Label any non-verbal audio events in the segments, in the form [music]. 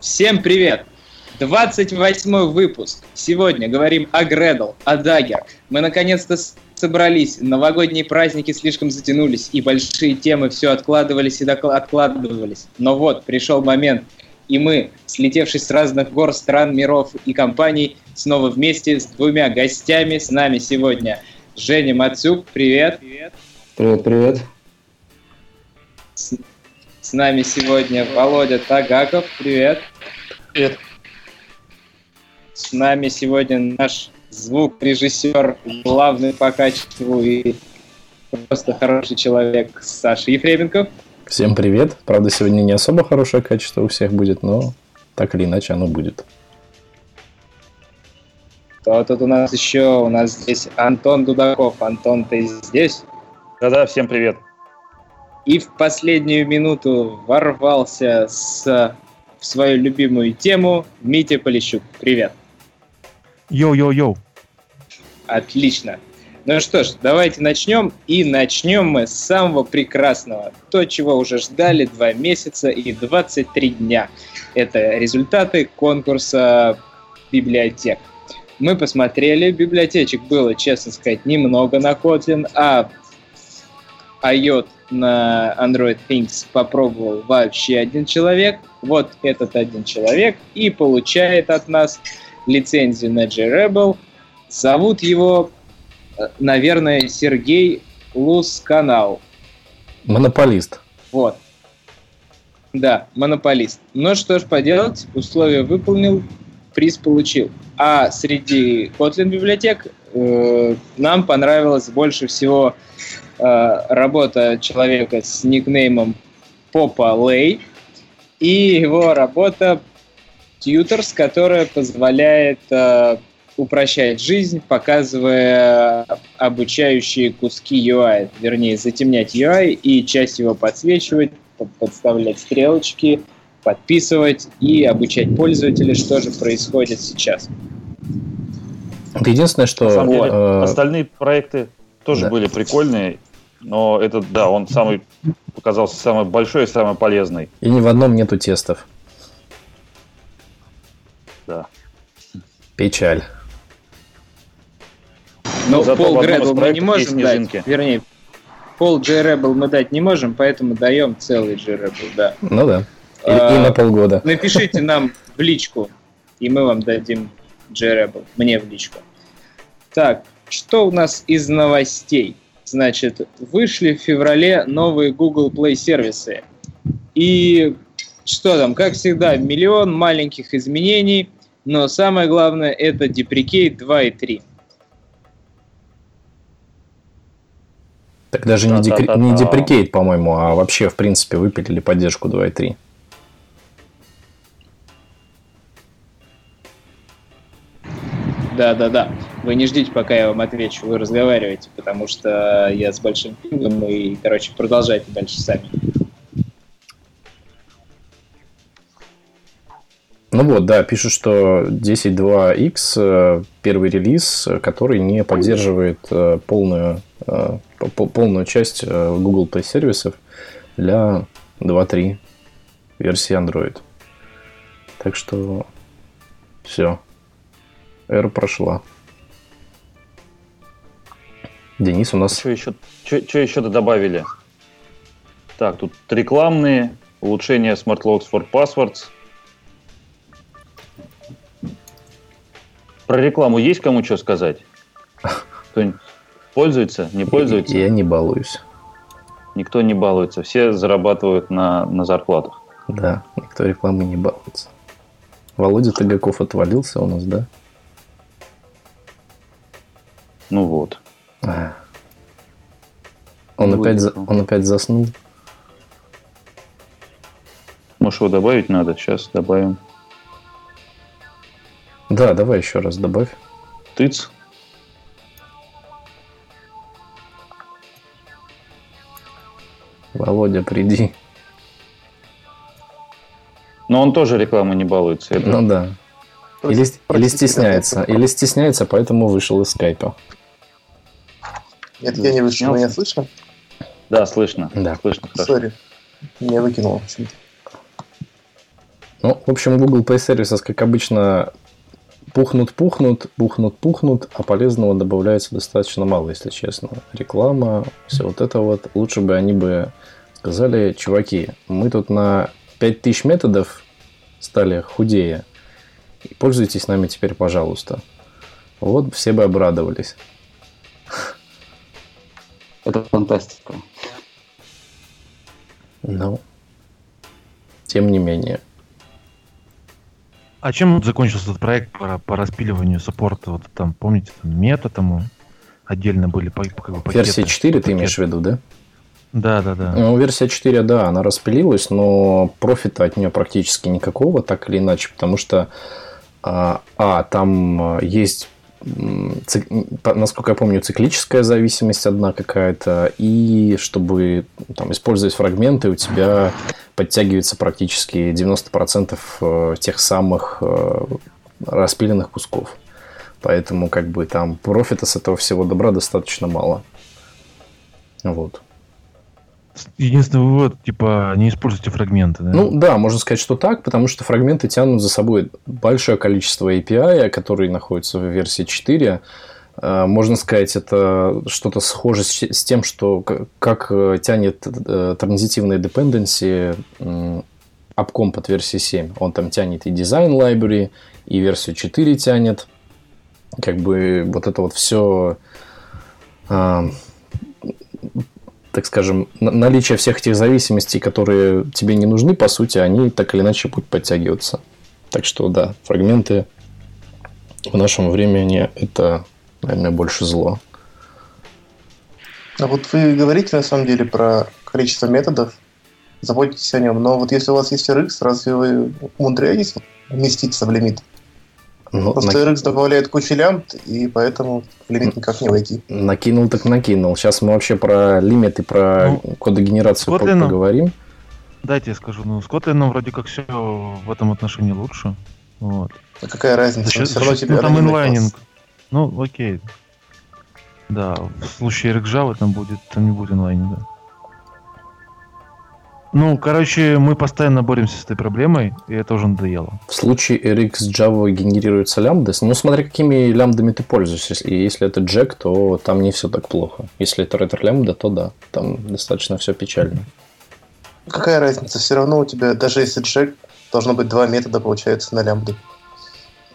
Всем привет! 28 выпуск. Сегодня говорим о Гредл, о Дагер. Мы наконец-то собрались. Новогодние праздники слишком затянулись, и большие темы все откладывались и откладывались. Но вот, пришел момент, и мы, слетевшись с разных гор, стран, миров и компаний, снова вместе с двумя гостями. С нами сегодня Женя Мацюк. Привет. Привет, привет. С, с нами сегодня Володя Тагаков. Привет. Привет. С нами сегодня наш звукорежиссер, главный по качеству и просто хороший человек Саша Ефременков. Всем привет. Правда, сегодня не особо хорошее качество у всех будет, но так или иначе оно будет. Кто тут у нас еще? У нас здесь Антон Дудаков. Антон, ты здесь? Да-да, всем привет. И в последнюю минуту ворвался с, в свою любимую тему Митя Полищук. Привет. Йоу-йоу-йоу. Отлично. Ну что ж, давайте начнем. И начнем мы с самого прекрасного. То, чего уже ждали два месяца и 23 дня. Это результаты конкурса библиотек. Мы посмотрели, библиотечек было, честно сказать, немного на Kotlin, а IOT на Android Things попробовал вообще один человек. Вот этот один человек и получает от нас лицензию на JRebel. Зовут его, э, наверное, Сергей Лусканал. Монополист. Вот. Да, монополист. Но что ж поделать, условия выполнил, приз получил. А среди Kotlin библиотек э, нам понравилась больше всего работа человека с никнеймом Попа Лей и его работа Tutors, которая позволяет э, упрощать жизнь, показывая обучающие куски UI, вернее, затемнять UI и часть его подсвечивать, подставлять стрелочки, подписывать и обучать пользователей, что же происходит сейчас. Это единственное, что... На самом деле, э... остальные проекты тоже да. были прикольные, но этот, да, он самый показался самый большой и самый полезный. И ни в одном нету тестов да. Печаль. Но пол Gradle мы не можем дать, вернее, пол JRebel мы дать не можем, поэтому даем целый JRebel, да. Ну да, и, а, и на полгода. Напишите нам в личку, и мы вам дадим JRebel, мне в личку. Так, что у нас из новостей? Значит, вышли в феврале новые Google Play сервисы. И что там, как всегда, миллион маленьких изменений – но самое главное это Deprecate 2 и 3. Так даже не, декри... не Deprecate, по-моему, а вообще, в принципе, выпилили поддержку 2 и 3. Да, да, да. Вы не ждите, пока я вам отвечу, вы разговариваете, потому что я с большим пингом и, короче, продолжайте дальше сами. Ну вот, да, пишут, что 10.2x э, первый релиз, который не поддерживает э, полную, э, полную часть Google Play сервисов для 2.3 версии Android. Так что все. Эра прошла. Денис у нас... Что еще, что, что еще-то добавили? Так, тут рекламные, улучшение Smart Locks for Passwords – Про рекламу есть кому что сказать? Кто-нибудь пользуется, не пользуется? Я не балуюсь. Никто не балуется, все зарабатывают на, на зарплатах. Да, никто рекламы не балуется. Володя Тагаков отвалился у нас, да? Ну вот. А. Он, опять, за, он опять заснул. Может, его добавить надо? Сейчас добавим. Да, давай еще раз добавь. Тыц. Володя, приди. Но он тоже рекламу не балуется. Это... Ну да. Или, или стесняется. Или стесняется, поэтому вышел из скайпа. Нет, я не вышел. Меня слышно? Да, слышно. Да. Слышно. Сори. Меня выкинуло почему-то. Ну, в общем, Google Play Services, как обычно, пухнут-пухнут, пухнут-пухнут, а полезного добавляется достаточно мало, если честно. Реклама, все вот это вот. Лучше бы они бы сказали, чуваки, мы тут на 5000 методов стали худее. И пользуйтесь нами теперь, пожалуйста. Вот все бы обрадовались. Это фантастика. Ну, тем не менее. А чем закончился этот проект по, по распиливанию саппорта? Вот там, помните, там мета тому отдельно были по, бы, пакеты. Версия 4 пакеты. ты имеешь в виду, да? Да, да, да. Ну, версия 4, да, она распилилась, но профита от нее практически никакого, так или иначе, потому что а, а там а, есть насколько я помню, циклическая зависимость одна какая-то, и чтобы там, использовать фрагменты, у тебя подтягивается практически 90% э, тех самых э, распиленных кусков. Поэтому как бы там профита с этого всего добра достаточно мало. Вот. Единственный вывод, типа, не используйте фрагменты, да? Ну да, можно сказать, что так, потому что фрагменты тянут за собой большое количество API, которые находятся в версии 4. Э, можно сказать, это что-то схоже с тем, что как э, тянет э, транзитивные dependency апком под версией 7. Он там тянет и дизайн library, и версию 4 тянет. Как бы вот это вот все так скажем, наличие всех этих зависимостей, которые тебе не нужны, по сути, они так или иначе будут подтягиваться. Так что, да, фрагменты в нашем времени это, наверное, больше зло. А вот вы говорите, на самом деле, про количество методов, заботитесь о нем, но вот если у вас есть RX, разве вы умудряетесь вместиться в лимит? Ну, Просто на... RX добавляет кучу лямбд, и поэтому в лимит никак не войти. Накинул так накинул. Сейчас мы вообще про лимит и про ну, кодогенерацию Kotlin, поговорим. Дайте я скажу. Ну, с Kotlin вроде как все в этом отношении лучше. Вот. А какая разница? За, все равно тебе ну, там инлайнинг. Ну, окей. Да, в случае Java там будет, там не будет инлайнинга. Ну, короче, мы постоянно боремся с этой проблемой, и это уже надоело. В случае RX Java генерируется лямбда, ну, смотри, какими лямбдами ты пользуешься. И если это Jack, то там не все так плохо. Если это ретро лямбда, то да, там достаточно все печально. Какая разница? Все равно у тебя, даже если Jack, должно быть два метода, получается, на лямбду.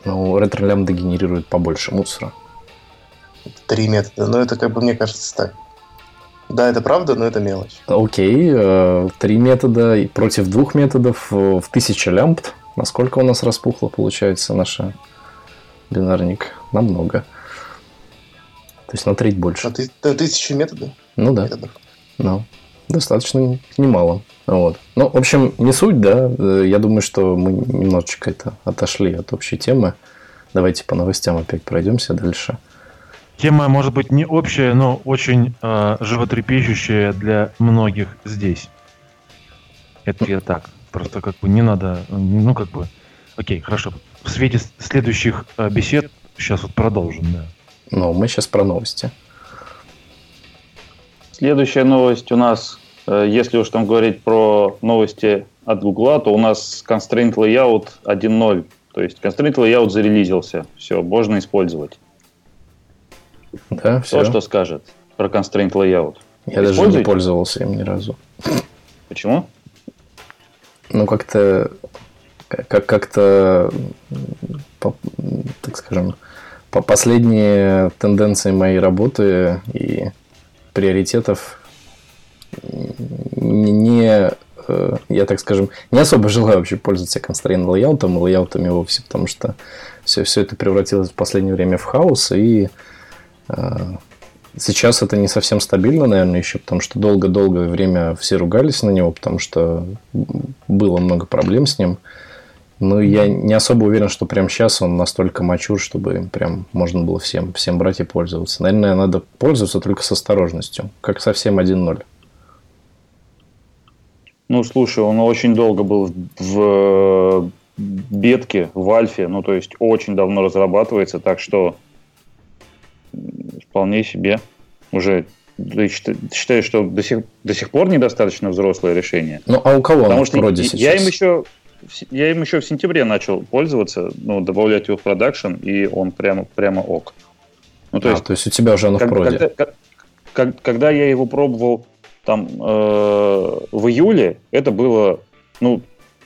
Ну, ретро лямбда генерирует побольше мусора. Три метода. Но это, как бы, мне кажется, так. Да, это правда, но это мелочь. Окей, э, три метода против двух методов в тысяча лямбд. Насколько у нас распухло, получается, наша бинарник? Намного. То есть на треть больше. А ты, тысячи методов? Ну да. Методов. Ну, достаточно немало. Вот. Ну, в общем, не суть, да. Э, я думаю, что мы немножечко это отошли от общей темы. Давайте по новостям опять пройдемся дальше. Тема может быть не общая, но очень э, животрепещущая для многих здесь. Это я так. Просто как бы не надо, ну как бы, окей, хорошо. В свете следующих э, бесед сейчас вот продолжим, да. Ну, мы сейчас про новости. Следующая новость у нас, э, если уж там говорить про новости от Гугла, то у нас Constraint Layout 1.0. То есть Constraint Layout зарелизился. Все, можно использовать. Да, все. То, что скажет про constraint layout. Я даже не пользовался им ни разу. Почему? Ну, как-то как как-то так скажем по последние тенденции моей работы и приоритетов не э, я так скажем, не особо желаю вообще пользоваться constraint лейаутом и лейаутами вовсе, потому что все, все это превратилось в последнее время в хаос, и сейчас это не совсем стабильно, наверное, еще, потому что долго-долгое время все ругались на него, потому что было много проблем с ним. Но я не особо уверен, что прямо сейчас он настолько мачур, чтобы прям можно было всем, всем брать и пользоваться. Наверное, надо пользоваться только с осторожностью, как совсем 1.0. Ну, слушай, он очень долго был в бетке, в альфе, ну, то есть очень давно разрабатывается, так что вполне себе уже ты считаешь, что до сих, до сих пор недостаточно взрослое решение? Ну, а у кого Потому что вроде я, сейчас? Я им еще, я им еще в сентябре начал пользоваться, ну, добавлять его в продакшн, и он прямо, прямо ок. Ну, то, а, есть, то есть у тебя уже оно как, в проде. Когда, как, когда я его пробовал там э, в июле, это было, ну,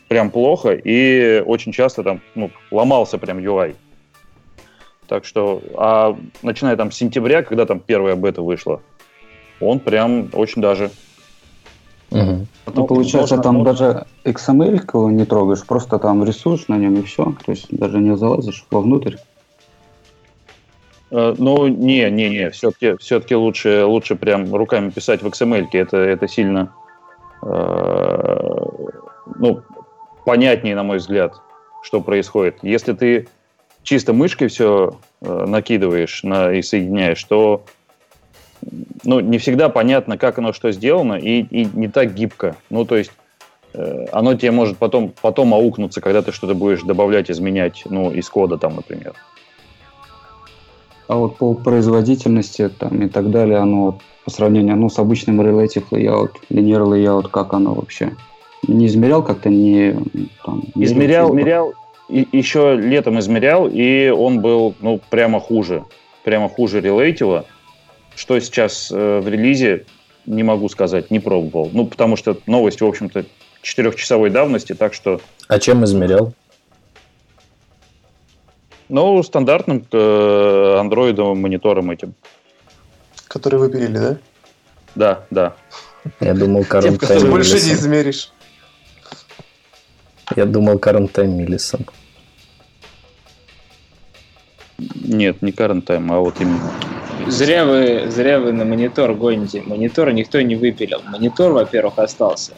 прям плохо, и очень часто там, ну, ломался прям UI. Так что, а начиная там с сентября, когда там первая бета вышла, он прям очень даже Угу. Ну, получается, там можно... даже XML не трогаешь, просто там рисуешь на нем и все. То есть даже не залазишь вовнутрь. Uh, ну, не, не, не, все-таки, все-таки лучше, лучше прям руками писать в XML. Это, это сильно uh, ну, понятнее, на мой взгляд, что происходит. Если ты чисто мышкой все uh, накидываешь на, и соединяешь, то ну, не всегда понятно, как оно что сделано, и, и не так гибко. Ну, то есть э, оно тебе может потом, потом аукнуться, когда ты что-то будешь добавлять, изменять, ну, из кода там, например. А вот по производительности там и так далее, оно по сравнению ну, с обычным Relative Layout, Linear Layout, как оно вообще? Не измерял как-то? Не, там, измерял, измерял, и, еще летом измерял, и он был, ну, прямо хуже. Прямо хуже Relative. Что сейчас э, в релизе, не могу сказать, не пробовал. Ну, потому что новость, в общем-то, четырехчасовой давности, так что... А чем измерял? Ну, стандартным э, андроидовым монитором этим. Который выпилили, да? Да, да. Я думал, current time больше не измеришь. Я думал, current time миллисон. Нет, не current time, а вот именно Зря вы, зря вы на монитор гоните. Монитор никто не выпилил. Монитор, во-первых, остался.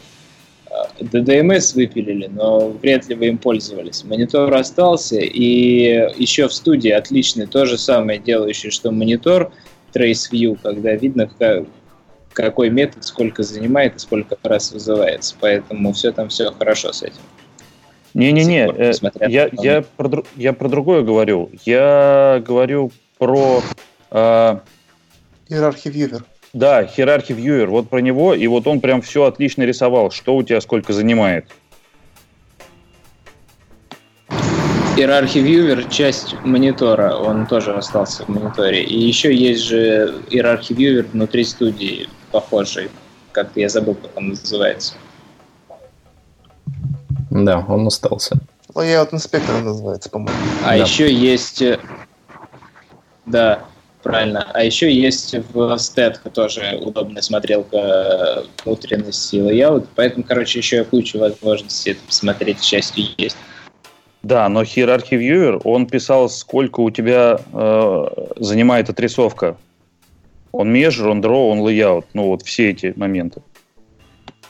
DDMS выпилили, но вряд ли вы им пользовались. Монитор остался, и еще в студии отличный то же самое делающий, что монитор Trace View, когда видно, как, какой метод сколько занимает и сколько раз вызывается. Поэтому все там все хорошо с этим. Не-не-не, э, я, я, про, я про другое говорю. Я говорю про Иерархи вьюер. Да, Hierarchy Viewer, вот про него, и вот он прям все отлично рисовал, что у тебя сколько занимает. Hierarchy Viewer – часть монитора, он тоже остался в мониторе. И еще есть же Hierarchy Viewer внутри студии, похожий, как я забыл, как он называется. Да, он остался. Layout Inspector называется, по-моему. А да. еще есть... Э, да, Правильно. А еще есть в стетах тоже удобная смотрелка внутренности layout. Поэтому, короче, еще куча возможностей это посмотреть, к счастью, есть. Да, но Hierarchy Viewer, он писал, сколько у тебя э, занимает отрисовка. Он measure, он draw, он layout. Ну, вот все эти моменты.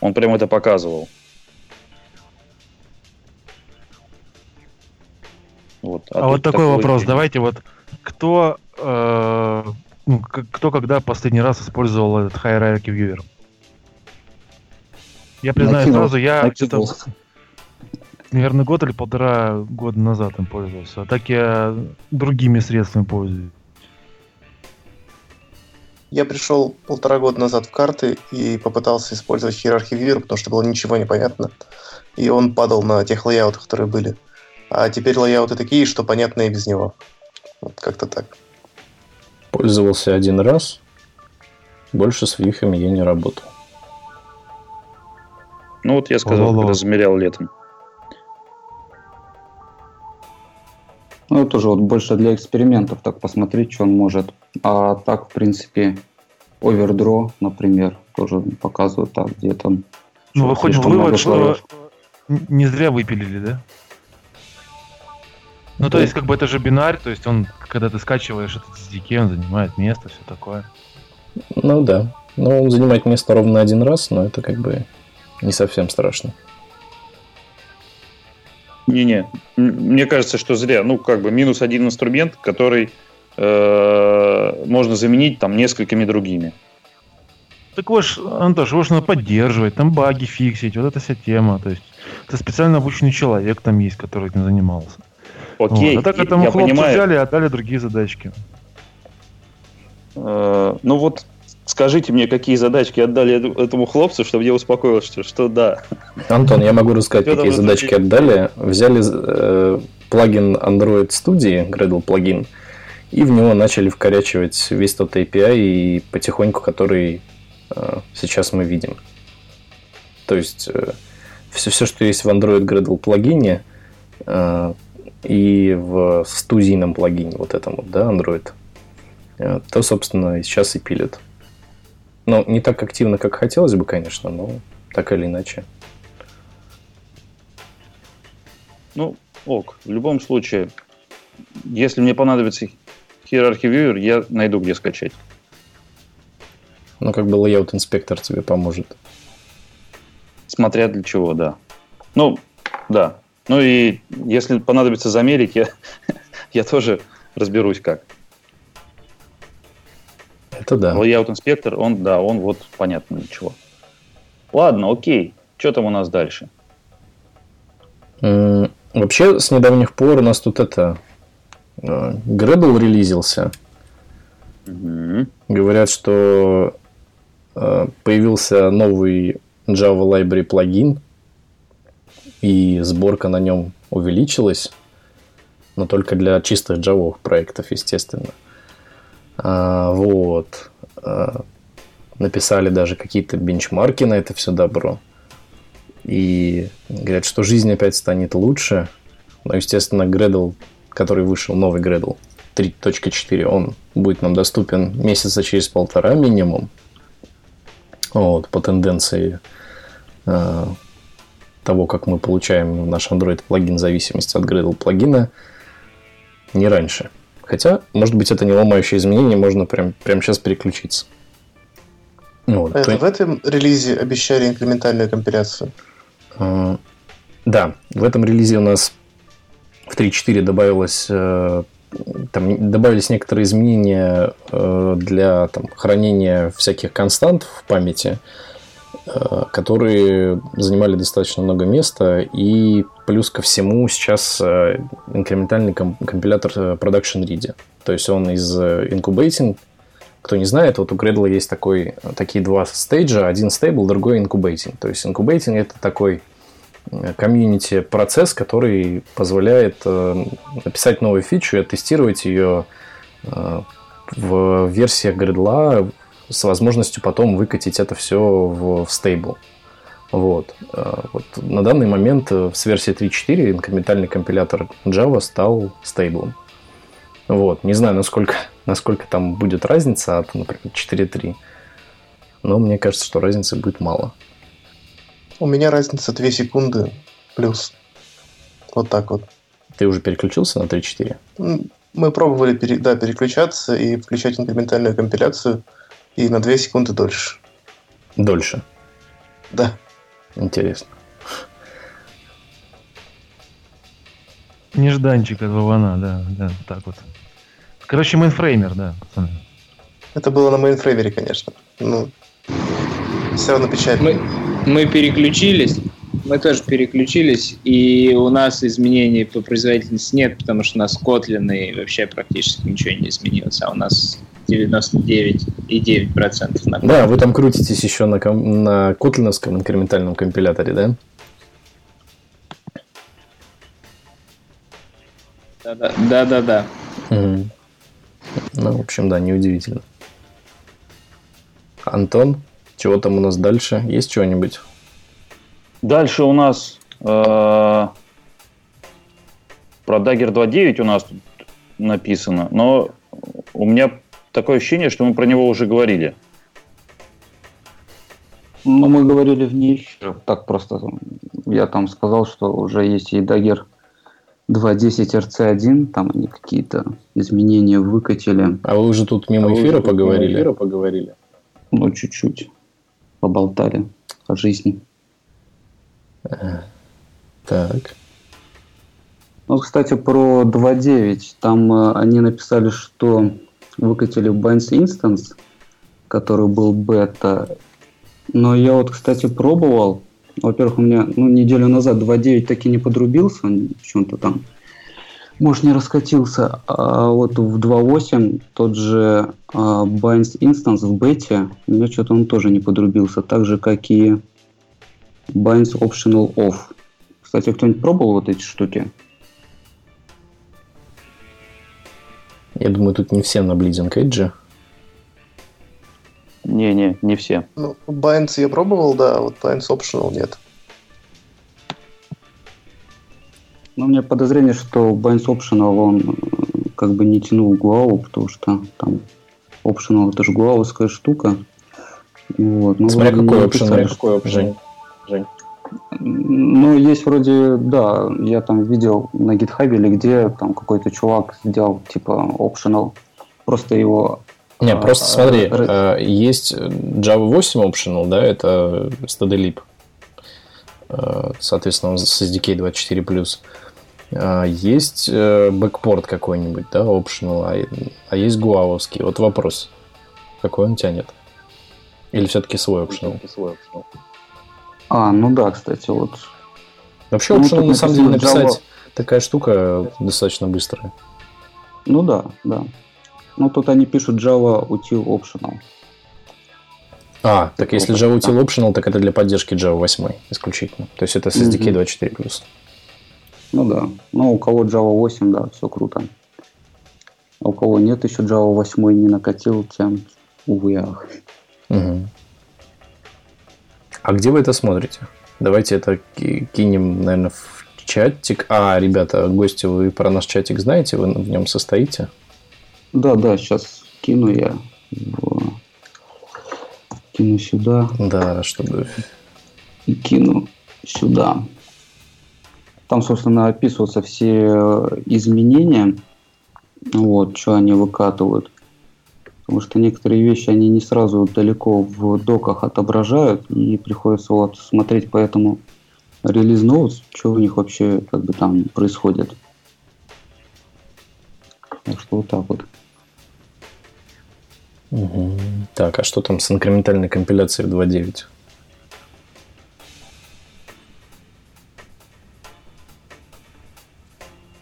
Он прямо это показывал. Вот. А, а вот такой, такой вопрос. Давайте вот кто э, ну, кто когда последний раз использовал этот Hierarchy Viewer? Я признаю накинул, сразу, я где-то, наверное, год или полтора года назад им пользовался. А так я другими средствами пользуюсь. Я пришел полтора года назад в карты и попытался использовать Hierarchy Viewer, потому что было ничего не понятно. И он падал на тех лейаутах, которые были. А теперь лейауты такие, что понятно и без него. Вот как-то так. Пользовался один раз. Больше с вьюхами я не работал. Ну вот я сказал, О-о-о. когда замерял летом. Ну, это тоже вот больше для экспериментов, так посмотреть, что он может. А так, в принципе, овердро, например, тоже показывают так, где там... Ну, выходит вывод, что не зря выпилили, да? Ну, то есть, как бы это же бинарь, то есть он, когда ты скачиваешь этот SDK, он занимает место, все такое. Ну да. Ну, он занимает место ровно один раз, но это как бы не совсем страшно. Не-не, мне кажется, что зря. Ну, как бы минус один инструмент, который э, можно заменить там несколькими другими. Так вот, Антош, его же надо поддерживать, там баги фиксить, вот эта вся тема. То есть, это специально обученный человек там есть, который этим занимался. Окей, вот. А так этому я хлопцу понимаю. взяли и отдали другие задачки. Э, ну вот, скажите мне, какие задачки отдали этому хлопцу, чтобы я успокоился, что, что да. Антон, я могу рассказать, какие задачки отдали. Взяли э, плагин Android Studio, Gradle плагин, и в него начали вкорячивать весь тот API, и потихоньку, который э, сейчас мы видим. То есть э, все, все, что есть в Android Gradle плагине э, и в студийном плагине, вот этом вот, да, Android, э, то, собственно, сейчас и пилят. Ну, не так активно, как хотелось бы, конечно, но так или иначе. Ну, ок. В любом случае, если мне понадобится Hierarchy Viewer, я найду, где скачать. Ну, как бы Layout инспектор тебе поможет. Смотря для чего, да. Ну, да. Ну и если понадобится замерить, я, [laughs] я тоже разберусь как. Это да. Layout инспектор, он, да, он вот понятно для чего. Ладно, окей. Что там у нас дальше? Вообще, с недавних пор у нас тут это... Э, Gradle релизился. Угу. Говорят, что э, появился новый Java Library плагин, и сборка на нем увеличилась, но только для чистых Java проектов, естественно. А, вот. А, написали даже какие-то бенчмарки на это все добро. И говорят, что жизнь опять станет лучше. Но, естественно, Gradle, который вышел, новый Gradle 3.4, он будет нам доступен месяца через полтора минимум. Вот, по тенденции э, того, как мы получаем наш Android плагин в зависимости от Gradle плагина, не раньше. Хотя, может быть, это не ломающее изменение, можно прям, прям сейчас переключиться. Вот. Это, в этом релизе обещали инкрементальную компиляцию? А, да, в этом релизе у нас в 3.4 добавилось э, там добавились некоторые изменения э, для там, хранения всяких констант в памяти, э, которые занимали достаточно много места. И плюс ко всему сейчас инкрементальный компилятор Production Ready. То есть он из Incubating кто не знает, вот у Gradle есть такой, такие два стейджа. Один стейбл, другой инкубейтинг. То есть инкубейтинг это такой э, комьюнити процесс, который позволяет э, написать новую фичу и оттестировать ее э, в версиях Gradle с возможностью потом выкатить это все в, в стейбл. Вот. вот. На данный момент с версии 3.4 инкрементальный компилятор Java стал стейблом. Вот. Не знаю, насколько, [laughs] насколько там будет разница от, например, 4.3. Но мне кажется, что разницы будет мало. У меня разница 2 секунды плюс. Вот так вот. Ты уже переключился на 3.4? Мы пробовали да, переключаться и включать инкрементальную компиляцию, и на 2 секунды дольше. Дольше? Да. Интересно. Нежданчик от Вована, да, да, так вот. Короче, mainframer, да, пацаны. Это было на mainframer е, конечно. Ну, все равно печально. Мы, мы переключились, мы тоже переключились, и у нас изменений по производительности нет, потому что у нас Kotlin и вообще практически ничего не изменилось, а у нас 99,9% на Да, вы там крутитесь еще на, на котлиновском инкрементальном компиляторе, да? Да-да-да. Угу. Ну, в общем, да, неудивительно. Антон, чего там у нас дальше? Есть чего-нибудь? Дальше у нас э, про Dagger 2.9 у нас тут написано, но у меня такое ощущение, что мы про него уже говорили. Ну, мы говорили в ней так просто. Я там сказал, что уже есть и Dagger 2.10 RC1, там они какие-то изменения выкатили. А вы уже тут мимо а эфира поговорили? Мимо эфира поговорили? Ну, чуть-чуть. Поболтали о жизни. Так. Ну, кстати, про 2.9. Там э, они написали, что выкатили Binds Instance, который был бета. Но я вот, кстати, пробовал. Во-первых, у меня ну, неделю назад 2.9 таки не подрубился, он почему-то там может, не раскатился. А вот в 2.8 тот же а, Binds Instance в бете, у меня что-то он тоже не подрубился. Так же, как и Binds Optional Off. Кстати, кто-нибудь пробовал вот эти штуки? Я думаю, тут не все на Bleeding Edge. Не-не, не все. Ну, Binds я пробовал, да, а вот Binds Optional нет. Ну, у меня подозрение, что Binds Optional, он э, как бы не тянул Гуау, потому что там Optional это же гуаовская штука. Вот. Ну, Смотря какой Optional. Какой optional. Жень. Ну, есть вроде, да, я там видел на GitHub или где там какой-то чувак сделал типа optional, просто его... Не, а, просто смотри, а, есть Java 8 optional, да, это stdlib, соответственно, с SDK 24+. А, есть бэкпорт какой-нибудь, да, optional, а, а есть гуавовский. Вот вопрос, какой он тянет? Или все-таки свой optional? Все-таки свой optional. А, ну да, кстати, вот. Вообще, ну, optional, на самом деле, написать Java... такая штука достаточно быстрая. Ну да, да. Ну, тут они пишут Java Util Optional. А, так если Java Util Optional, так это для поддержки Java 8 исключительно. То есть это с SDK mm-hmm. 24+. Ну да. Ну, у кого Java 8, да, все круто. А у кого нет еще Java 8 не накатил, тем увы. Угу. А где вы это смотрите? Давайте это кинем, наверное, в чатик. А, ребята, гости, вы про наш чатик знаете? Вы в нем состоите? Да, да, сейчас кину я в... кину сюда. Да, чтобы... И кину сюда. Там, собственно, описываются все изменения, вот, что они выкатывают потому что некоторые вещи они не сразу далеко в доках отображают, и приходится вот смотреть по этому релиз notes, что у них вообще как бы там происходит. Так что вот так вот. Угу. Так, а что там с инкрементальной компиляцией в 2.9?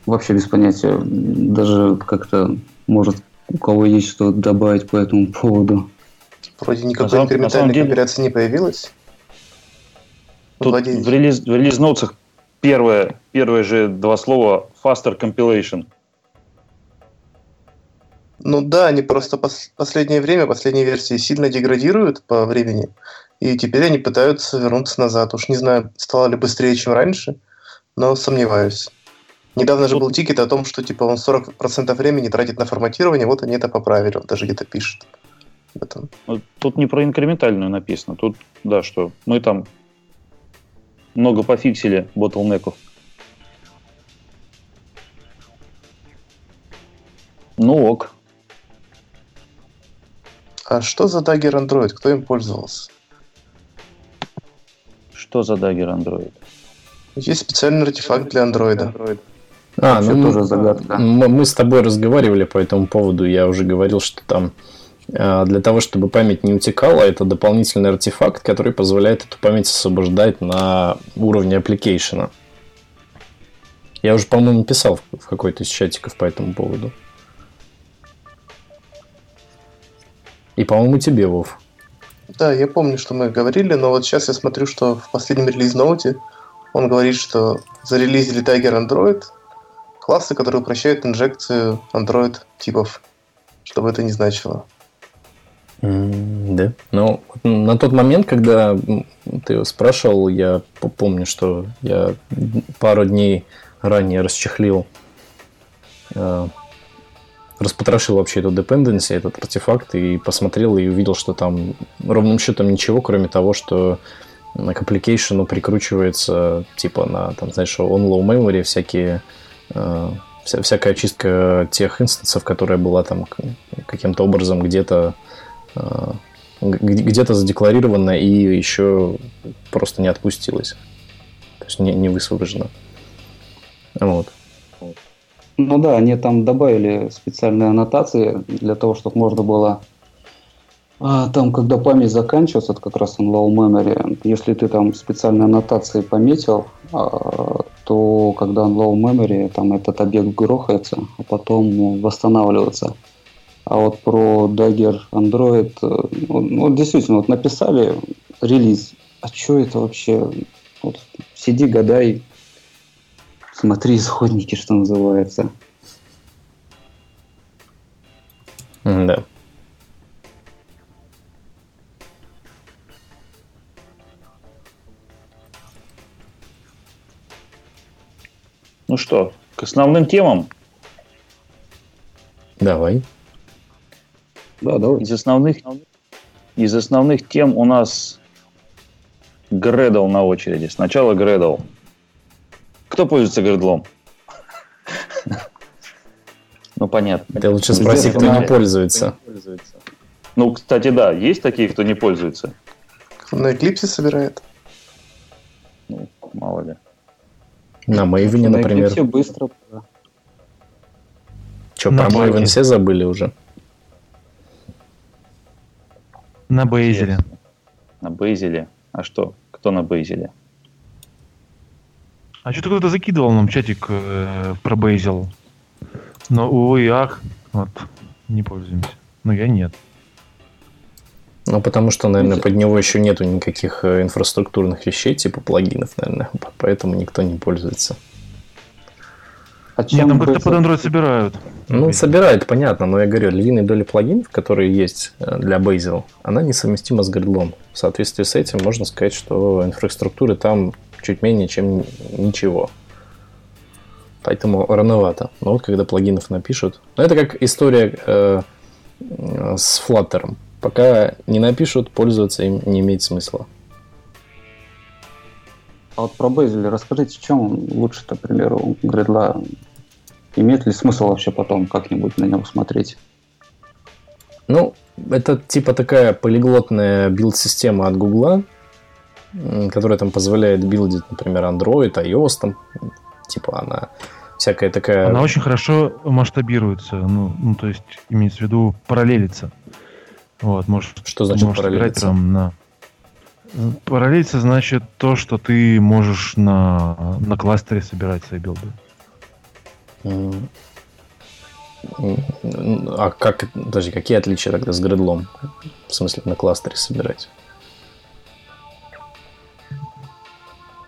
Вообще без понятия. Даже как-то может у кого есть что добавить по этому поводу? Вроде никакой на инкрементальной деле... компиляции не появилось. Тут в релиз, в релиз ноутсах первое, первое же два слова faster compilation. Ну да, они просто пос- последнее время, последние версии сильно деградируют по времени, и теперь они пытаются вернуться назад. Уж не знаю, стало ли быстрее, чем раньше, но сомневаюсь. Недавно же был тикет о том, что типа он 40% времени тратит на форматирование, вот они это поправили, он даже где-то пишет. этом. Ну, тут не про инкрементальную написано, тут, да, что мы там много пофиксили ботлнеков. Ну ок. А что за Dagger Android? Кто им пользовался? Что за Dagger Android? Есть специальный артефакт для андроида. А, ну, тоже загадка. Мы, мы с тобой разговаривали по этому поводу. Я уже говорил, что там а, для того, чтобы память не утекала, это дополнительный артефакт, который позволяет эту память освобождать на уровне application а. Я уже, по-моему, писал в какой-то из чатиков по этому поводу. И, по-моему, тебе, Вов. Да, я помню, что мы говорили, но вот сейчас я смотрю, что в последнем релиз-ноуте он говорит, что зарелизили Tiger Android, классы, которые упрощают инжекцию Android типов, что бы это ни значило. Да. Ну, на тот момент, когда ты спрашивал, я помню, что я пару дней ранее расчехлил, э, распотрошил вообще эту dependency, этот артефакт, и посмотрел и увидел, что там ровным счетом ничего, кроме того, что к application прикручивается типа на, там, знаешь, on low memory всякие вся, всякая очистка тех инстансов, которая была там каким-то образом где-то э, где-то задекларирована и еще просто не отпустилась. То есть не, не высвобождена. Вот. Ну да, они там добавили специальные аннотации для того, чтобы можно было там, когда память заканчивается, это как раз on low memory, если ты там специальные аннотации пометил, а, то когда on low memory, там этот объект грохается, а потом восстанавливается. А вот про Dagger Android, э, ну, действительно, вот написали релиз, а что это вообще? Вот, сиди, гадай, смотри исходники, что называется. Да. Ну что, к основным темам? Давай. Да, давай. Из основных, из основных тем у нас Гредл на очереди. Сначала Гредл. Кто пользуется Гредлом? [laughs] Ну, понятно. Ты лучше спроси, кто не пользуется. Ну, кстати, да, есть такие, кто не пользуется. На Eclipse собирает. Ну, мало ли. На Maven, например. Все быстро. Че, про Maven все забыли уже? На Бейзеле. На Бейзеле. А что? Кто на Бейзеле? А что-то кто-то закидывал нам чатик э, про Бейзел. Но, увы, ах, вот, не пользуемся. Но я нет. Ну, потому что, наверное, под него еще нету никаких э, инфраструктурных вещей, типа плагинов, наверное. [laughs] Поэтому никто не пользуется. А чем Нет, там как-то под Android собирают. Ну, собирают, понятно, но я говорю, львиная доля плагинов, которые есть э, для Bazel, она несовместима с Gridlom. В соответствии с этим можно сказать, что инфраструктуры там чуть менее, чем ничего. Поэтому рановато. Но вот когда плагинов напишут... Ну, это как история э, с Flutter. Пока не напишут, пользоваться им не имеет смысла. А вот про Bazel расскажите, в чем лучше-то, к примеру, гридла? Имеет ли смысл вообще потом как-нибудь на него смотреть? Ну, это типа такая полиглотная билд-система от Гугла, которая там позволяет билдить, например, Android, iOS, там, типа она всякая такая... Она очень хорошо масштабируется, ну, ну то есть имеется в виду параллелится. Вот, может, что значит может параллелиться? Там на... Параллелиться значит то, что ты можешь на, на кластере собирать свои билды. А как, подожди, какие отличия тогда с Gradle ом? В смысле, на кластере собирать?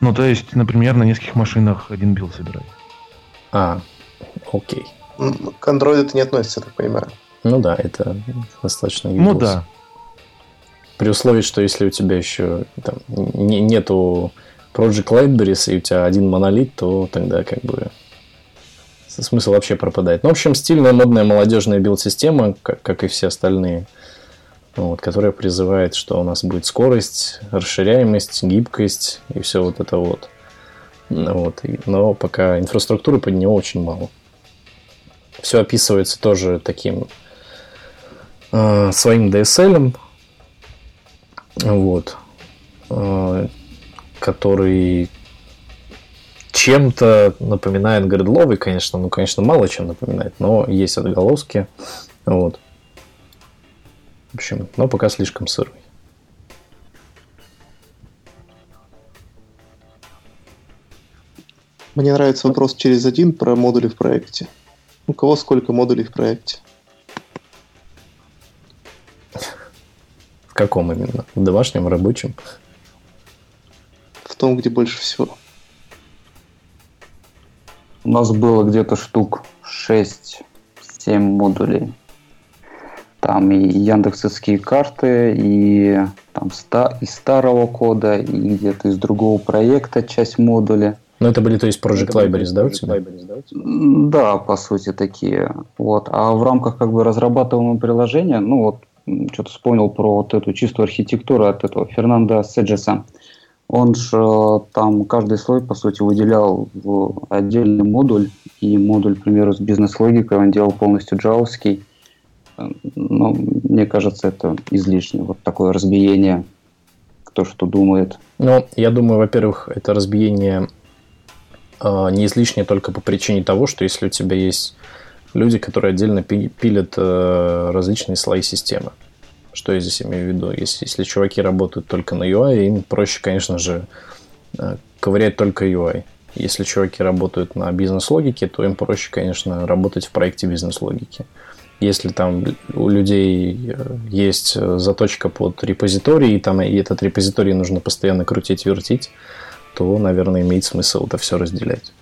Ну, то есть, например, на нескольких машинах один билд собирать. А, окей. К Android это не относится, я так понимаю. Ну да, это достаточно Windows. Ну да. При условии, что если у тебя еще там, не, нету Project Libraries и у тебя один монолит, то тогда как бы смысл вообще пропадает. Ну, в общем, стильная, модная, молодежная билд-система, как, как и все остальные, вот, которая призывает, что у нас будет скорость, расширяемость, гибкость и все вот это вот. Вот, но пока инфраструктуры под него очень мало. Все описывается тоже таким э, своим DSL, вот, э, который чем-то напоминает гридловый, конечно, ну, конечно, мало чем напоминает, но есть отголоски, вот. В общем, но пока слишком сырый. Мне нравится вопрос через один про модули в проекте. У кого сколько модулей в проекте? В каком именно? В домашнем, рабочем? В том, где больше всего. У нас было где-то штук 6-7 модулей. Там и яндексовские карты, и там ста- из старого кода, и где-то из другого проекта часть модуля. Ну, это были, то есть, Project Libraries, да, у тебя? Да, по сути, такие. Вот. А в рамках как бы разрабатываемого приложения, ну вот, что-то вспомнил про вот эту чистую архитектуру от этого Фернанда Седжеса. Он же э, там каждый слой, по сути, выделял в отдельный модуль, и модуль, к примеру, с бизнес-логикой он делал полностью джавовский. Э, Но ну, мне кажется, это излишне, вот такое разбиение, кто что думает. Ну, я думаю, во-первых, это разбиение э, не излишне только по причине того, что если у тебя есть люди, которые отдельно пилят э, различные слои системы. Что я здесь имею в виду? Если, если чуваки работают только на UI, им проще, конечно же, э, ковырять только UI. Если чуваки работают на бизнес-логике, то им проще, конечно, работать в проекте бизнес-логики. Если там у людей э, есть заточка под репозиторий, и, там, и этот репозиторий нужно постоянно крутить, вертить, то, наверное, имеет смысл это все разделять.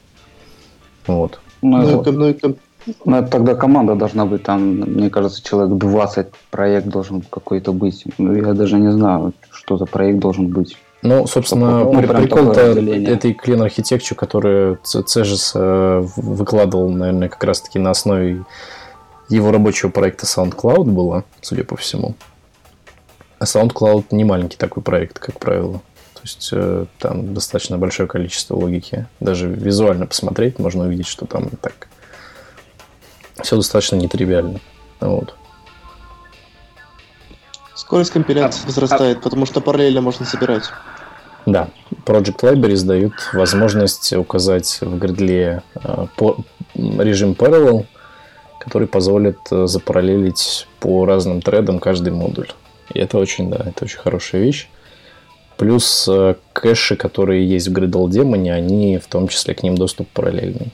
Вот. Ну, ну, это, ну, ну, тогда команда должна быть, там, мне кажется, человек 20 проект должен какой-то быть. Ну, я даже не знаю, что за проект должен быть. Ну, собственно, ну, прикол-то этой Clean Architecture, которую Цежес э, выкладывал, наверное, как раз-таки на основе его рабочего проекта SoundCloud было, судя по всему. А SoundCloud не маленький такой проект, как правило. То есть э, там достаточно большое количество логики. Даже визуально посмотреть можно увидеть, что там так все достаточно нетривиально. Вот. Скорость компиляции а, возрастает, а... потому что параллельно можно собирать. Да, Project Libraries дают возможность указать в гридле э, по режим Parallel, который позволит э, запараллелить по разным тредам каждый модуль. И это очень, да, это очень хорошая вещь. Плюс э, кэши, которые есть в Gradle демоне, они в том числе к ним доступ параллельный.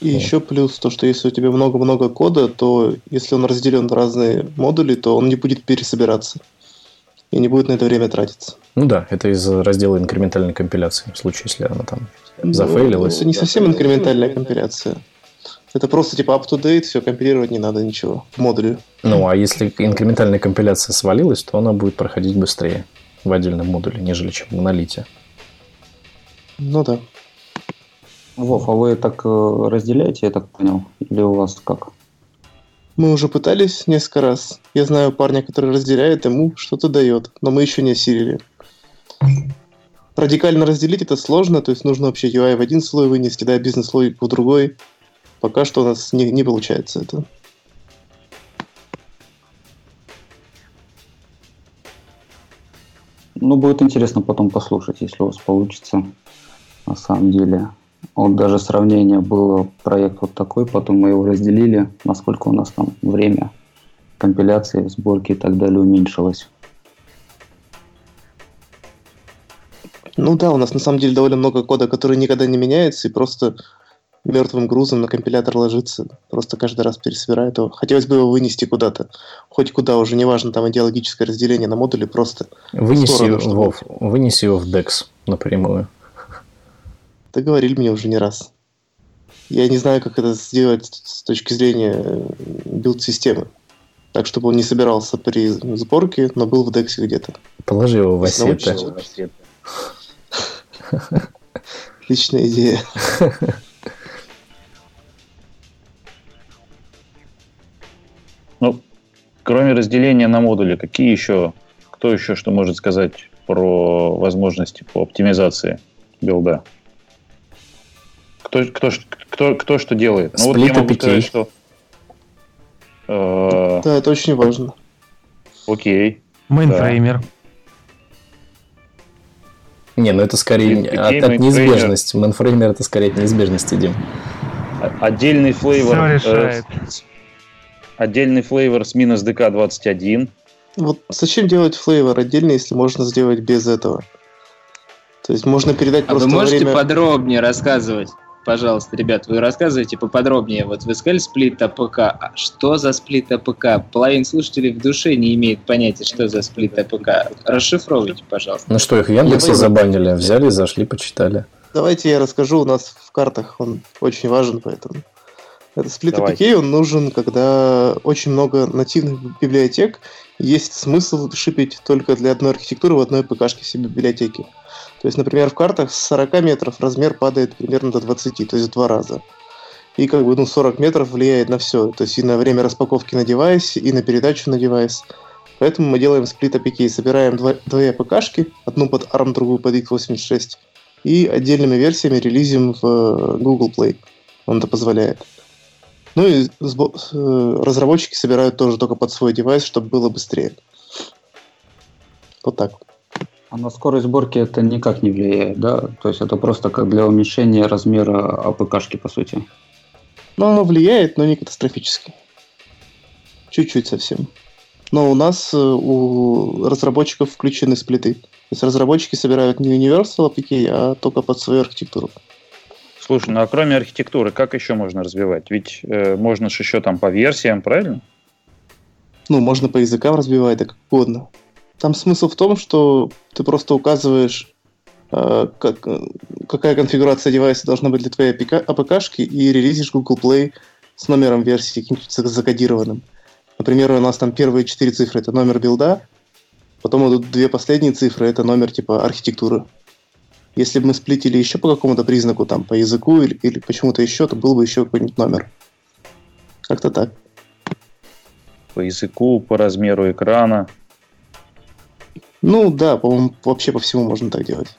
И еще плюс то, что если у тебя много-много кода, то если он разделен на разные модули, то он не будет пересобираться. И не будет на это время тратиться. Ну да, это из раздела инкрементальной компиляции, в случае, если она там ну, зафейлилась. Это не совсем инкрементальная компиляция. Это просто типа up-to-date, все, компилировать не надо ничего в модуле. Ну, а если инкрементальная компиляция свалилась, то она будет проходить быстрее в отдельном модуле, нежели чем в монолите. Ну да. Вов, а вы так э, разделяете, я так понял? Или у вас как? Мы уже пытались несколько раз. Я знаю парня, который разделяет, ему что-то дает, но мы еще не осилили. Радикально разделить это сложно, то есть нужно вообще UI в один слой вынести, да, бизнес-логику в другой. Пока что у нас не, не получается это. Ну, будет интересно потом послушать, если у вас получится. На самом деле. Вот даже сравнение было, проект вот такой, потом мы его разделили, насколько у нас там время компиляции, сборки и так далее уменьшилось. Ну да, у нас на самом деле довольно много кода, который никогда не меняется и просто мертвым грузом на компилятор ложится, просто каждый раз пересобирает его. Хотелось бы его вынести куда-то, хоть куда уже, неважно, там идеологическое разделение на модули, просто вынеси, сторону, чтобы... Вов, вынеси его в DEX напрямую. Это говорили мне уже не раз. Я не знаю, как это сделать с точки зрения э, билд-системы. Так, чтобы он не собирался при сборке, но был в DEX где-то. Положи его в ассеты. Отличная идея. [laughs] Ну, кроме разделения на модули, какие еще, кто еще что может сказать про возможности по оптимизации билда? Кто, кто, кто, кто что делает? Ну, вот я могу сказать, что... Э, да, это очень важно. Окей. Мейнфреймер. Не, ну это скорее от, от неизбежности. Мейнфреймер это скорее от неизбежности, Дим. Отдельный флейвор. Все решает. Э, Отдельный флейвор с минус DK21. Вот зачем делать флейвор отдельно, если можно сделать без этого? То есть можно передать а просто вы можете время... подробнее рассказывать? Пожалуйста, ребят, вы рассказывайте поподробнее. Вот вы сказали split APK. А что за split APK? Половина слушателей в душе не имеет понятия, что за split APK. Расшифровывайте, пожалуйста. Ну что, их в Яндексе забанили, взяли, зашли, почитали. Давайте я расскажу. У нас в картах он очень важен, поэтому... Это split APK, он нужен, когда очень много нативных библиотек, есть смысл ship ить только для одной архитектуры в одной APK шке себе библиотеки. То есть, например, в картах с 40 метров размер падает примерно до 20, то есть в два раза. И как бы ну, 40 метров влияет на все, то есть и на время распаковки на девайсе, и на передачу на девайс. Поэтому мы делаем сплит APK, собираем два, две АПКшки, одну под ARM, другую под x86, и отдельными версиями релизим в э, Google Play. Он это позволяет. Ну и э, разработчики собирают тоже только под свой девайс, чтобы было быстрее. Вот так. А на скорость сборки это никак не влияет, да? То есть это просто как для уменьшения размера АПКшки, по сути. Ну, оно влияет, но не катастрофически. Чуть-чуть совсем. Но у нас э, у разработчиков включены сплиты. То есть разработчики собирают не Universal APK, а только под свою архитектуру. Слушай, ну а кроме архитектуры, как еще можно развивать? Ведь э, можно же еще там по версиям, правильно? Ну, можно по языкам разбивать, да как угодно. Там смысл в том, что ты просто указываешь, э, как, э, какая конфигурация девайса должна быть для твоей APK-шки и релизишь Google Play с номером версии каким-нибудь закодированным. Например, у нас там первые четыре цифры – это номер билда, потом идут две последние цифры – это номер типа архитектуры. Если бы мы сплитили еще по какому-то признаку, там, по языку или, или почему-то еще, то был бы еще какой-нибудь номер. Как-то так. По языку, по размеру экрана. Ну да, по-моему, вообще по всему можно так делать.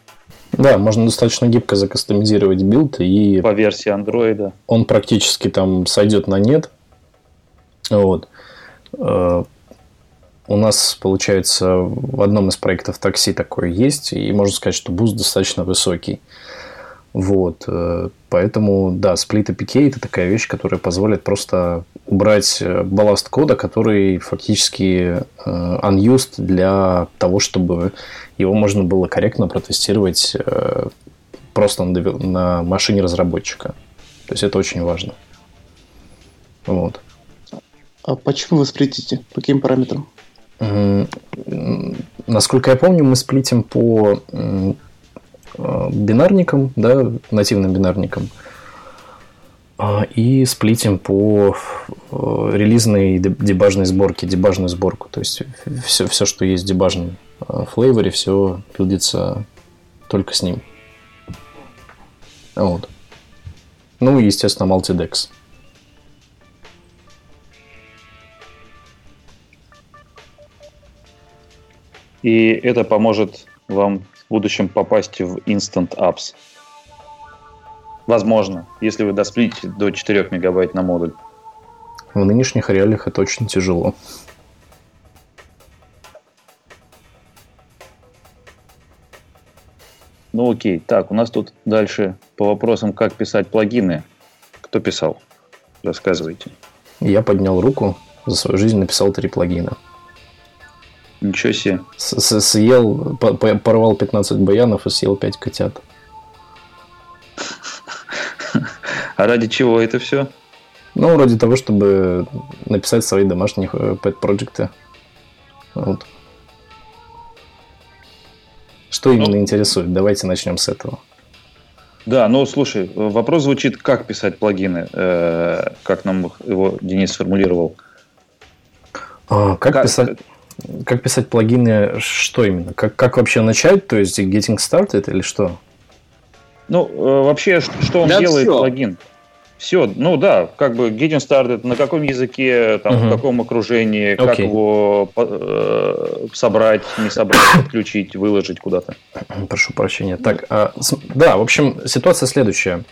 Да, можно достаточно гибко закастомизировать build и... По версии андроида. Он практически там сойдет на нет. Вот. Э, у нас, получается, в одном из проектов такси такое есть, и можно сказать, что boost достаточно высокий. Вот. Э, поэтому, да, сплит APK – это такая вещь, которая позволит просто убрать э, балласт кода, который фактически unused для того, чтобы его можно было корректно протестировать просто на машине разработчика. То есть, это очень важно. Вот. А почему вы сплитите? По каким параметрам? Насколько я помню, мы сплитим по э, бинарникам, да, нативным бинарникам. А, и сплитим по э, релизной дебажной сборке, дебажную сборку. То есть все, все что есть в дебажном э, флейворе, все билдится только с ним. Вот. Ну и, естественно, Multidex. И это поможет вам в будущем попасть в Instant Apps. Возможно, если вы досплите до 4 мегабайт на модуль. В нынешних реалиях это очень тяжело. Ну окей, так, у нас тут дальше по вопросам, как писать плагины. Кто писал? Рассказывайте. Я поднял руку, за свою жизнь написал три плагина. Ничего себе. С Съел, порвал 15 баянов и съел 5 котят. А ради чего это все? Ну, ради того, чтобы написать свои домашние э, пэт-проекты. Вот. Что именно ну, интересует? Давайте начнем с этого. Да, ну слушай, вопрос звучит, как писать плагины, э, как нам его Денис сформулировал. А, как, как писать? Как писать плагины, что именно? Как, как вообще начать? То есть getting started или что? Ну, э, вообще, что он да делает, все. плагин? Все, ну да, как бы getting started, на каком языке, там, uh-huh. в каком окружении, okay. как его э, собрать, не собрать, [coughs] подключить, выложить куда-то. Прошу прощения. Так, а, да, в общем, ситуация следующая.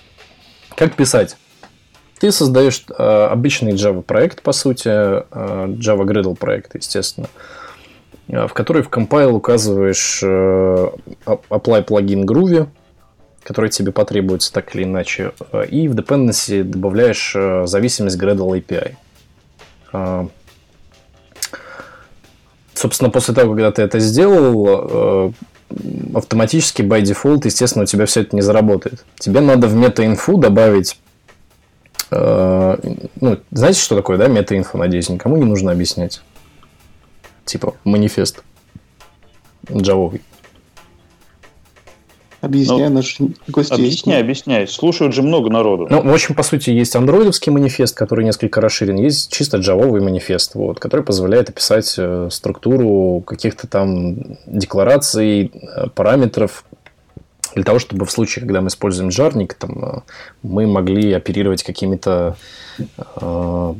Как писать? Ты создаешь э, обычный Java проект, по сути, э, Java Gradle проект, естественно, э, в который в compile указываешь apply плагин Groovy, который тебе потребуется так или иначе, и в dependency добавляешь зависимость Gradle API. Собственно, после того, когда ты это сделал, автоматически by default, естественно, у тебя все это не заработает. Тебе надо в meta-info добавить ну, знаете, что такое, да, мета-инфо, надеюсь, никому не нужно объяснять. Типа манифест джавовый. Объясняй, ну, наш гость Объясняй, объясняй. Слушают же много народу. Ну, в общем, по сути, есть андроидовский манифест, который несколько расширен, есть чисто джавовый манифест, вот, который позволяет описать э, структуру каких-то там деклараций, э, параметров, для того, чтобы в случае, когда мы используем жарник, там, э, мы могли оперировать какими-то э,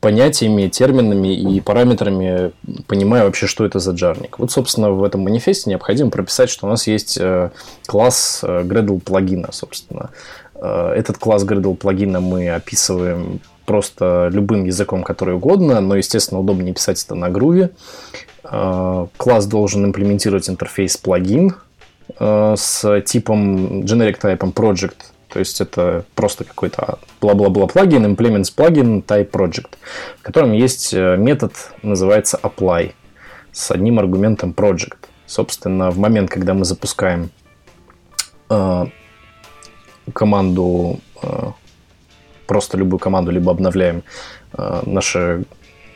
понятиями, терминами и параметрами, понимая вообще, что это за жарник. Вот, собственно, в этом манифесте необходимо прописать, что у нас есть э, класс э, Gradle плагина, собственно. Этот класс Gradle плагина мы описываем просто любым языком, который угодно, но, естественно, удобнее писать это на груве. Класс должен имплементировать интерфейс плагин, с типом generic type project, То есть это просто какой-то бла-бла-бла плагин, implements плагин type project, в котором есть э, метод, называется apply, с одним аргументом project. Собственно, в момент, когда мы запускаем э, команду, э, просто любую команду, либо обновляем э, наше,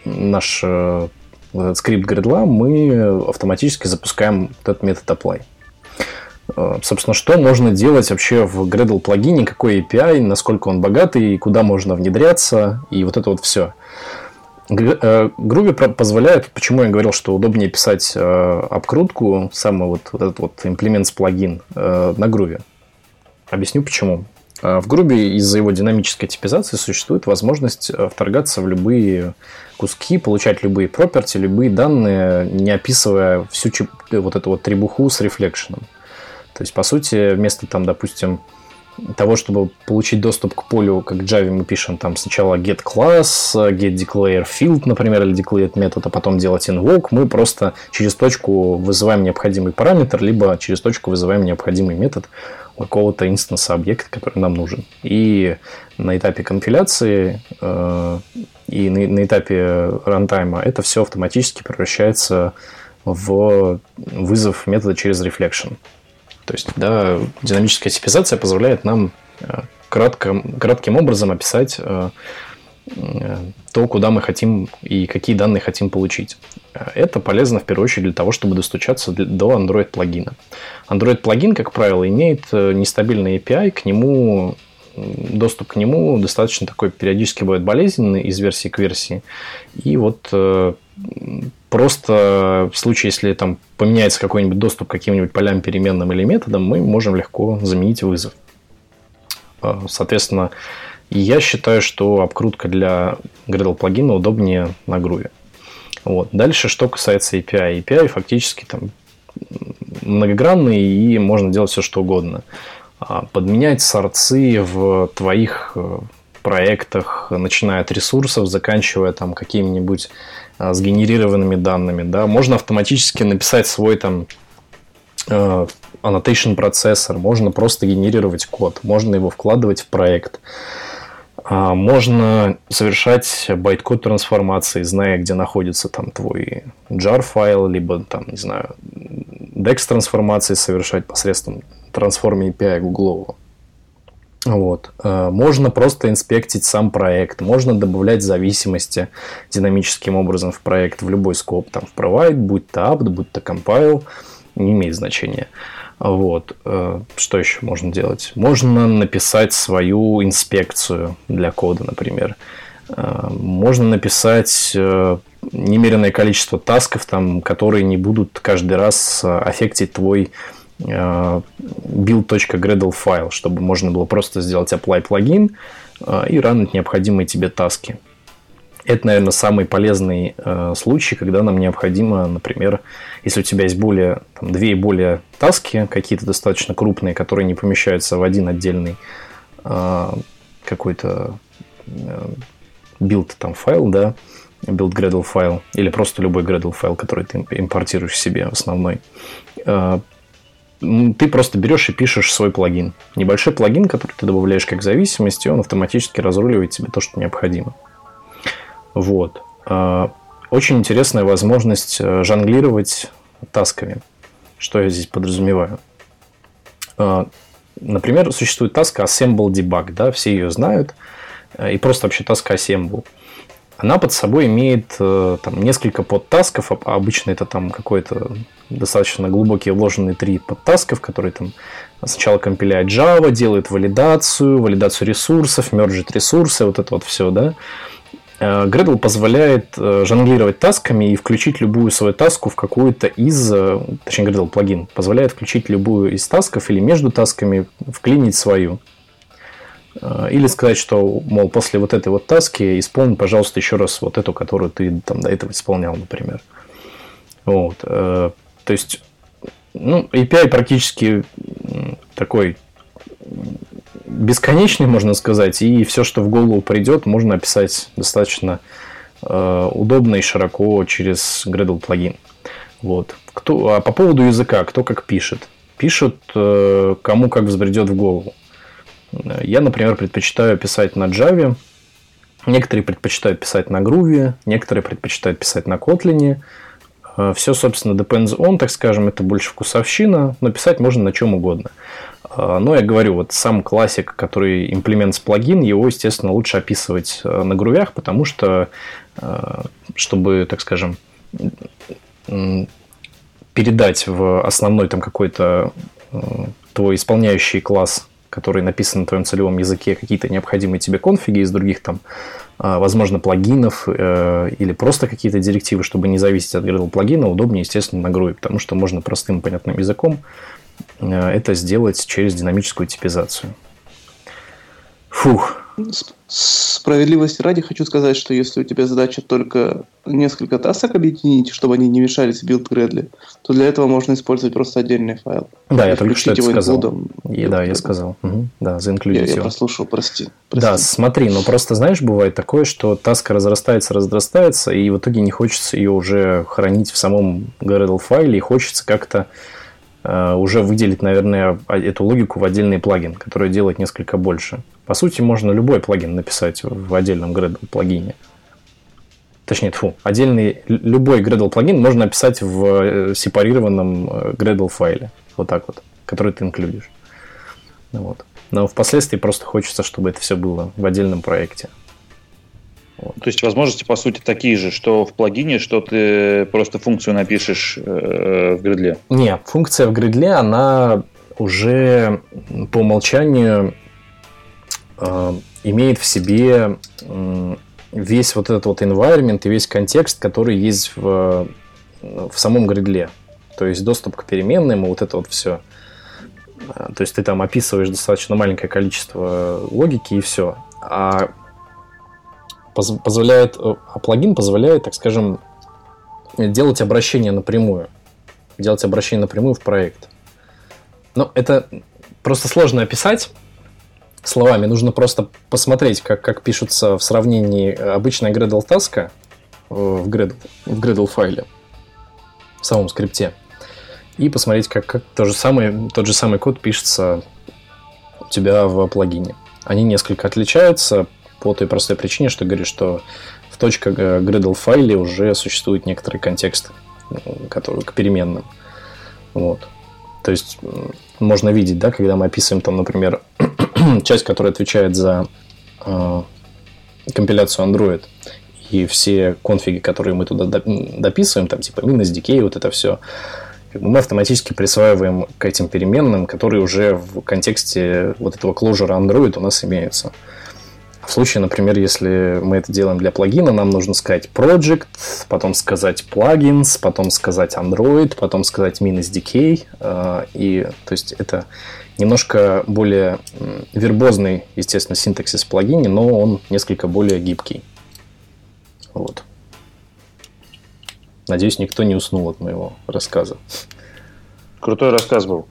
наш э, вот этот скрипт гридла, мы автоматически запускаем этот метод apply. Э, собственно, что можно делать вообще в Gradle плагине, какой API, насколько он богатый, куда можно внедряться, и вот это вот все. Groovy э, позволяет, почему я говорил, что удобнее писать э, обкрутку, самый вот, вот этот вот implements плагин на Groovy. Объясню почему. В Groovy из-за его динамической типизации существует возможность вторгаться в любые куски, получать любые property, любые данные, не описывая всю вот эту вот требуху с рефлекшеном. То есть, по сути, вместо там, допустим, того, чтобы получить доступ к полю, как Java мы пишем там сначала get class, get declare field, например, или declare метод, а потом делать invoke, мы просто через точку вызываем необходимый параметр, либо через точку вызываем необходимый метод какого-то инстанса объекта, который нам нужен. И на этапе компиляции э, и на, на этапе рантайма это все автоматически превращается в вызов метода через reflection. То есть, да, динамическая типизация позволяет нам э, кратко, кратким образом описать э, э, то, куда мы хотим и какие данные хотим получить. Это полезно в первую очередь для того, чтобы достучаться до Android плагина. Android плагин, как правило, имеет нестабильный API, к нему доступ к нему достаточно такой периодически бывает болезненный из версии к версии. И вот Просто в случае, если там поменяется какой-нибудь доступ к каким-нибудь полям, переменным или методам, мы можем легко заменить вызов. А, соответственно, я считаю, что обкрутка для Gradle плагина удобнее на Groovy. Вот. Дальше, что касается API. API фактически там многогранный и можно делать все, что угодно. А, подменять сорцы в твоих э, проектах, начиная от ресурсов, заканчивая там какими-нибудь сгенерированными данными, да, можно автоматически написать свой там э, annotation процессор, можно просто генерировать код, можно его вкладывать в проект. А, можно совершать байткод трансформации, зная, где находится там твой jar файл, либо там, не знаю, DEX трансформации совершать посредством трансформе API гуглового. Вот. Э, можно просто инспектить сам проект, можно добавлять зависимости динамическим образом в проект, в любой скоп, там, в provide, будь то apt, будь то compile, не имеет значения. Вот. Э, что еще можно делать? Можно написать свою инспекцию для кода, например. Э, можно написать немеренное количество тасков, там, которые не будут каждый раз аффектить твой build.gradle файл, чтобы можно было просто сделать apply плагин э, и ранить необходимые тебе таски. Это, наверное, самый полезный э, случай, когда нам необходимо, например, если у тебя есть более, там, две и более таски, какие-то достаточно крупные, которые не помещаются в один отдельный э, какой-то э, там файл, да, build Gradle файл, или просто любой Gradle файл, который ты импортируешь себе основной, э, ты просто берешь и пишешь свой плагин. Небольшой плагин, который ты добавляешь как зависимость, и он автоматически разруливает тебе то, что необходимо. Вот. А, очень интересная возможность э, жонглировать тасками. Что я здесь подразумеваю? А, например, существует таска Assemble Debug, да, все ее знают, э, и просто вообще таска Assemble. Она под собой имеет э, там, несколько подтасков, обычно это там какой-то достаточно глубокие вложенные три подтасков, которые там сначала компиляет Java, делает валидацию, валидацию ресурсов, мержит ресурсы, вот это вот все, да. Э, Gradle позволяет э, жонглировать тасками и включить любую свою таску в какую-то из, точнее Gradle плагин, позволяет включить любую из тасков или между тасками вклинить свою. Э, или сказать, что, мол, после вот этой вот таски исполни, пожалуйста, еще раз вот эту, которую ты там до этого исполнял, например. Вот. Э, то есть, ну, API практически такой бесконечный, можно сказать, и все, что в голову придет, можно описать достаточно э, удобно и широко через Gradle плагин. Вот. Кто, а по поводу языка, кто как пишет. Пишет, кому как взбредет в голову. Я, например, предпочитаю писать на Java, некоторые предпочитают писать на Groovy, некоторые предпочитают писать на Kotlin. Э, Все, собственно, depends on, так скажем, это больше вкусовщина, но писать можно на чем угодно. Э, но я говорю, вот сам классик, который имплемент плагин, его, естественно, лучше описывать э, на грувях, потому что, чтобы, так скажем, передать в основной там какой-то твой исполняющий класс, который написан на твоем целевом языке, какие-то необходимые тебе конфиги из других там а, возможно, плагинов э, или просто какие-то директивы, чтобы не зависеть от Gradle плагина, удобнее, естественно, на Groovy, потому что можно простым понятным языком э, это сделать через динамическую типизацию. Фух. Справедливости ради хочу сказать, что если у тебя задача только несколько task ок объединить, чтобы они не мешались в build Gradle, то для этого можно использовать просто отдельный файл. Да, я только что это сказал. И, да, я сказал. Угу. Да, за include ить я, я прослушал, прости, прости. Да, смотри, но просто знаешь, бывает такое, что task а разрастается, разрастается, и в итоге не хочется ее уже хранить в самом Gradle файле, и хочется как-то э, уже выделить, наверное, эту логику в отдельный плагин, который делает несколько больше. По сути, можно любой плагин написать в отдельном Gradle плагине. Точнее, фу, отдельный, любой Gradle плагин можно написать в э, сепарированном э, Gradle файле. Вот так вот, который ты инклюдишь. Вот. Но впоследствии просто хочется, чтобы это все было в отдельном проекте. Вот. То есть возможности, по сути, такие же, что в плагине, что ты просто функцию напишешь э, в гридле? Не, функция в гридле, она уже по умолчанию имеет в себе весь вот этот вот environment и весь контекст, который есть в, в самом гридле. То есть доступ к переменным и вот это вот все. Э, то есть ты там описываешь достаточно маленькое количество логики и все. А позволяет, э, а плагин позволяет, так скажем, делать обращение напрямую. Делать обращение напрямую в проект. Но это просто сложно описать, словами. Нужно просто посмотреть, как, как пишутся в сравнении обычная Gradle таска э, в Gradle, в Gradle файле, в самом скрипте. И посмотреть, как, как то же самое, тот же самый код пишется у тебя в плагине. Они несколько отличаются по той простой причине, что говорю, что в точка Gradle файле уже существует некоторый контекст который, к переменным. Вот. То есть можно видеть, да, когда мы описываем там, например, [clears throat] часть, которая отвечает за э, компиляцию Android, и все конфиги, которые мы туда дописываем, там типа минус decay, вот это все, мы автоматически присваиваем к этим переменным, которые уже в контексте вот этого closure Android у нас имеются. В случае, например, если мы это делаем для плагина, нам нужно сказать project, потом сказать plugins, потом сказать Android, потом сказать minus decay. Э, и то есть это немножко более вербозный, естественно, синтаксис в плагине, но он несколько более гибкий. Вот. Надеюсь, никто не уснул от моего рассказа. Крутой рассказ был.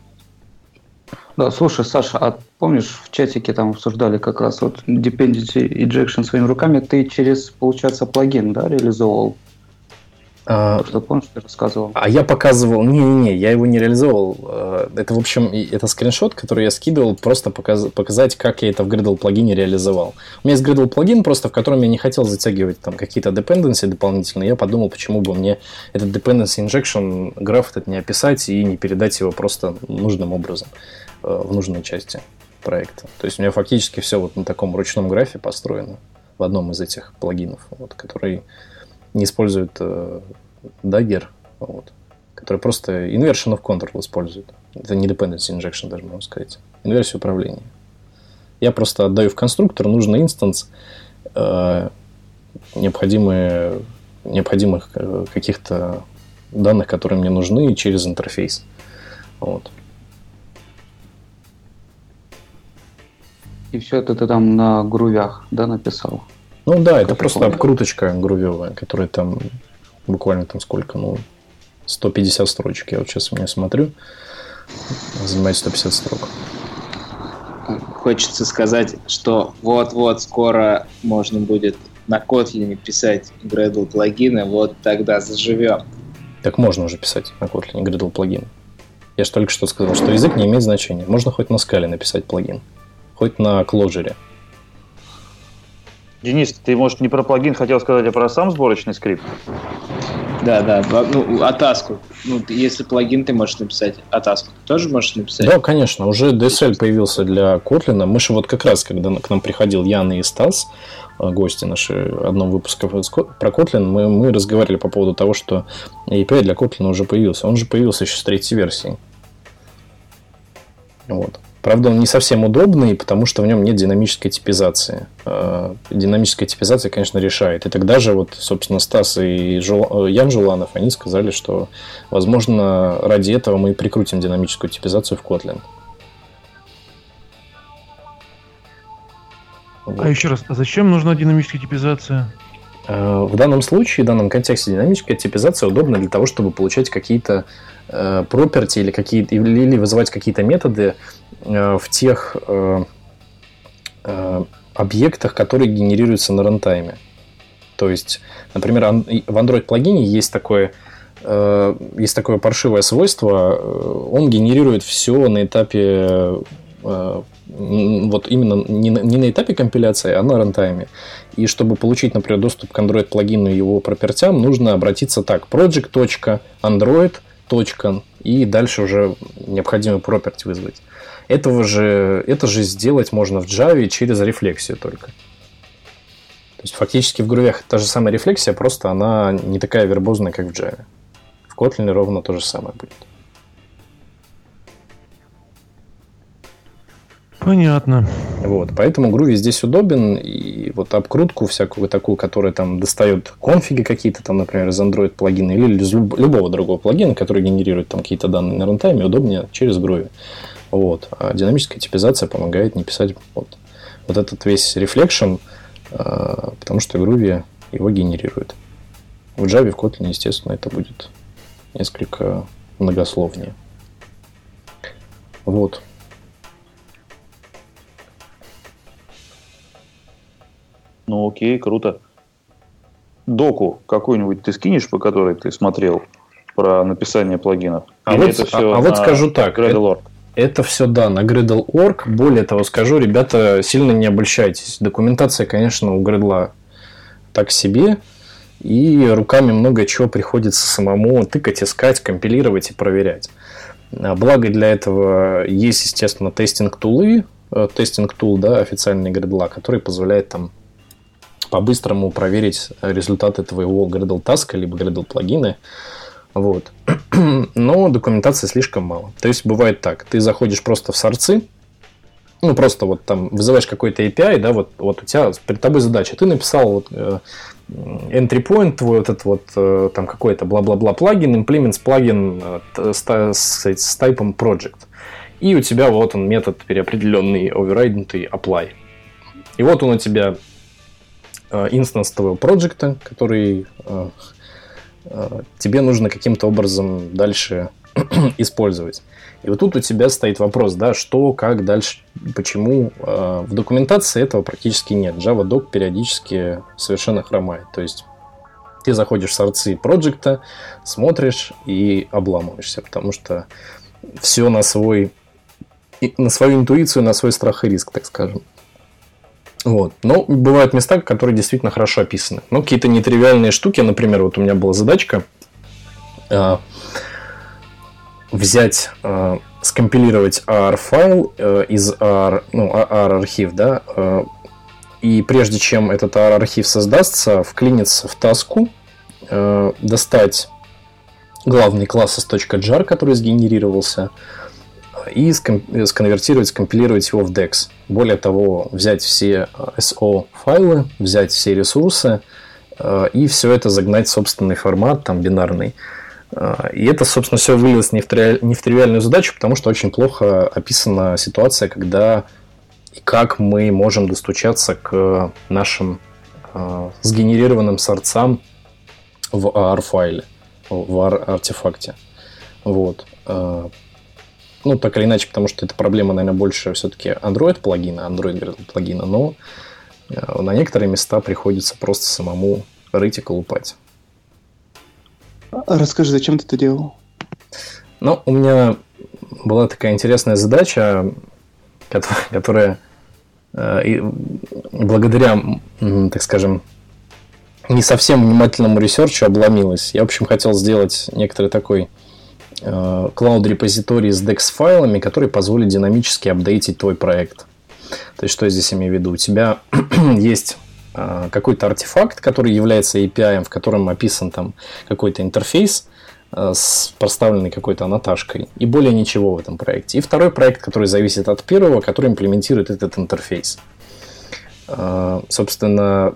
Да, слушай, Саша, а помнишь, в чатике там обсуждали как раз вот dependency injection своими руками, ты через, получается, плагин, да, реализовывал? А, что помнишь, ты рассказывал? А я показывал, не-не-не, я его не реализовал. А, это, в общем, это скриншот, который я скидывал, просто показ, показать, как я это в Gradle плагине реализовал. У меня есть Gradle плагин, просто в котором я не хотел затягивать там какие-то dependency дополнительные. Я подумал, почему бы мне этот dependency injection граф этот не описать и не передать его просто нужным образом э, в нужной части проекта. То есть у меня фактически все вот на таком ручном графе построено в одном из этих плагинов, вот, который не используют э, Dagger, вот, который просто inversion of control использует. Это не dependency injection даже, можно сказать. Инверсию управления. Я просто отдаю в конструктор нужный инстанс э, необходимые, необходимых э, каких-то данных, которые мне нужны через интерфейс. Вот. И все это ты там на грувях, да, написал? Ну да, это просто помню. обкруточка грувевая, которая там буквально там сколько, ну, 150 строчек. Я вот сейчас у меня смотрю, занимает 150 строк. Хочется сказать, что вот-вот скоро можно будет на Kotlin писать Gradle плагины, вот тогда заживем. Так можно уже писать на Kotlin Gradle плагин. Я же только что сказал, что язык не имеет значения. Можно хоть на скале написать плагин. хоть на кложере. Денис, ты, может, не про плагин хотел сказать, а про сам сборочный скрипт? Да, да, ну, атаску. Ну, если плагин ты можешь написать, атаску тоже можешь написать? Да, конечно, уже DSL появился для Kotlin. Мы же вот как раз, когда к нам приходил Ян и Стас, э, гости наши одного выпуска про Kotlin, мы, мы разговаривали по поводу того, что API для Kotlin уже появился. Он же появился еще с третьей версии. Вот. Правда, он не совсем удобный, потому что в нем нет динамической типизации. А, динамическая типизация, конечно, решает. И тогда же, вот, собственно, Стас и Жул... Ян Жуланов, они сказали, что, возможно, ради этого мы прикрутим динамическую типизацию в Kotlin. Вот. А еще раз, а зачем нужна динамическая типизация? А, в данном случае, в данном контексте динамическая типизация удобна для того, чтобы получать какие-то э, property или, какие или вызывать какие-то методы Э, в тех э, э, объектах, которые генерируются на рантайме. То есть, например, в Android плагине есть такое есть такое паршивое свойство, он генерирует все на этапе вот именно не на, не на этапе компиляции, а на рантайме. И чтобы получить, например, доступ к Android плагину и его пропертям, нужно обратиться так: project.android. и дальше уже необходимый property вызвать. Этого же, это же сделать можно в Java через рефлексию только. То есть фактически в грувях та же самая рефлексия, просто она не такая вербозная, как в Java. В Kotlin ровно то же самое будет. Понятно. Вот, поэтому Groovy здесь удобен, и вот обкрутку всякую такую, которая там достает конфиги какие-то, там, например, из Android плагина или из любого другого плагина, который генерирует там какие-то данные на рантайме, удобнее через Groovy. Вот. А динамическая типизация помогает не писать вот, вот этот весь reflection, а, потому что Groovy его генерирует. В Java, в Kotlin, естественно, это будет несколько многословнее. Вот. Ну окей, круто. Доку какую-нибудь ты скинешь, по которой ты смотрел про написание плагинов? А, вот, это все а, а вот скажу так. Gradle.org? Это все да, на Gradle.org. Более того, скажу, ребята, сильно не обольщайтесь. Документация, конечно, у Gradle так себе. И руками много чего приходится самому тыкать, искать, компилировать и проверять. А благо для этого есть, естественно, testing tool ы, э, testing tool, да, официальный Gradle, который позволяет там по-быстрому проверить результаты твоего Gradle task а либо Gradle плагина вот. [clears throat] Но документации слишком мало. То есть бывает так, ты заходишь просто в source ы, ну, просто вот там вызываешь какой-то API, да, вот, вот у тебя перед тобой задача. Ты написал вот э, entry point, твой вот этот вот э, там какой-то бла-бла-бла плагин, implements плагин э, с, с, типом project. И у тебя вот он метод переопределенный, overriding apply. И вот он у тебя э, инстанс твоего проекта, который э, Э, тебе нужно каким-то образом дальше [clears throat] использовать. И вот тут у тебя стоит вопрос, да, что, как дальше, почему. В документации этого практически нет. Java Doc периодически совершенно хромает. То есть ты заходишь в сорцы проекта, смотришь и обламываешься, потому что все на свой на свою интуицию, на свой страх и риск, так скажем. Вот. Но бывают места, которые действительно хорошо описаны. Ну, какие-то нетривиальные штуки, например, вот у меня была задачка э, взять, э, скомпилировать AR-файл э, из AR, ну, AR-архив, да, э, и прежде чем этот AR-архив создастся, вклиниться в таску, э, достать главный класс из .jar, который сгенерировался, и сконвертировать, скомпилировать его в DEX. Более того, взять все э, файлы, взять все ресурсы э, и все это загнать в собственный формат, там бинарный. Э, и это, собственно, все вылилось не в, три... не в тривиальную задачу, потому что очень плохо описана ситуация, когда и как мы можем достучаться к нашим сгенерированным сорцам в AR-файле, в AR-артефакте. Вот. Ну, так или иначе, потому что эта проблема, наверное, больше все-таки Android плагина, Android плагина, но э, на некоторые места приходится просто самому рыть и колупать. А расскажи, зачем ты это делал? Ну, у меня была такая интересная задача, [laughs] которая и благодаря, так скажем, не совсем внимательному research у обломилась. Я, в общем, хотел сделать некоторый такой cloud-репозиторий с DEX-файлами, который позволит динамически update ить твой проект. То есть, что я здесь имею в виду? У тебя [clears throat] есть а, какой-то артефакт, который является API, в котором описан там какой-то интерфейс а, с проставленной какой-то аннотажкой, и более ничего в этом проекте. И второй проект, который зависит от первого, который имплементирует этот интерфейс. Собственно,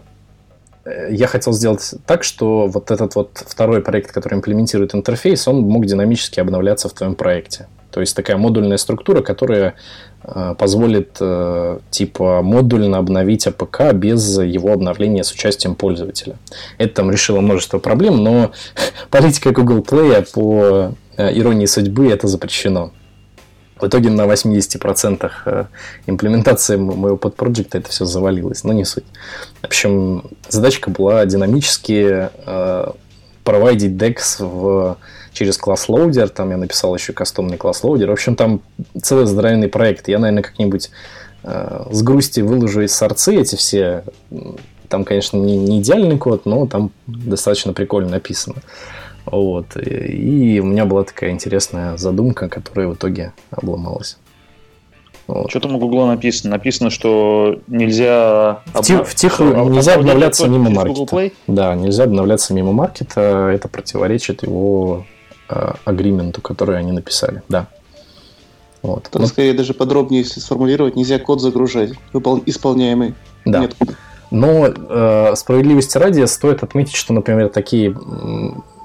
я хотел сделать так, что вот этот вот второй проект, который имплементирует интерфейс, он мог динамически обновляться в твоем проекте. То есть такая модульная структура, которая Э, позволит э, типа модульно обновить APK без его обновления с участием пользователя. Это там решило множество проблем, но [laughs] политика Google Play по э, иронии судьбы это запрещено. В итоге на 80% имплементации моего подпроекта это все завалилось, но не суть. В общем, задачка была динамически проводить DEX в через класс loader, там я написал еще кастомный класс loader. В общем, там целый здоровенный проект. Я, наверное, как-нибудь э, с грусти выложу из сорцы эти все. Там, конечно, не, не идеальный код, но там достаточно прикольно написано. Вот. И, у меня была такая интересная задумка, которая в итоге обломалась. Вот. Что там у Гугла написано? Написано, что нельзя... В, тих, в тихую нельзя обновляться мимо маркета. Да, нельзя обновляться мимо маркета. Это противоречит его Э, агрименту, который они написали, да. Вот. Там, ну, скорее, даже подробнее, если сформулировать, нельзя код загружать, выпол... исполняемый. Да. Нет. Но э, справедливости ради стоит отметить, что, например, такие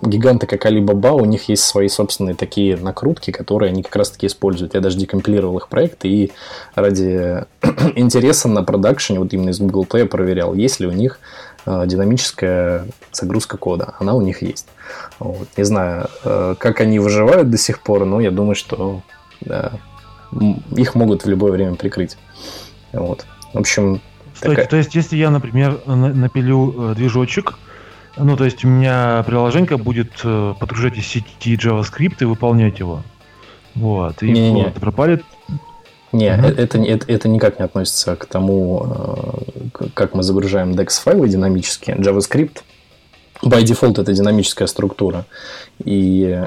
гиганты, как Alibaba, у них есть свои собственные такие накрутки, которые они как раз-таки используют. Я даже декомпилировал их проекты и ради [clears throat] интереса на продакшене, вот именно из Google Play проверял, есть ли у них Э, динамическая загрузка кода. Она у них есть. Вот. Не знаю, э, как они выживают до сих пор, но я думаю, что да, их могут в любое время прикрыть. Вот. В общем, Кстати, такая... то есть, если я, например, напилю э, движочек, ну, то есть у меня приложение будет подгружать из сети JavaScript и выполнять его. Вот. И не, вот, пропали не, mm-hmm. это, это, это никак не относится к тому, э, как мы загружаем DEX-файлы динамически. JavaScript by default это динамическая структура. И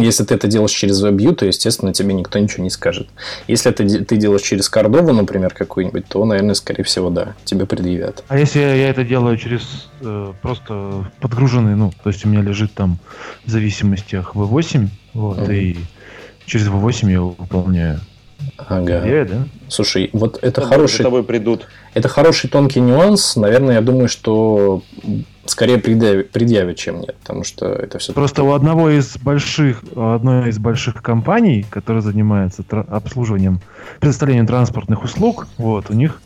если ты это делаешь через WebView, то, естественно, тебе никто ничего не скажет. Если это ты делаешь через Cordova, например, какую-нибудь, то, наверное, скорее всего, да, тебе предъявят. А если я это делаю через э, просто подгруженный, ну, то есть у меня лежит там в зависимостях V8, вот, mm-hmm. и через V8 я его выполняю. Ага. Проверяют, да? Слушай, вот это Когда хороший... За тобой придут. Это хороший тонкий нюанс. Наверное, я думаю, что скорее предъявят, предъявят чем нет, потому что это все... Просто у одного из больших, одной из больших компаний, которая занимается обслуживанием, предоставлением транспортных услуг, вот, у них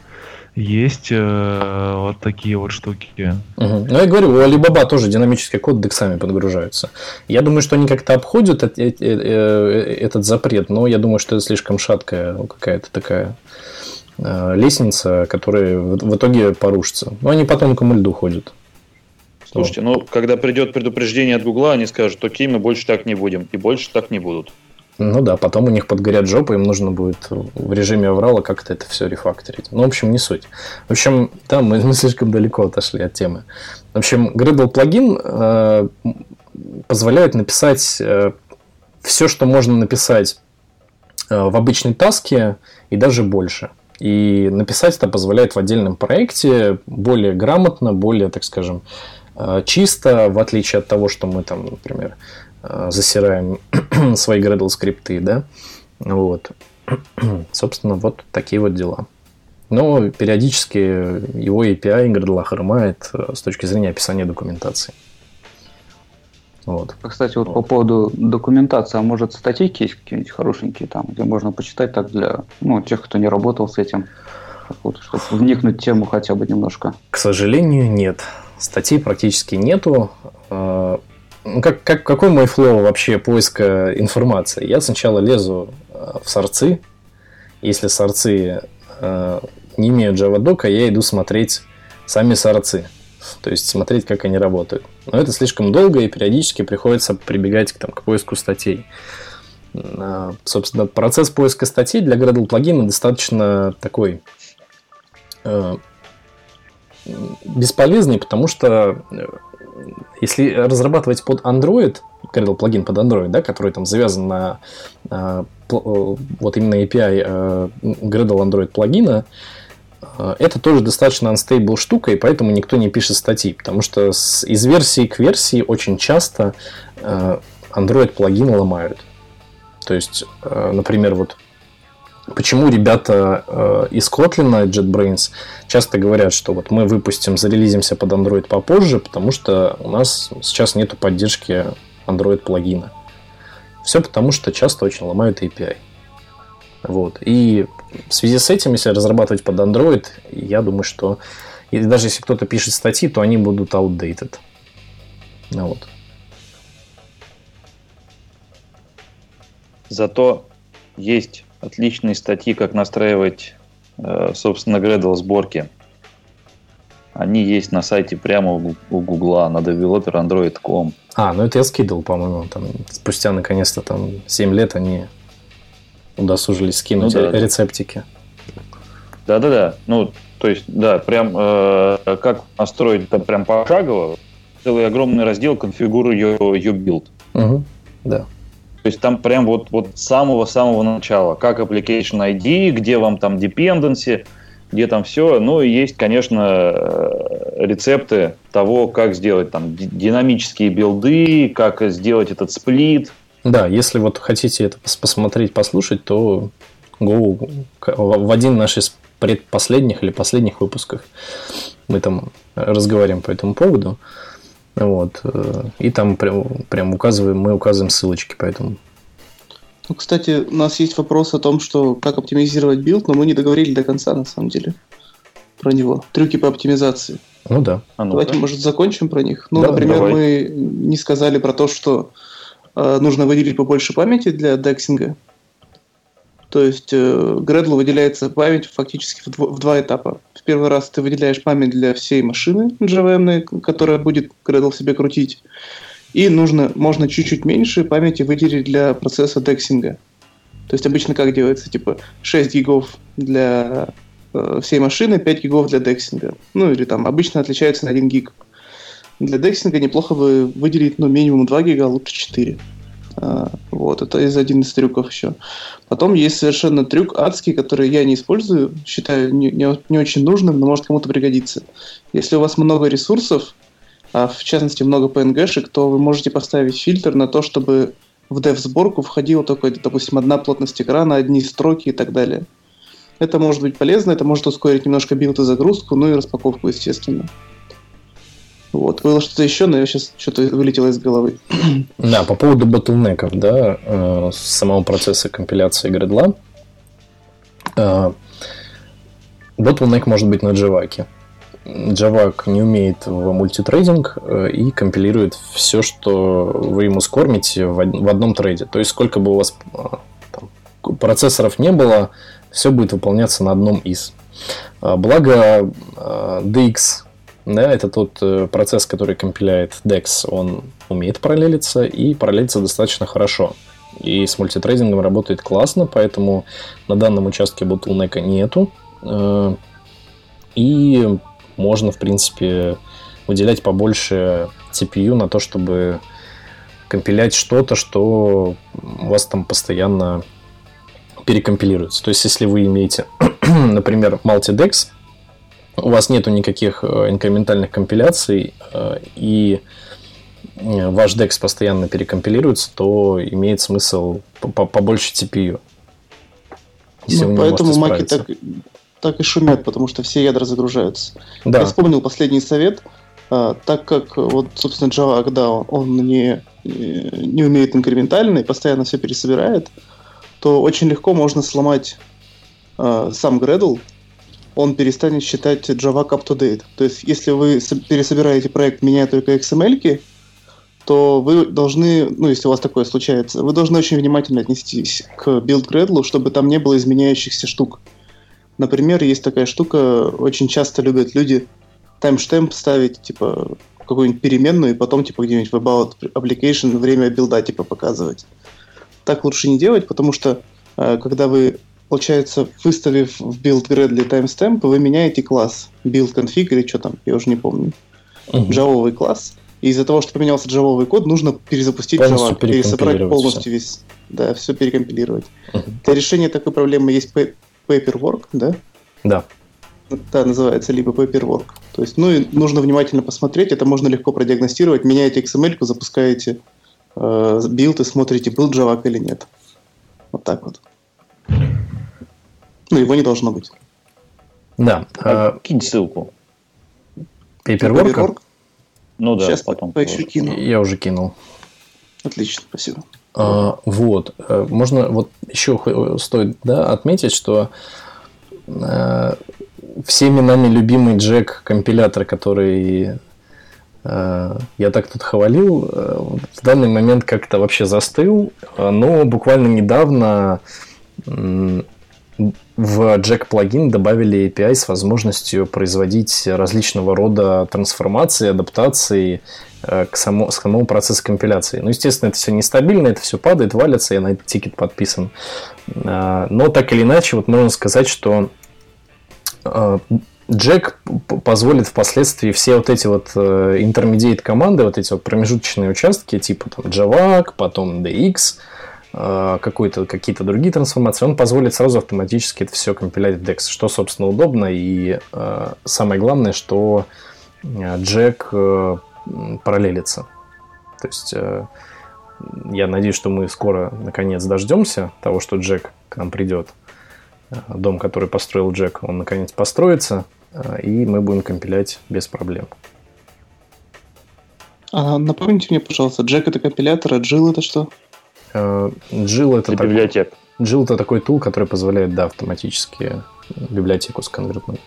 есть э, вот такие вот штуки. Угу. Ну, я говорю, у Alibaba тоже динамический код дексами подгружаются. Я думаю, что они как-то обходят э, э, э, этот запрет, но я думаю, что это слишком шаткая какая-то такая лестница, которая в итоге порушится. Но они по тонкому льду ходят. Слушайте, ну, когда придет предупреждение от Гугла, они скажут, окей, мы больше так не будем, и больше так не будут. Ну да, потом у них подгорят жопы, им нужно будет в режиме аврала как-то это все рефакторить. Ну, в общем, не суть. В общем, там мы, [laughs] мы слишком далеко отошли от темы. В общем, Gradle плагин э, позволяет написать э, все, что можно написать э, в обычной таске и даже больше. И написать это позволяет в отдельном проекте более грамотно, более, так скажем, э, чисто, в отличие от того, что мы там, например, засираем [clears throat] свои Gradle скрипты, да, вот. [clears throat] Собственно, вот такие вот дела. Но периодически его API Gradle хромает э, с точки зрения описания документации. Вот. Кстати, вот, вот по поводу документации, а может статейки есть какие-нибудь хорошенькие там, где можно почитать так для ну, тех, кто не работал с этим, вот, чтобы вникнуть в тему хотя бы немножко? К сожалению, нет. Статей практически нету. Ну, как, как, какой мой флоу вообще поиска информации? Я сначала лезу э, в сорцы. Если сорцы э, не имеют JavaDoc, я иду смотреть сами сорцы. То есть смотреть, как они работают. Но это слишком долго, и периодически приходится прибегать там, к поиску статей. Э, собственно, процесс поиска статей для Gradle плагина достаточно такой э, бесполезный, потому что э, если разрабатывать под Android, Gradle плагин под Android, да, который там завязан на э, вот именно API Gradle Android плагина, это тоже достаточно unstable штука, и поэтому никто не пишет статьи, потому что с, из версии к версии очень часто Android плагины ломают. То есть, например, вот Почему ребята э, из Kotlin, JetBrains, часто говорят, что вот мы выпустим, зарелизимся под Android попозже, потому что у нас сейчас нет поддержки Android плагина. Все потому, что часто очень ломают API. Вот. И в связи с этим, если разрабатывать под Android, я думаю, что и даже если кто-то пишет статьи, то они будут outdated. Вот. Зато есть отличные статьи, как настраивать, э, собственно, Gradle сборки. Они есть на сайте прямо у Гугла на developerandroid.com. А, ну это я скидывал, по-моему, там спустя наконец-то там 7 лет они удосужились скинуть ну, да, рецептики. Да-да-да, ну, то есть, да, прям э, как настроить там прям пошагово, целый огромный раздел конфигуруй your, your build. Угу, да. То есть там прям вот, вот с самого-самого начала, как application ID, где вам там dependency, где там все. Ну и есть, конечно, э, рецепты того, как сделать там динамические билды, как сделать этот сплит. Да, если вот хотите это посмотреть, послушать, то Go в один наш из предпоследних или последних выпусков мы там разговариваем по этому поводу. Вот. Э, и там прям, прям указываем, мы указываем ссылочки, поэтому. Ну, кстати, у нас есть вопрос о том, что как оптимизировать build, но мы не договорили до конца, на самом деле, про него. Трюки по оптимизации. Ну да. А ну Давайте, может, закончим про них. Ну, да, например, давай. мы не сказали про то, что э, нужно выделить побольше памяти для dexing а. То есть э, Gradle выделяется память фактически в, дво, в два этапа. В первый раз ты выделяешь память для всей машины JVM, которая будет Gradle себе крутить. И нужно, можно чуть-чуть меньше памяти выделить для процесса дексинга. То есть обычно как делается? Типа 6 гигов для э, всей машины, 5 гигов для дексинга. Ну или там обычно отличается на 1 гиг. Для дексинга неплохо бы выделить ну, минимум 2 гига, а лучше 4. А, вот, это из один из трюков еще. Потом есть совершенно трюк адский, который я не использую, считаю не, не, очень нужным, но может кому-то пригодиться. Если у вас много ресурсов, а в частности много PNG-шек, то вы можете поставить фильтр на то, чтобы в dev-сборку входила только, допустим, одна плотность экрана, одни строки и так далее. Это может быть полезно, это может ускорить немножко build и загрузку, ну и распаковку, естественно. Вот. Было что-то еще, но я сейчас что-то вылетело из головы. Да, по поводу bottleneck ов, да, э, самого процесса компиляции Gradle. Э, ботлнек может быть на Java. Java не умеет в мультитрейдинг э, и компилирует все, что вы ему скормите в одном трейде. То есть, сколько бы у вас э, там, процессоров не было, все будет выполняться на одном из. Благо DX да, это тот э, процесс, который компиляет DEX, он умеет параллелиться и параллелится достаточно хорошо. И с мультитрейдингом работает классно, поэтому на данном участке ботлнека нету. Э, и можно, в принципе, выделять побольше CPU на то, чтобы компилять что-то, что у вас там постоянно перекомпилируется. То есть, если вы имеете, [clears throat] например, multidex, у вас нету никаких э, инкрементальных компиляций, э, и э, ваш DEX постоянно перекомпилируется, то имеет смысл побольше CPU. Ну, поэтому маки так, так и шумят, потому что все ядра загружаются. Да. Я вспомнил последний совет. Так как, вот, собственно, Java, когда он не, не умеет инкрементально и постоянно все пересобирает, то очень легко можно сломать сам Gradle, он перестанет считать Java up to date. То есть, если вы пересобираете проект, меняя только XML, то вы должны, ну, если у вас такое случается, вы должны очень внимательно отнестись к build Gradle, чтобы там не было изменяющихся штук. Например, есть такая штука, очень часто любят люди таймштемп ставить, типа, какую-нибудь переменную, и потом, типа, где-нибудь в about application время билда, типа, показывать. Так лучше не делать, потому что, э, когда вы получается, выставив в build Gradle timestamp, вы меняете класс build config или что там, я уже не помню. Угу. Джавовый класс. И из-за того, что поменялся джавовый код, нужно перезапустить Полностью Java, пересобрать полностью весь, да, все перекомпилировать. Мгм. Для решения такой проблемы есть pa- paperwork, да? Да. Да, называется либо paperwork. То есть, ну и нужно внимательно посмотреть, это можно легко продиагностировать. Меняете XML, запускаете э, билд и смотрите, был Java или нет. Вот так вот. Ну, его не должно быть. Да. А, Кинь ссылку. Paperwork Paperwork? Ну да, Сейчас потом. поищу, положу. кину. я уже кинул. Отлично, спасибо. А, Вот. Э, Можно вот еще стоит да, отметить, что э, всеми нами любимый Джек компилятор, который э, я так тут хвалил, в данный момент как-то вообще застыл, но буквально недавно в Jack плагин добавили API с возможностью производить различного рода трансформации, адаптации э, к, само, к самому процессу компиляции. Ну, естественно, это все нестабильно, это все падает, валится, я на этот тикет подписан. А, Но так или иначе, вот можно сказать, что э, Джек п- позволит впоследствии все вот эти вот э, intermediate команды, вот эти вот промежуточные участки, типа там JavaC, потом DX, э, какие-то другие трансформации, он позволит сразу автоматически это все компилять в DEX, что, собственно, удобно. И э, самое главное, что э, Джек э, м, параллелится. То есть э, я надеюсь, что мы скоро наконец дождемся того, что Джек к нам придет. Э, Дом, который построил Джек, он наконец построится, э, и мы будем компилять без проблем. А напомните мне, пожалуйста, Джек это компилятор, а Jill это что? Э, Jill это Для такой- библиотек. Jill это такой тул, который позволяет, да, автоматически библиотеку сконвертнуть.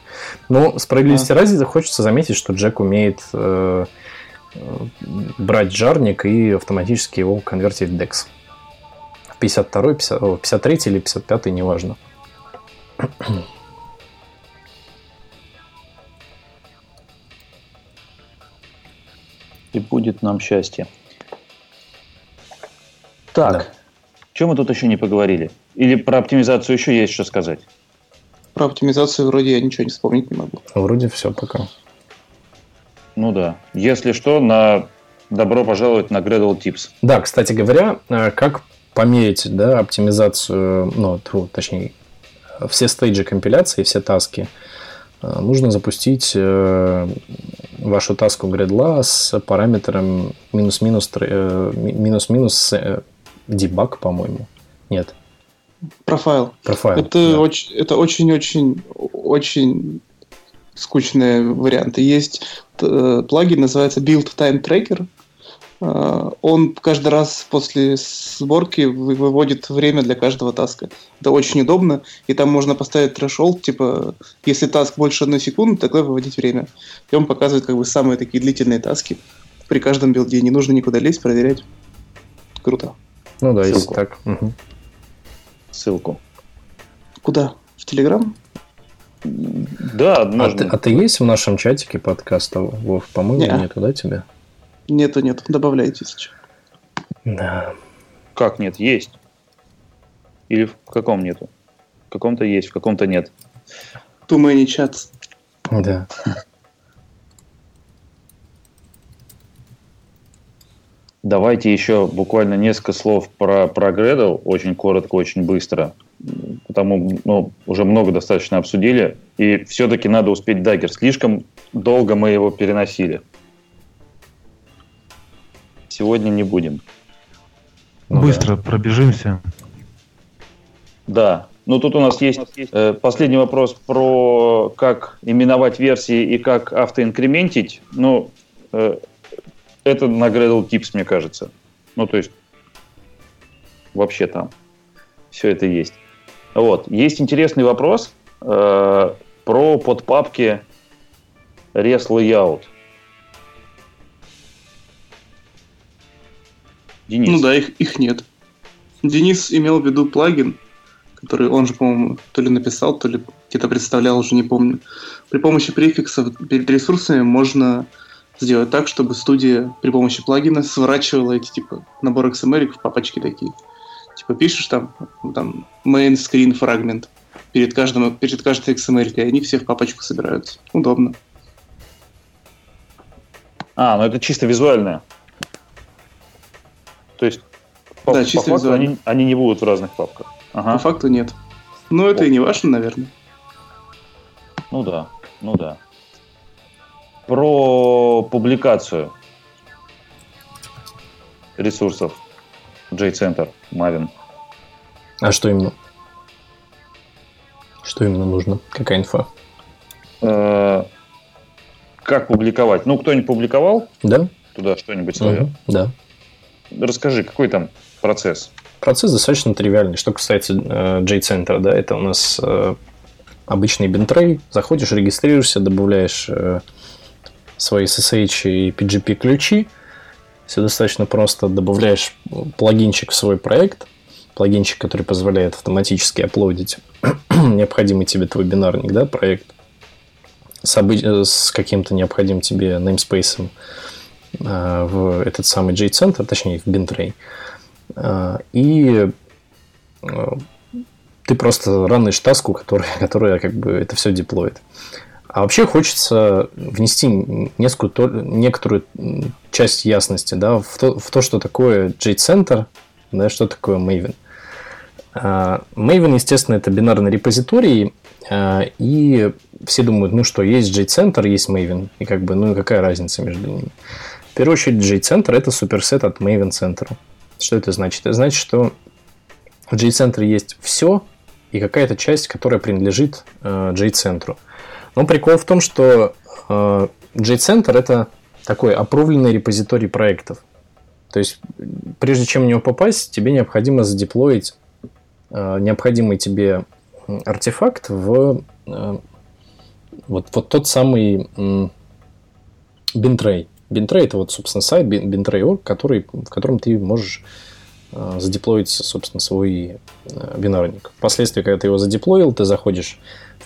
Но справедливости ради хочется заметить, что Джек умеет э, брать жарник и автоматически его конвертить в DEX. 52 50, о, 53 или 55 неважно. И будет нам счастье. Так, Да. чем мы тут еще не поговорили? Или про оптимизацию еще есть что сказать? Про оптимизацию вроде я ничего не вспомнить не могу. Вроде все пока. Ну да. Если что, на добро пожаловать на Gradle Tips. Да, кстати говоря, э, как померить да, оптимизацию, ну, точнее, все стейджи компиляции, все таски, э, нужно запустить э, вашу таску Gradle с параметром минус-минус ми- минус-минус debug, по-моему. Нет, Профайл. профайл. Это да. очень, это очень-очень, очень скучные варианты. Есть э, плагин, называется Build Time Tracker. Э, Он каждый раз после сборки вы- выводит время для каждого таска. Это очень удобно, и там можно поставить threshold, типа, если task больше одной секунды, тогда выводить время. И он показывает как бы самые такие длительные task и при каждом build е. Не нужно никуда лезть, проверять. Круто. Ну да, если ссылку. так. мгм. Ссылку. Куда? В Телеграм? Да, А, можно. ты, а ты есть в нашем чатике подкаста, Вов? По-моему, Не-а. нету, да, тебя? Нету, нету. Добавляйте, если что. Да. Как нет? Есть. Или в каком нету? В каком-то есть, в каком-то нет. Too many chats. Да. Давайте еще буквально несколько слов про, про Gradle, очень коротко, очень быстро. Потому ну, уже много достаточно обсудили. И все-таки надо успеть Dagger. Слишком долго мы его переносили. Сегодня не будем. Ну Быстро пробежимся. Да. Ну, тут у нас есть э, последний вопрос про как именовать версии и как автоинкрементить. Ну, э, это на Gradle Tips, мне кажется. Ну, то есть, вообще там все это есть. Вот. Есть интересный вопрос э, про подпапки Res Layout. Денис. Ну да, их, их нет. Денис имел в виду плагин, который он же, по-моему, то ли написал, то ли где-то представлял, уже не помню. При помощи префиксов перед ресурсами можно сделать так, чтобы студия при помощи плагина сворачивала эти типа набор XML в папочки такие. Типа пишешь там, там main screen fragment перед, каждым, перед каждой XML, и они все в папочку собираются. Удобно. А, ну это чисто визуальное. То есть по, Да, по чисто факту визуально. они, они не будут в разных папках. Ага. По факту нет. Ну, это и не важно, наверное. Ну да, ну да. Про публикацию ресурсов J-Center, Maven. А что именно? Что именно нужно? Какая инфа? Э, Как публиковать? Ну, кто-нибудь публиковал Да? туда что-нибудь свое? Мгм, Да. Расскажи, какой там процесс? Процесс достаточно тривиальный. Что касается э, J-центра, да, это у нас э, обычный бинтрей. Заходишь, регистрируешься, добавляешь э, свои SSH и PGP ключи. Все достаточно просто. Добавляешь плагинчик в свой проект. Плагинчик, который позволяет автоматически аплодить [clears throat] необходимый тебе твой бинарник, да, проект с, обы- с каким-то необходимым тебе namespace э, в этот самый J-центр, точнее в бинтрей. А, И э, ты просто ранишь таску, которая, которая как бы это все деплоит. А вообще хочется внести несколько, то- некоторую часть ясности да, в, то, в то, что такое J-Center, да, что такое Maven. А, Maven, естественно, это бинарный репозиторий, а, и все думают, ну что, есть J-Center, есть Maven, и как бы, ну и какая разница между ними. В первую очередь, J-Center это суперсет от Maven Center. Что это значит? Это значит, что в J-центре есть все и какая-то часть, которая принадлежит э, J-центру. Но прикол в том, что э, J-центр это такой опровленный репозиторий проектов. То есть, прежде чем в него попасть, тебе необходимо задеплоить э, необходимый тебе артефакт в э, вот, вот тот самый м, бинтрей. Бинтрей это вот, собственно, сайт bintray.org, который, в котором ты можешь э, задеплоить, собственно, свой э, бинарник. Впоследствии, когда ты его задеплоил, ты заходишь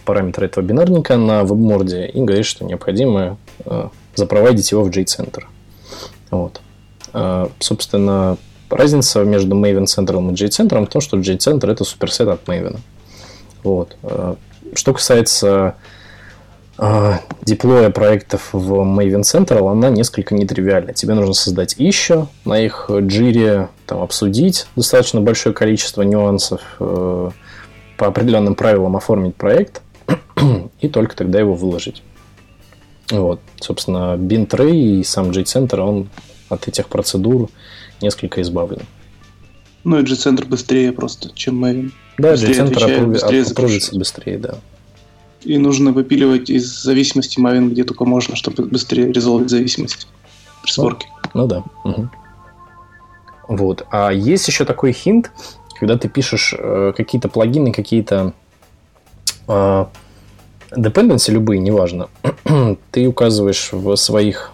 параметры этого бинарника на веб-морде и говоришь, что необходимо э, запроводить его в J-центр. Вот. Э, собственно, разница между Maven центром и J-центром в том, что J-центр это суперсет от Maven. Вот. Э, Что касается деплоя проектов в Maven Central, она несколько нетривиальна. Тебе нужно создать еще, на их джире там, обсудить достаточно большое количество нюансов, по определенным правилам оформить проект, и только тогда его выложить. Вот. Собственно, Bintray и сам J-Center, он от этих процедур несколько избавлен. Ну и G-центр быстрее просто, чем Maven. Да, отвечает, опруви- быстрее да. И нужно выпиливать из зависимости Maven где только можно, чтобы быстрее резолвить зависимость при сборке. Ну да. мгм. Вот. А есть еще такой хинт, когда ты пишешь э, какие-то плагины, какие-то dependency, любые, неважно, [clears throat] ты указываешь в своих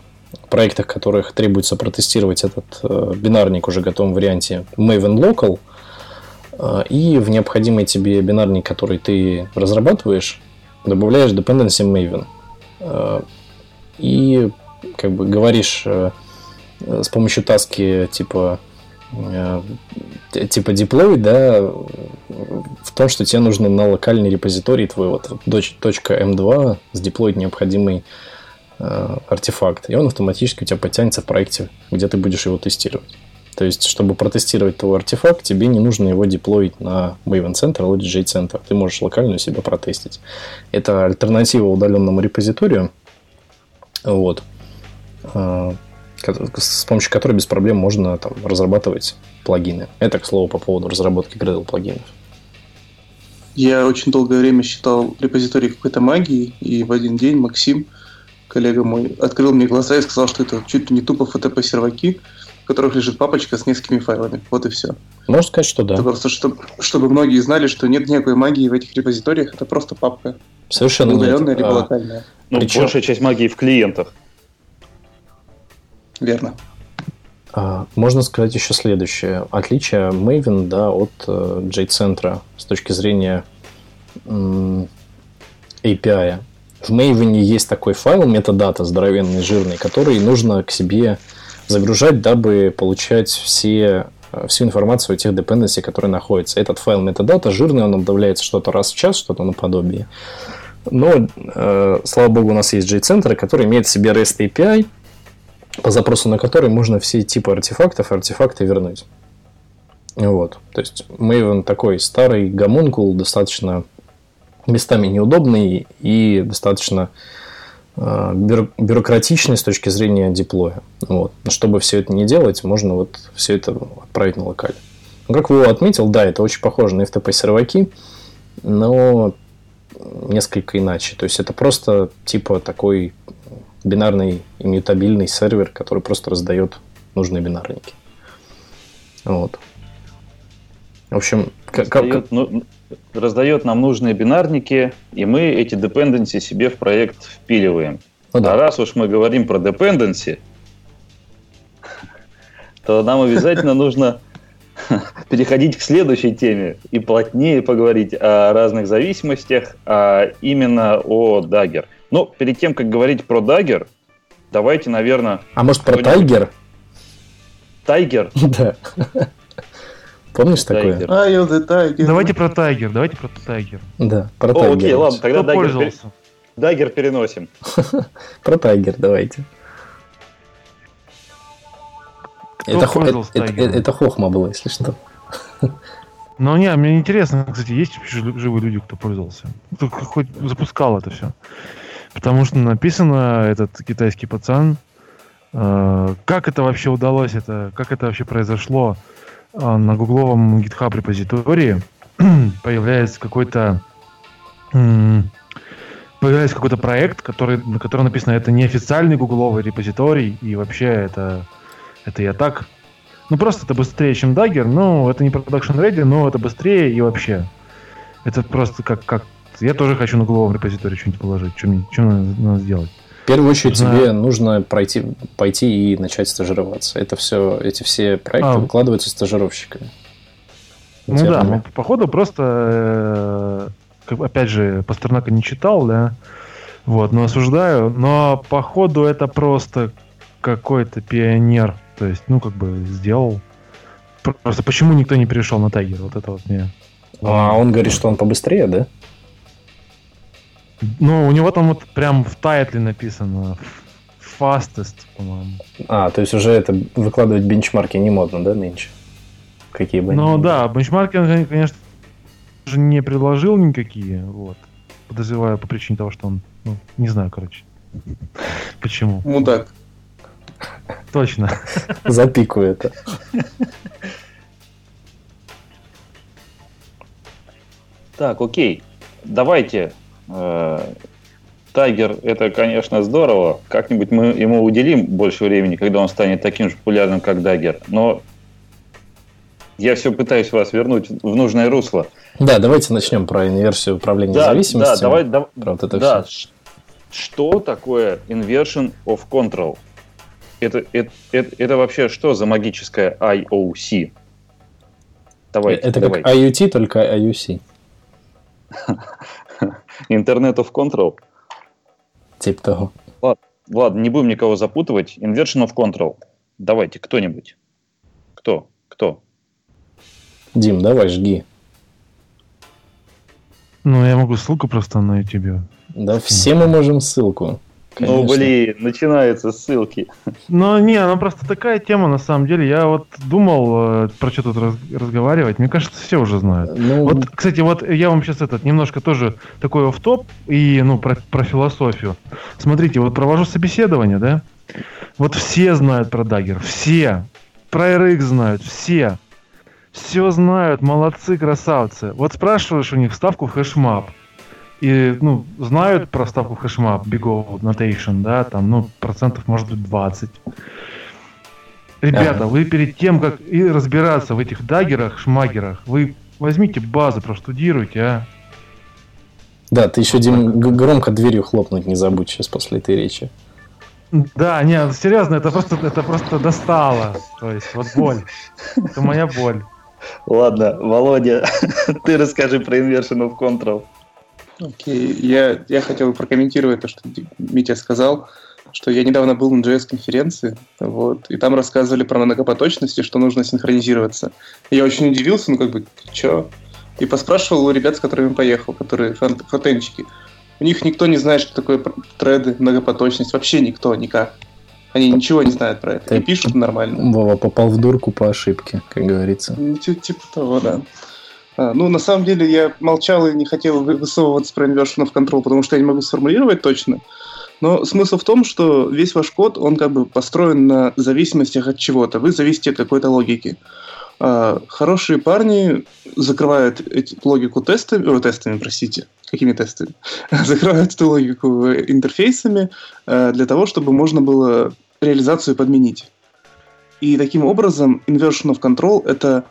проектах, которых требуется протестировать этот э, бинарник уже готовом варианте Maven Local, э, и в необходимый тебе бинарник, который ты разрабатываешь, добавляешь dependency Maven. Э, и как бы говоришь э, с помощью таски типа типа deploy, да, в том, что тебе нужно на локальный репозиторий твой вот доч- точка .m2 сдеплоить необходимый э, артефакт, и он автоматически у тебя подтянется в проекте, где ты будешь его тестировать. То есть, чтобы протестировать твой артефакт, тебе не нужно его деплоить на Maven Center или J-Center. Ты можешь локально у себя протестить. Это альтернатива удаленному репозиторию, вот, э, с помощью которой без проблем можно там, разрабатывать плагины. Это, к слову, по поводу разработки Gradle плагинов. Я очень долгое время считал репозиторий какой-то магией, и в один день Максим, коллега мой, открыл мне глаза и сказал, что это чуть ли не тупо FTP-серваки, в которых лежит папочка с несколькими файлами. Вот и все. Можно сказать, что да. Это просто, чтобы, чтобы многие знали, что нет никакой магии в этих репозиториях, это просто папка. Совершенно нет. удаленная либо А, локальная. Ну, Причем- большая часть магии в клиентах. Верно. А, Можно сказать еще следующее. Отличие Maven да, от э, J-центра с точки зрения API. В Maven есть такой файл метадата здоровенный, жирный, который нужно к себе загружать, дабы получать все э, всю информацию о тех dependency, которые находятся. Этот файл metadata жирный, он обновляется что-то раз в час, что-то наподобие. Но, э, слава богу, у нас есть JCenter, который имеет в себе REST API, по запросу на который можно все типы артефактов артефакты вернуть. Вот. То есть Maven такой старый гомункул, достаточно местами неудобный и достаточно э, бюрократичный с точки зрения диплоя. Вот. Чтобы все это не делать, можно вот все это отправить на локаль. Ну, как Вова отметил, да, это очень похоже на FTP серваки, но несколько иначе. То есть это просто типа такой бинарный иммютабильный сервер, который просто раздает нужные бинарники. Вот. В общем, раздает, как... ну, раздает нам нужные бинарники, и мы эти dependency себе в проект впиливаем. Ну, да. А раз уж мы говорим про dependency, то нам обязательно нужно [laughs] переходить к следующей теме и плотнее поговорить о разных зависимостях, а именно о Dagger. Ну, перед тем, как говорить про Dagger, давайте, наверное... А может, про Tiger? Tiger? [laughs] Да. Помнишь такое? Tiger. Давайте про Tiger, давайте про Tiger. Да, про Tiger. Окей, ладно, тогда Dagger, Дагер переносим. [laughs] Про Tiger давайте. Это, это, это, это хохма было, если что. [laughs] Ну, не, мне интересно, кстати, есть живые люди, кто пользовался? Кто хоть запускал это все? Потому что написано, этот китайский пацан, э, как это вообще удалось, это, как это вообще произошло э, на гугловом GitHub репозитории [clears throat] появляется какой-то э, появляется какой-то проект, который, на котором написано, это неофициальный гугловый репозиторий, и вообще это это я так. Ну, просто это быстрее, чем Dagger. Ну, это не production ready, но это быстрее и вообще. Это просто как... как... Я тоже хочу на голову репозиторий что-нибудь положить. Что, мне, что надо, надо сделать? В первую очередь Знаю. тебе нужно пройти, пойти и начать стажироваться. Это все, эти все проекты а. выкладываются стажировщиками. Ну да, ну, походу просто, э, опять же, Пастернака не читал, да, вот, но осуждаю, но походу это просто какой-то пионер то есть, ну, как бы сделал. Просто почему никто не перешел на Тайгер? Вот это вот мне. А он говорит, что он побыстрее, да? Ну, у него там вот прям в тайтле написано fastest, по-моему. А, то есть уже это выкладывать бенчмарки не модно, да, нынче? Какие бы Ну да, бенчмарки он, конечно, же не предложил никакие, вот. Подозреваю по причине того, что он, ну, не знаю, короче. Почему? Мудак. Точно. [laughs] Запикаю это. Так, окей. Давайте. Э, Тайгер это, конечно, здорово. Как-нибудь мы ему уделим больше времени, когда он станет таким же популярным, как Дагер. Но я все пытаюсь вас вернуть в нужное русло. Да, давайте начнем про инверсию управления да, зависимостью. Да, давай, да, про вот это да. Все. Что такое inversion of control? это, это, это, это вообще что за магическая IOC? Давайте, это давайте. как IoT, только IUC. [laughs] Internet of Control. Типа того. Ладно, ладно, не будем никого запутывать. Inversion of Control. Давайте, кто-нибудь. Кто? Кто? Дим, давай, жги. Ну, я могу ссылку просто на YouTube. Да, все мы можем ссылку. Ну, блин, начинаются ссылки. Ну, не, она просто такая тема, на самом деле. Я вот думал, э, про что тут раз, разговаривать. Мне кажется, все уже знают. Ну... Вот, кстати, вот я вам сейчас этот немножко тоже такой в топ и, ну, про, про философию. Смотрите, вот провожу собеседование, да? Вот все знают про Dagger, все. Про RX знают, все. Все знают, молодцы, красавцы. Вот спрашиваешь у них ставку в HashMap и ну, знают про ставку HashMap, Big Notation, да, там, ну, процентов может быть 20. Ребята, вы перед тем, как и разбираться в этих Dagger ах, шмагерах, вы возьмите базы, проштудируйте, а. Да, ты еще, Дим, громко дверью хлопнуть не забудь сейчас после этой речи. Да, нет, серьезно, это просто, это просто достало. То есть, вот боль. Это моя боль. Ладно, Володя, [laughs] ты расскажи про Inversion of Control. Окей, okay. я, я хотел бы прокомментировать то, что Митя сказал. что я недавно был на JS-конференции, вот, и там рассказывали про многопоточности, что нужно синхронизироваться. Я очень удивился, ну как бы, что? И поспрашивал у ребят, с которыми поехал, которые фронтенчики. У них никто не знает, что такое треды, многопоточность. Вообще никто, никак. Они ничего не знают про это. Ты и пишут нормально. Вова попал в дурку по ошибке, как говорится. Ну, типа того, да. А, ну, на самом деле, я молчал и не хотел высовываться про inversion of control, потому что я не могу сформулировать точно. Но смысл в том, что весь ваш код, он как бы построен на зависимостях от чего-то. Вы зависите от какой-то логики. А, хорошие парни закрывают эти, логику тестами, о, тестами, простите, какими тестами? [laughs] закрывают эту логику интерфейсами а, для того, чтобы можно было реализацию подменить. И таким образом inversion of control это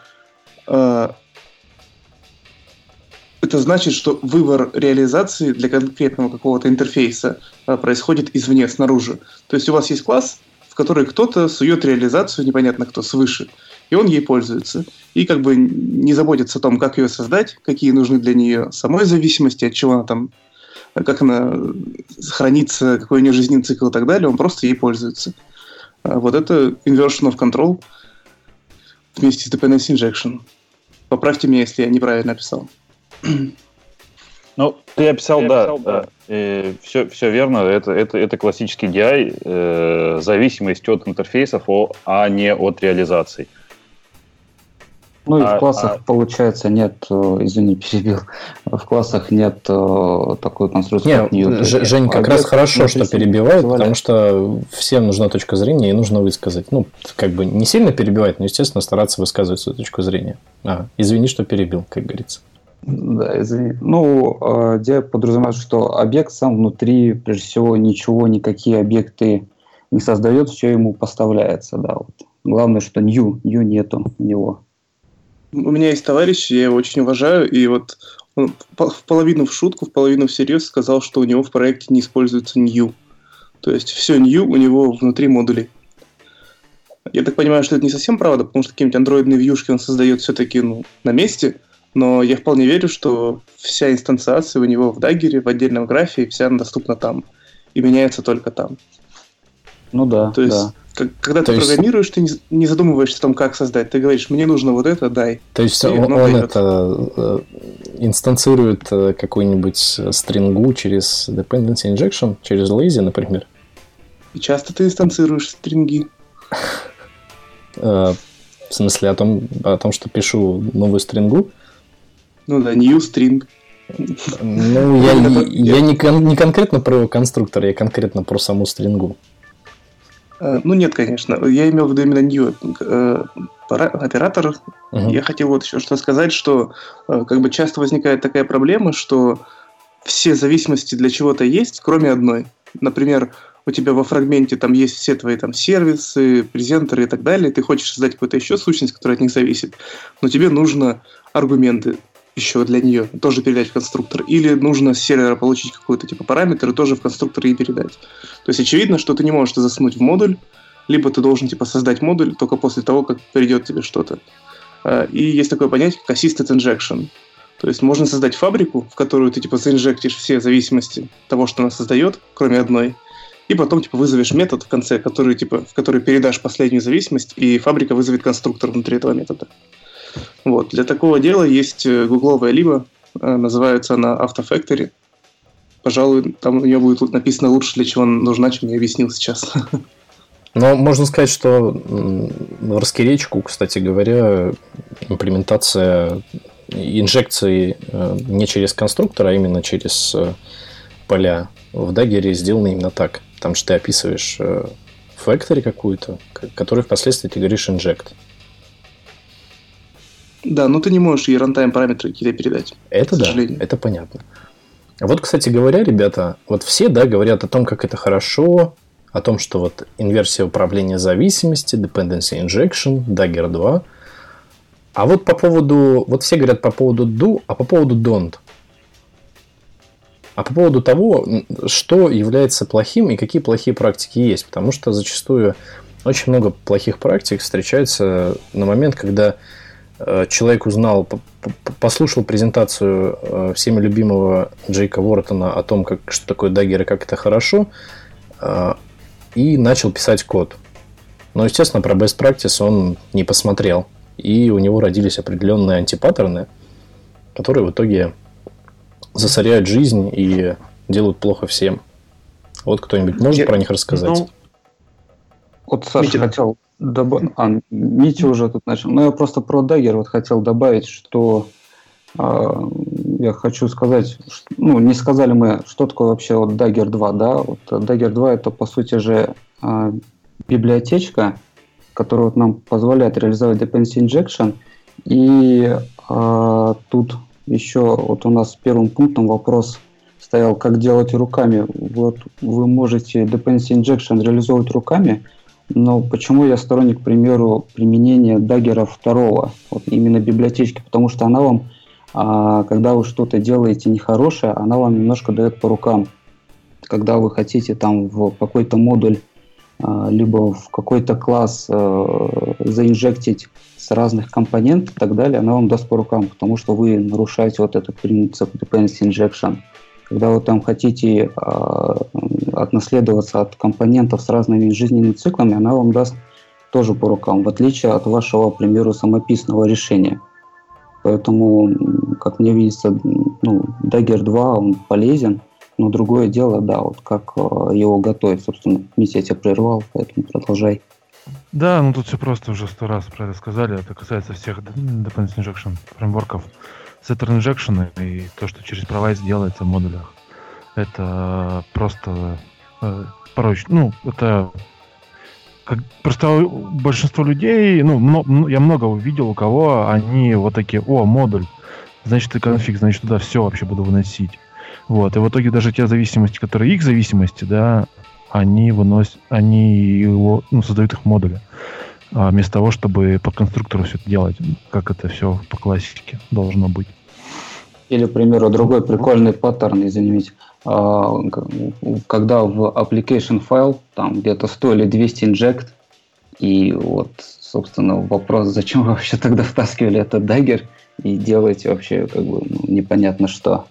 это значит, что выбор реализации для конкретного какого-то интерфейса происходит извне, снаружи. То есть у вас есть класс, в который кто-то сует реализацию, непонятно кто, свыше и он ей пользуется. И как бы не заботится о том, как ее создать, какие нужны для нее самой зависимости, от чего она там, как она хранится, какой у нее жизненный цикл и так далее, он просто ей пользуется. А вот это inversion of control вместе с dependency injection. Поправьте меня, если я неправильно описал. [clears throat] Ну, ты описал, ты да, описал, да. да. все, все верно. Это, это, это классический DI, э, зависимость от интерфейсов, а не от реализаций. Ну и а, в классах, а... получается, нет, э, извини, [laughs] перебил, в классах нет э, такой конструкции, нет, как Newton. Ж, Жень как а раз хорошо, что перебивает, потому что всем нужна точка зрения и нужно высказать. Ну, как бы не сильно перебивать, но, естественно, стараться высказывать свою точку зрения. А, извини, что перебил, как говорится. Да, извини. Ну, я подразумеваю, что объект сам внутри, прежде всего, ничего, никакие объекты не создает, все ему поставляется, да. Вот. Главное, что new, new нету у него. У меня есть товарищ, я его очень уважаю, и вот он в половину в шутку, в половину всерьез сказал, что у него в проекте не используется new. То есть все new у него внутри модулей. Я так понимаю, что это не совсем правда, потому что какие-нибудь андроидные вьюшки он создает все-таки ну, на месте, но я вполне верю, что вся инстанциация у него в Dagger, в отдельном графе, вся она доступна там. И меняется только там. Ну да, То есть да. Как, когда То ты есть... программируешь, ты не, не задумываешься о том, как создать. Ты говоришь, мне нужно вот это, дай. То есть он, он это э, инстанцирует э, какую-нибудь стрингу через dependency injection, через lazy, например? И часто ты инстанцируешь стринги. Э, в смысле, о том, о том, что пишу новую стрингу? Ну да, new string. Ну, я, я, не, кон, не конкретно про конструктор, я конкретно про саму стрингу. Э, ну нет, конечно. Я имел в виду именно new э, оператор. Угу. Я хотел вот еще что сказать, что э, как бы часто возникает такая проблема, что все зависимости для чего-то есть, кроме одной. Например, у тебя во фрагменте там есть все твои там сервисы, презентеры и так далее, ты хочешь создать какую-то еще сущность, которая от них зависит, но тебе нужно аргументы еще для нее тоже передать в конструктор, или нужно с сервера получить какой-то типа параметр и тоже в конструктор и передать. То есть очевидно, что ты не можешь это засунуть в модуль, либо ты должен типа создать модуль только после того, как придет тебе что-то. А, и есть такое понятие, как assisted injection. То есть можно создать фабрику, в которую ты типа заинжектишь все зависимости того, что она создает, кроме одной, и потом типа вызовешь метод в конце, который типа в который передашь последнюю зависимость, и фабрика вызовет конструктор внутри этого метода. Вот. Для такого дела есть э, гугловая либо, э, называется она Autofactory. Пожалуй, там у нее будет написано лучше, для чего она нужна, чем я объяснил сейчас. Но можно сказать, что в раскиречку, кстати говоря, имплементация инжекции э, не через конструктор, а именно через поля в Dagger сделана именно так. Потому что ты описываешь factory какую-то, который впоследствии ты говоришь inject. Да, но ты не можешь ей рантайм параметры какие-то передать. Это да, это понятно. Вот, кстати говоря, ребята, вот все, да, говорят о том, как это хорошо, о том, что вот инверсия управления зависимости, dependency injection, Dagger 2. А вот по поводу, вот все говорят по поводу do, а по поводу don't. А по поводу того, что является плохим и какие плохие практики есть. Потому что зачастую очень много плохих практик встречается на момент, когда человек узнал, послушал презентацию э, всеми любимого Джейка Вортона о том, как, что такое даггер и как это хорошо, э, и начал писать код. Но, естественно, про best practice он не посмотрел. И у него родились определенные антипаттерны, которые в итоге засоряют жизнь и делают плохо всем. Вот кто-нибудь может Я... про них рассказать? Ну, вот Саша Митя. хотел добавить... А, Митя уже тут начал. Но я просто про Dagger вот хотел добавить, что э, я хочу сказать, что, ну, не сказали мы, что такое вообще вот Dagger 2, да? Вот Dagger 2 это, по сути же, э, библиотечка, которая вот нам позволяет реализовать dependency injection. И э, тут еще вот у нас первым пунктом вопрос стоял, как делать руками. Вот вы можете dependency injection реализовывать руками, но почему я сторонник, к примеру, применения даггера второго, вот именно библиотечки, потому что она вам, а, когда вы что-то делаете нехорошее, она вам немножко дает по рукам. Когда вы хотите там в какой-то модуль а, либо в какой-то класс э, заинжектить с разных компонентов и так далее, она вам даст по рукам, потому что вы нарушаете вот этот принцип dependency injection. Когда вы там хотите э, отнаследоваться от компонентов с разными жизненными циклами, она вам даст тоже по рукам, в отличие от вашего, к примеру, самописного решения. Поэтому, как мне видится, ну, Dagger 2 он полезен, но другое дело, да, вот как э, его готовить. Собственно, Митя, я тебя прервал, поэтому продолжай. Да, ну тут все просто уже сто раз про это сказали. Это касается всех Dependency Injection фреймворков. Setter Injection и то, что через провайс делается в модулях. Это просто э, порочно. Ну, это как, просто большинство людей, ну, много, я много увидел, у кого они вот такие, о, модуль, значит, и конфиг, значит, туда все вообще буду выносить. Вот, и в итоге даже те зависимости, которые их зависимости, да, они выносят, они его, ну, создают их модули. А вместо того, чтобы по конструктору все это делать, как это все по классике должно быть. Или, к примеру, другой прикольный паттерн, извините. А, когда в application файл там где-то 100 или 200 inject, и вот, собственно, вопрос, зачем вы вообще тогда втаскивали этот Dagger и делаете вообще как бы ну, непонятно что.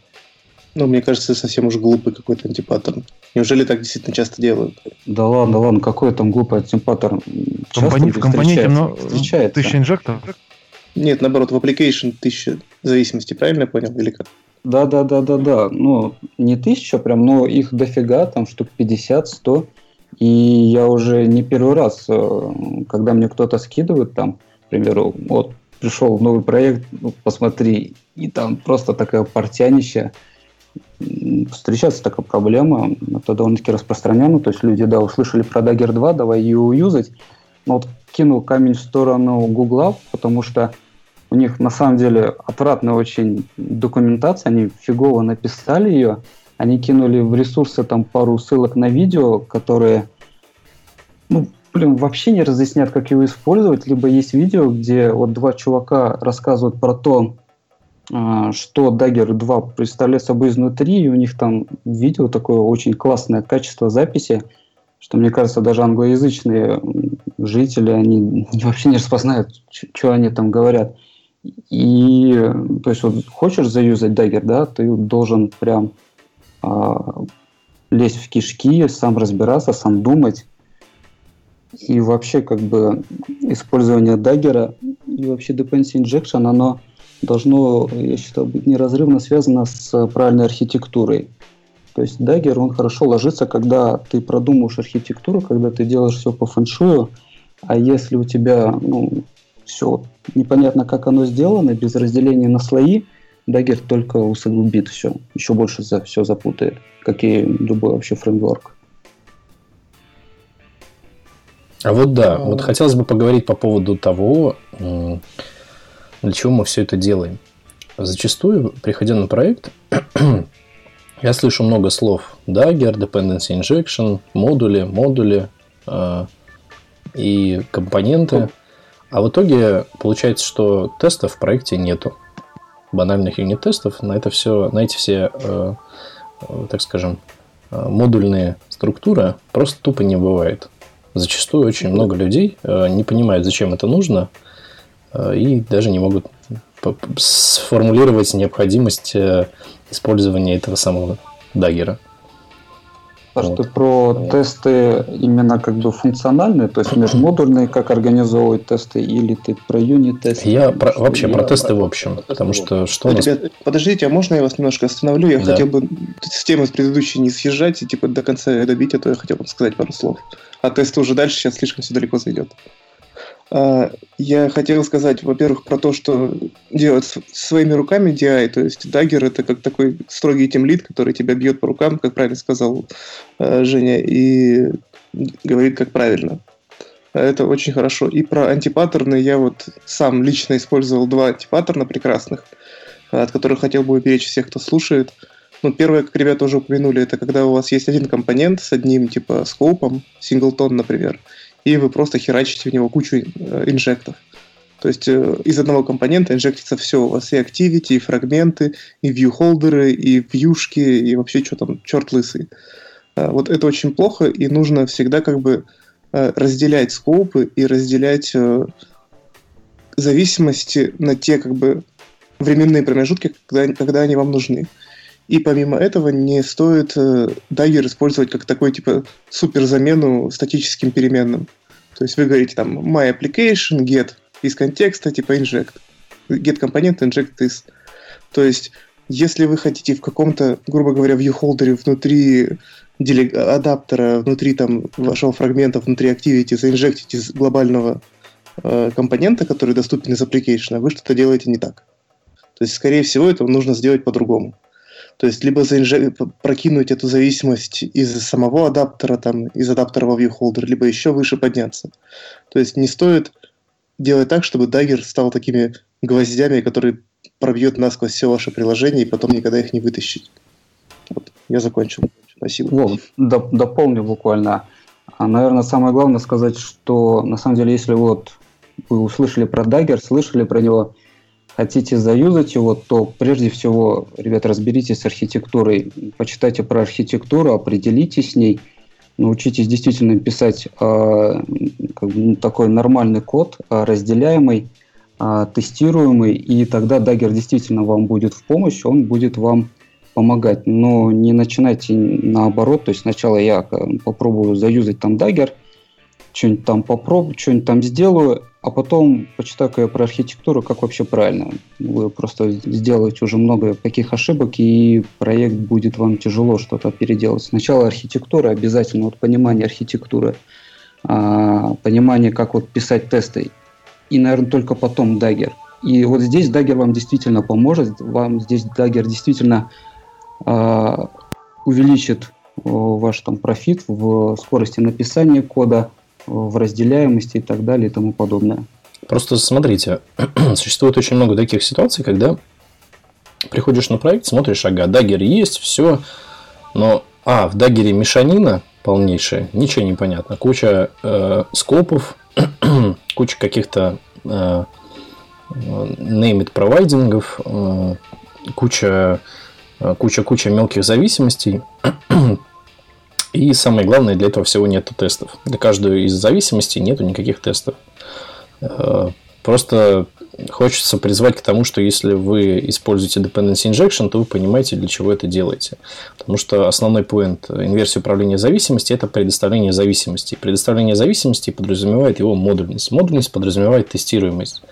Ну, мне кажется, совсем уж глупый какой-то антипаттерн. Неужели так действительно часто делают? Да ладно, ладно, какой там глупый антипаттерн? Компони- в компоненте много встречается. тысяча инжекторов? Нет, наоборот, в application тысяча зависимости, правильно я понял, или как? Да, да, да, да, да. Ну, не тысяча прям, но их дофига, там штук 50-100. И я уже не первый раз, э, когда мне кто-то скидывает там, к примеру, вот пришел новый проект, ну, посмотри, и там просто такая портянища, встречается такая проблема, это довольно-таки распространенно, то есть люди, да, услышали про Dagger 2, давай ее уюзать, но вот кинул камень в сторону Гугла, потому что у них на самом деле отвратная очень документация, они фигово написали ее, они кинули в ресурсы там пару ссылок на видео, которые, ну, блин, вообще не разъясняют, как его использовать, либо есть видео, где вот два чувака рассказывают про то, что Dagger 2 представляет собой изнутри, и у них там видео такое очень классное качество записи, что, мне кажется, даже англоязычные жители, они [laughs] вообще не распознают, что они там говорят. И, то есть, вот хочешь заюзать Dagger, да, ты должен прям а, лезть в кишки, сам разбираться, сам думать. И вообще, как бы, использование Dagger и вообще Dependency Injection, оно должно, я считаю, быть неразрывно связано с правильной архитектурой. То есть Dagger, он хорошо ложится, когда ты продумываешь архитектуру, когда ты делаешь все по фэншую, а если у тебя ну, все непонятно, как оно сделано, без разделения на слои, Dagger только усугубит все, еще больше за все запутает, как и любой вообще фреймворк. А вот да, вот хотелось бы поговорить по поводу того, для чего мы все это делаем. Зачастую, приходя на проект, [clears throat] я слышу много слов. Dagger, Dependency Injection, модули, модули э, и компоненты. А в итоге получается, что тестов в проекте нету. Банальных юнит-тестов на это все, на эти все, э, э, так скажем, э, модульные структуры просто тупо не бывает. Зачастую очень много людей э, не понимают, зачем это нужно, и даже не могут сформулировать необходимость э, использования этого самого даггера. Саш, ты про тесты именно как бы функциональные, то есть межмодульные, как организовывать тесты, или ты про юнит-тесты? Я про, вообще про тесты в общем, потому что что у нас... Ребят, подождите, а можно я вас немножко остановлю? Я Да. хотел бы с темы с предыдущей не съезжать и типа до конца добить, а то я хотел бы сказать пару слов. А тесты уже дальше сейчас слишком все далеко зайдет. А, Я хотел сказать, во-первых, про то, что делать своими руками DI, то есть Dagger это как такой строгий тимлид, который тебя бьет по рукам, как правильно сказал э, Женя, и говорит, как правильно. Это очень хорошо. И про антипаттерны я вот сам лично использовал два антипаттерна прекрасных, от которых хотел бы уберечь всех, кто слушает. Ну, первое, как ребята уже упомянули, это когда у вас есть один компонент с одним, типа, скопом, синглтон, например, и вы просто херачите в него кучу э, инжектов. То есть э, из одного компонента инжектится все. У вас и activity, и фрагменты, и вьюхолдеры, и вьюшки, и вообще что там, черт лысый. А, Вот это очень плохо, и нужно всегда как бы э, разделять скопы и разделять э, зависимости на те как бы временные промежутки, когда, когда они вам нужны. И помимо этого не стоит э, Dagger использовать как такой типа супер замену статическим переменным. То есть вы говорите там my application, get из контекста, типа inject. Get компонент, inject из. То есть если вы хотите в каком-то, грубо говоря, viewholder внутри делег- адаптера, внутри там вашего фрагмента, внутри activity заинжектить из глобального э, компонента, который доступен из application, вы что-то делаете не так. То есть, скорее всего, это нужно сделать по-другому. То есть, либо п- прокинуть эту зависимость из самого адаптера, там, из адаптера во viewholder, либо еще выше подняться. То есть, не стоит делать так, чтобы Dagger стал такими гвоздями, которые пробьет насквозь все ваше приложение, и потом никогда их не вытащить. Вот, я закончил. Спасибо. Вот, доп- дополню буквально. А, наверное, самое главное сказать, что на самом деле, если вот вы услышали про Dagger, слышали про него, хотите заюзать его, то прежде всего, ребят, разберитесь с архитектурой, почитайте про архитектуру, определитесь с ней, научитесь действительно писать э, как бы, ну, такой нормальный код, э, разделяемый, э, тестируемый, и тогда Dagger действительно вам будет в помощь, он будет вам помогать, но не начинайте наоборот, то есть сначала я попробую заюзать там Dagger, что-нибудь там попробую, что-нибудь там сделаю, а потом почитаю-ка я про архитектуру, как вообще правильно. Вы просто сделаете уже много каких ошибок, и проект будет вам тяжело что-то переделать. Сначала архитектура, обязательно вот понимание архитектуры, а, понимание, как вот писать тесты, и, наверное, только потом Dagger. И вот здесь Dagger вам действительно поможет, вам здесь Dagger действительно а, увеличит о, ваш там профит в скорости написания кода, в разделяемости и так далее и тому подобное. Просто смотрите, [clears throat] существует очень много таких ситуаций, когда приходишь на проект, смотришь, ага, Dagger есть, все, но, а, в Dagger е мешанина полнейшая, ничего не понятно, куча э, scope ов, [clears throat] куча каких-то э, named providing ов, э, куча э, куча-куча мелких зависимостей. [clears throat] И самое главное, для этого всего нету тестов. Для каждой из зависимостей нету никаких тестов. Э, Просто хочется призвать к тому, что если вы используете dependency injection, то вы понимаете, для чего это делаете. Потому что основной поинт инверсии управления зависимости – это предоставление зависимости. Предоставление зависимости подразумевает его модульность. Модульность подразумевает тестируемость.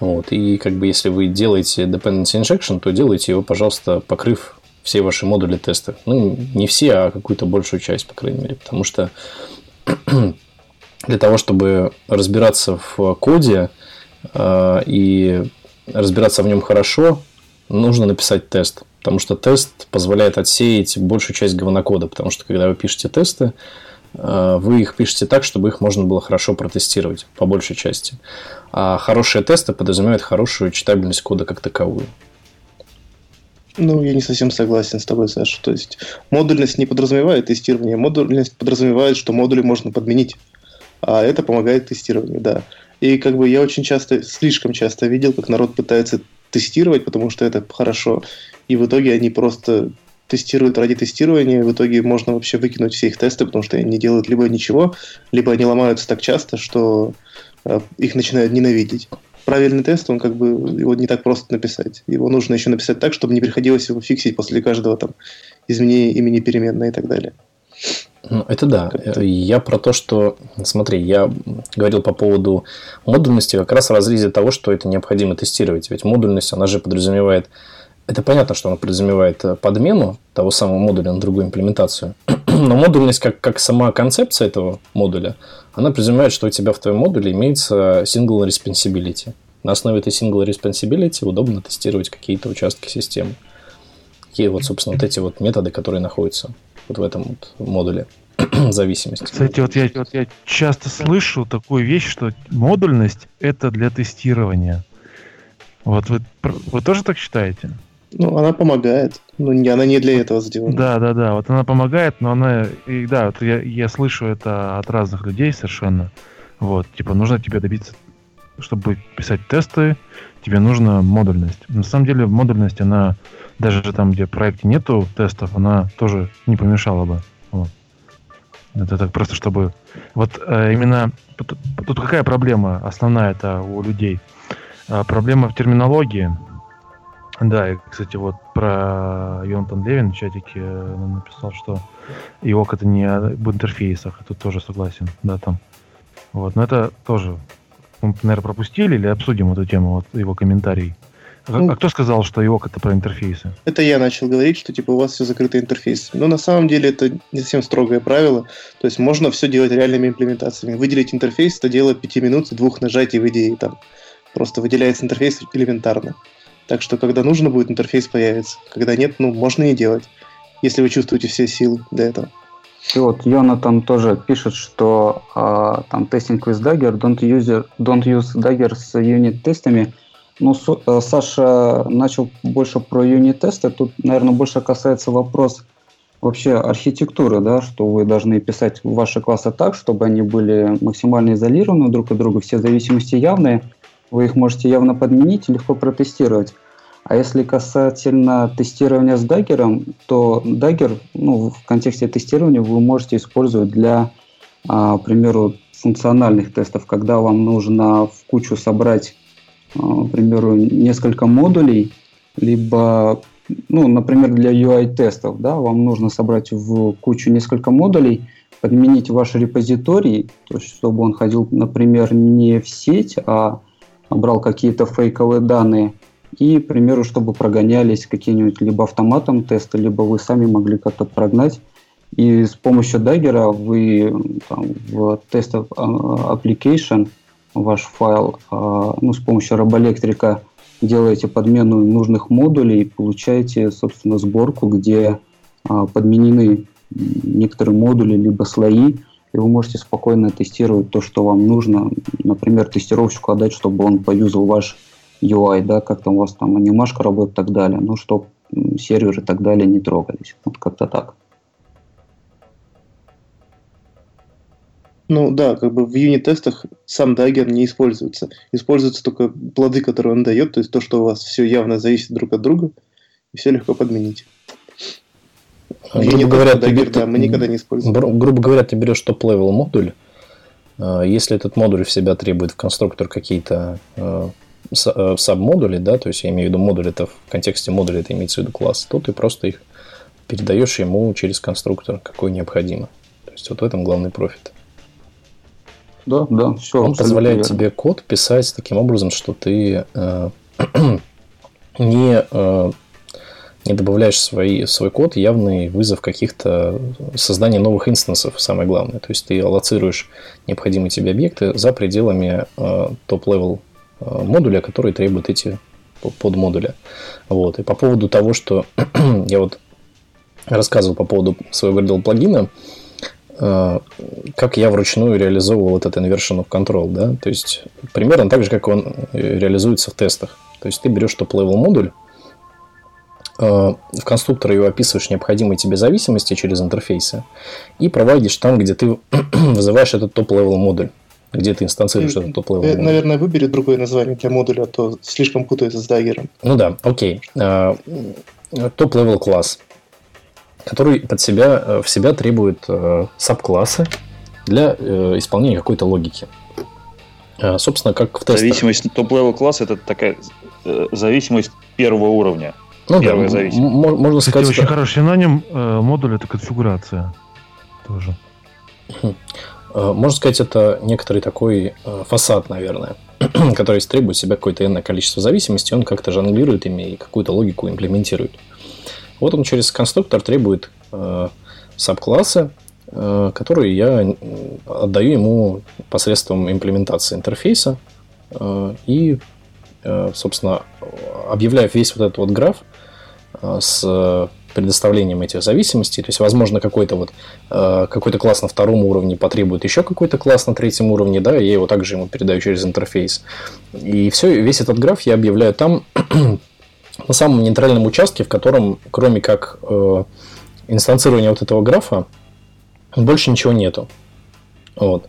Вот. И как бы если вы делаете dependency injection, то делайте его, пожалуйста, покрыв все ваши модули теста. Ну, не все, а какую-то большую часть, по крайней мере. Потому что [clears throat] для того, чтобы разбираться в коде э, и разбираться в нем хорошо, нужно написать тест. Потому что тест позволяет отсеять большую часть говнокода. Потому что когда вы пишете тесты, э, вы их пишете так, чтобы их можно было хорошо протестировать, по большей части. А хорошие тесты подразумевают хорошую читабельность кода как таковую. Ну, я не совсем согласен с тобой, Саша. То есть модульность не подразумевает тестирование, модульность подразумевает, что модули можно подменить. А это помогает тестированию, да. И как бы я очень часто, слишком часто видел, как народ пытается тестировать, потому что это хорошо. И в итоге они просто тестируют ради тестирования, в итоге можно вообще выкинуть все их тесты, потому что они не делают либо ничего, либо они ломаются так часто, что э, их начинают ненавидеть. Правильный тест, он как бы его не так просто написать. Его нужно еще написать так, чтобы не приходилось его фиксить после каждого там изменения имени переменной и так далее. Ну, это да. Я про то, что, смотри, я говорил по поводу модульности как раз в разрезе того, что это необходимо тестировать. Ведь модульность, она же подразумевает, это понятно, что она подразумевает подмену того самого модуля на другую имплементацию. [clears throat] Но модульность, как, как сама концепция этого модуля, она подразумевает, что у тебя в твоем модуле имеется single responsibility. На основе этой single responsibility удобно тестировать какие-то участки системы. Какие вот, собственно, вот эти вот методы, которые находятся вот в этом вот модуле [clears throat] зависимости. Кстати, вот я, вот я часто слышу такую вещь, что модульность это для тестирования. Вот вы, вы тоже так считаете? Ну, она помогает. Ну, не, она не для этого сделана. Да, да, да. Вот она помогает, но она. И да, вот я, я слышу это от разных людей совершенно. Вот, типа, нужно тебе добиться, чтобы писать тесты, тебе нужна модульность. На самом деле, модульность, она даже там, где в проекте нету тестов, она тоже не помешала бы. Вот. Это так просто, чтобы... Вот э, именно... Тут, какая проблема основная это у людей? А, проблема в терминологии. Да, и, кстати, вот про Йонтон Левин в чатике написал, что ИОК это не об интерфейсах. Тут тоже согласен, да, там. Вот, но это тоже, мы, наверное, пропустили или обсудим эту тему, вот его комментарий. Ну, а кто сказал, что IOC это про интерфейсы? Это я начал говорить, что типа у вас все закрыто интерфейсами. Но на самом деле это не совсем строгое правило. То есть можно все делать реальными имплементациями. Выделить интерфейс, это дело 5 минут, двух нажатий в идее там. Просто выделяется интерфейс элементарно. Так что, когда нужно будет, интерфейс появится. Когда нет, ну, можно и делать. Если вы чувствуете все силы для этого. И вот Йонатан тоже пишет, что э, там testing with Dagger, don't use, don't use Dagger с юнит-тестами – ну, э, Саша начал больше про юнит-тесты. Тут, наверное, больше касается вопрос вообще архитектуры, да, что вы должны писать ваши классы так, чтобы они были максимально изолированы друг от друга, все зависимости явные, вы их можете явно подменить и легко протестировать. А если касательно тестирования с Dagger ом, то Dagger, ну, в контексте тестирования вы можете использовать для, а, к примеру, функциональных тестов, когда вам нужно в кучу собрать а, к примеру, несколько модулей, либо, ну, например, для UI-тестов, да, вам нужно собрать в кучу несколько модулей, подменить ваш репозиторий, то есть чтобы он ходил, например, не в сеть, а брал какие-то фейковые данные, и, к примеру, чтобы прогонялись какие-нибудь либо автоматом тесты, либо вы сами могли как-то прогнать. И с помощью Dagger вы там, в тест а, application ваш файл а, ну, с помощью робоэлектрика делаете подмену нужных модулей, получаете, собственно, сборку, где а, подменены некоторые модули либо слои, и вы можете спокойно тестировать то, что вам нужно. Например, тестировщику отдать, чтобы он поюзал ваш UI, да, как там у вас там анимашка работает и так далее, ну, чтобы серверы и так далее не трогались. Вот как-то так. Ну да, как бы в юнит-тестах сам Dagger не используется. Используются только плоды, которые он дает, то есть то, что у вас все явно зависит друг от друга, и все легко подменить. В грубо говоря, ты, да, мы никогда не используем. Грубо говоря, ты берешь top-level модуль, а, если этот модуль в себя требует в конструктор какие-то а, а, саб-модули, да, то есть я имею в виду модуль, это в контексте модуля это имеется в виду класс, то ты просто их передаешь ему через конструктор, какой необходимо. То есть вот в этом главный профит. Да, да, все. Он позволяет верно. тебе код писать таким образом, что ты э, [clears throat] не, э, не добавляешь свои, свой код явный вызов каких-то создания новых инстансов, самое главное. То есть ты аллоцируешь необходимые тебе объекты за пределами э, top-level э, модуля, который требует эти подмодуля. Вот. И по поводу того, что [clears throat] я вот рассказывал по поводу своего Gradle плагина, Э, как я вручную реализовывал этот inversion of control, да, то есть примерно так же, как он э, реализуется в тестах. То есть ты берешь top-level модуль, в конструктор его описываешь необходимые тебе зависимости через интерфейсы и провайдишь там, где ты [clears throat] вызываешь этот top-level модуль где ты инстанцируешь этот top-level модуль. Наверное, выбери другое название для модуля, а то слишком путается с Dagger ом. Ну да, окей. Top-level класс который под себя, э, в себя требует э, sub-классы для э, исполнения какой-то логики. Собственно, как в тестах. Зависимость top-level класса это такая зависимость первого уровня. Ну Первая да, зависимость. можно сказать. Кстати, очень хороший синоним модуль это конфигурация. тоже. Э, можно сказать, это некоторый такой э, фасад, наверное, [clears throat] который требует себя какое-то энное количество зависимостей, он как-то жонглирует ими и какую-то логику имплементирует. Вот он через конструктор требует э, сабклассы, э, которые я отдаю ему посредством имплементации интерфейса э, и, э, собственно, объявляю весь вот этот вот граф э, с предоставлением этих зависимостей. То есть, возможно, какой-то вот э, какой-то класс на втором уровне потребует еще какой-то класс на третьем уровне, да, я его также ему передаю через интерфейс. И все, весь этот граф я объявляю там [clears throat] на самом нейтральном участке, в котором, кроме как э, инстанцирования вот этого графа, больше ничего нету. Вот.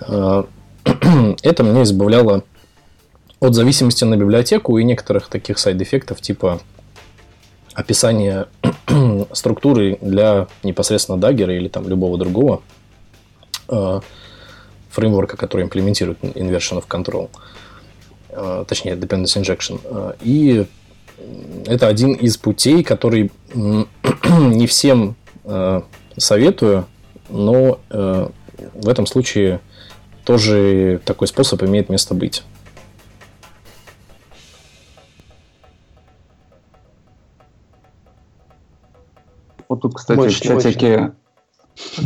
Э, [clears throat] это меня избавляло от зависимости на библиотеку и некоторых таких сайд-эффектов, типа описание [clears throat] структуры для непосредственно Dagger или там любого другого э, фреймворка, который имплементирует inversion of control, э, точнее dependency injection. Э, и это один из путей, который [clears throat] не всем э, советую, но э, в этом случае тоже такой способ имеет место быть. Вот тут, кстати, мощь, в чатике [laughs]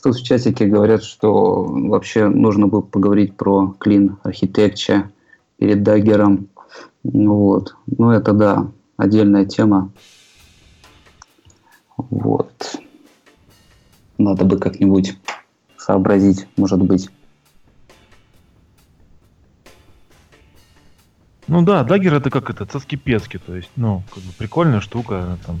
Тут в чатике говорят, что вообще нужно бы поговорить про Clean Architecture перед даггером. Вот. Ну, это да, отдельная тема. Вот. Надо бы как-нибудь сообразить, может быть. Ну да, даггер это как это, соски-пески, то есть, ну, как бы прикольная штука, там,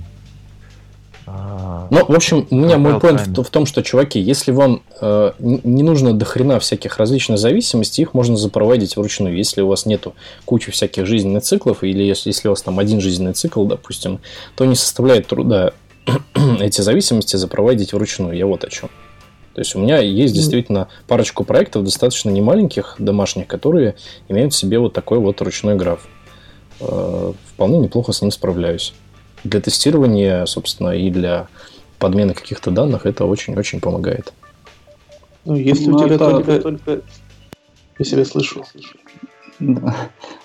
ну, в общем, у меня мой point в, в том, что, чуваки, если вам э, не нужно до хрена всяких различных зависимостей, их можно запроводить вручную. Если у вас нету кучи всяких жизненных циклов, или если, если у вас там один жизненный цикл, допустим, то не составляет труда [clears throat] эти зависимости запроводить вручную. Я вот о чем. То есть у меня есть действительно парочку проектов, достаточно немаленьких, домашних, которые имеют в себе вот такой вот ручной граф. Э, вполне неплохо с ним справляюсь для тестирования, собственно, и для подмены каких-то данных это очень-очень помогает. Ну, если ну, у тебя это... только, только... Я себя слышу.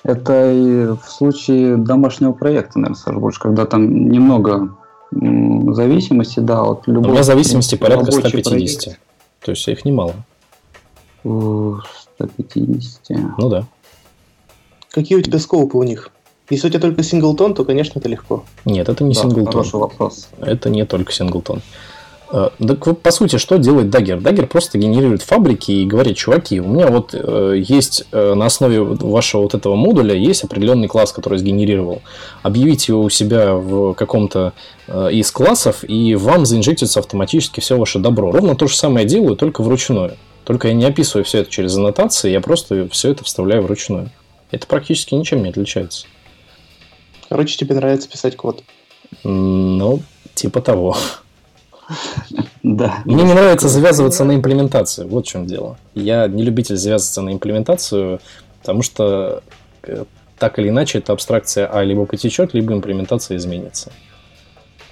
Это и в случае домашнего проекта, наверное, Саша, больше, когда там немного зависимости, да, от любого... У меня зависимости порядка 150, проект. то есть их немало. 150. Ну да. Какие у тебя скопы у них? Если у тебя только синглтон, то, конечно, это легко. Нет, это не да, синглтон. Хороший вопрос. Это не только синглтон. Э, так по сути, что делает Dagger? Dagger просто генерирует фабрики и говорит, чуваки, у меня вот э, есть э, на основе вашего вот этого модуля есть определенный класс, который сгенерировал. Объявите его у себя в каком-то э, из классов, и вам заинжектится автоматически все ваше добро. Ровно то же самое делаю, только вручную. Только я не описываю все это через аннотации, я просто все это вставляю вручную. Это практически ничем не отличается. Короче, тебе нравится писать код. Ну, типа того. Да. Мне не нравится завязываться на имплементацию. Вот в чем дело. Я не любитель завязываться на имплементацию, потому что э, так или иначе эта абстракция А либо потечет, либо имплементация изменится.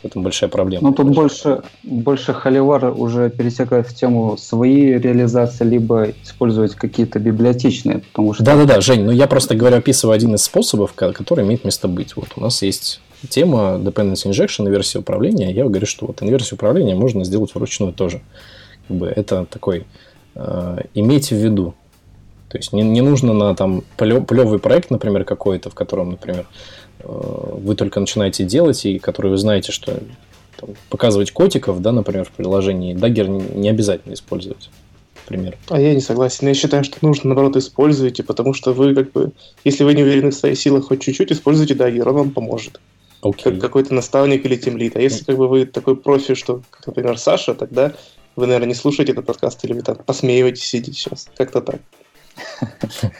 В этом большая проблема. Ну, тут больше, больше Холивар уже пересекает в тему свои реализации, либо использовать какие-то библиотечные, потому что... Да-да-да, Жень, ну я просто говорю, описываю один из способов, который имеет место быть. Вот у нас есть тема Dependency Injection и версия управления. Я говорю, что вот инверсию управления можно сделать вручную тоже. Как бы это такой... Э, имейте в виду. То есть не, не нужно на там плевый проект, например, какой-то, в котором, например, вы только начинаете делать, и которые вы знаете, что там, показывать котиков, да, например, в приложении, Dagger не обязательно использовать. Например. А я не согласен. Я считаю, что нужно, наоборот, используйте, потому что вы, как бы, если вы не уверены в своих силах хоть чуть-чуть, используйте Dagger, он вам поможет. Okay. Как какой-то наставник или тимлит. А если как бы вы такой профи, что, как, например, Саша, тогда вы, наверное, не слушаете этот подкаст или вы там посмеиваетесь сидеть сейчас. Как-то так. [laughs]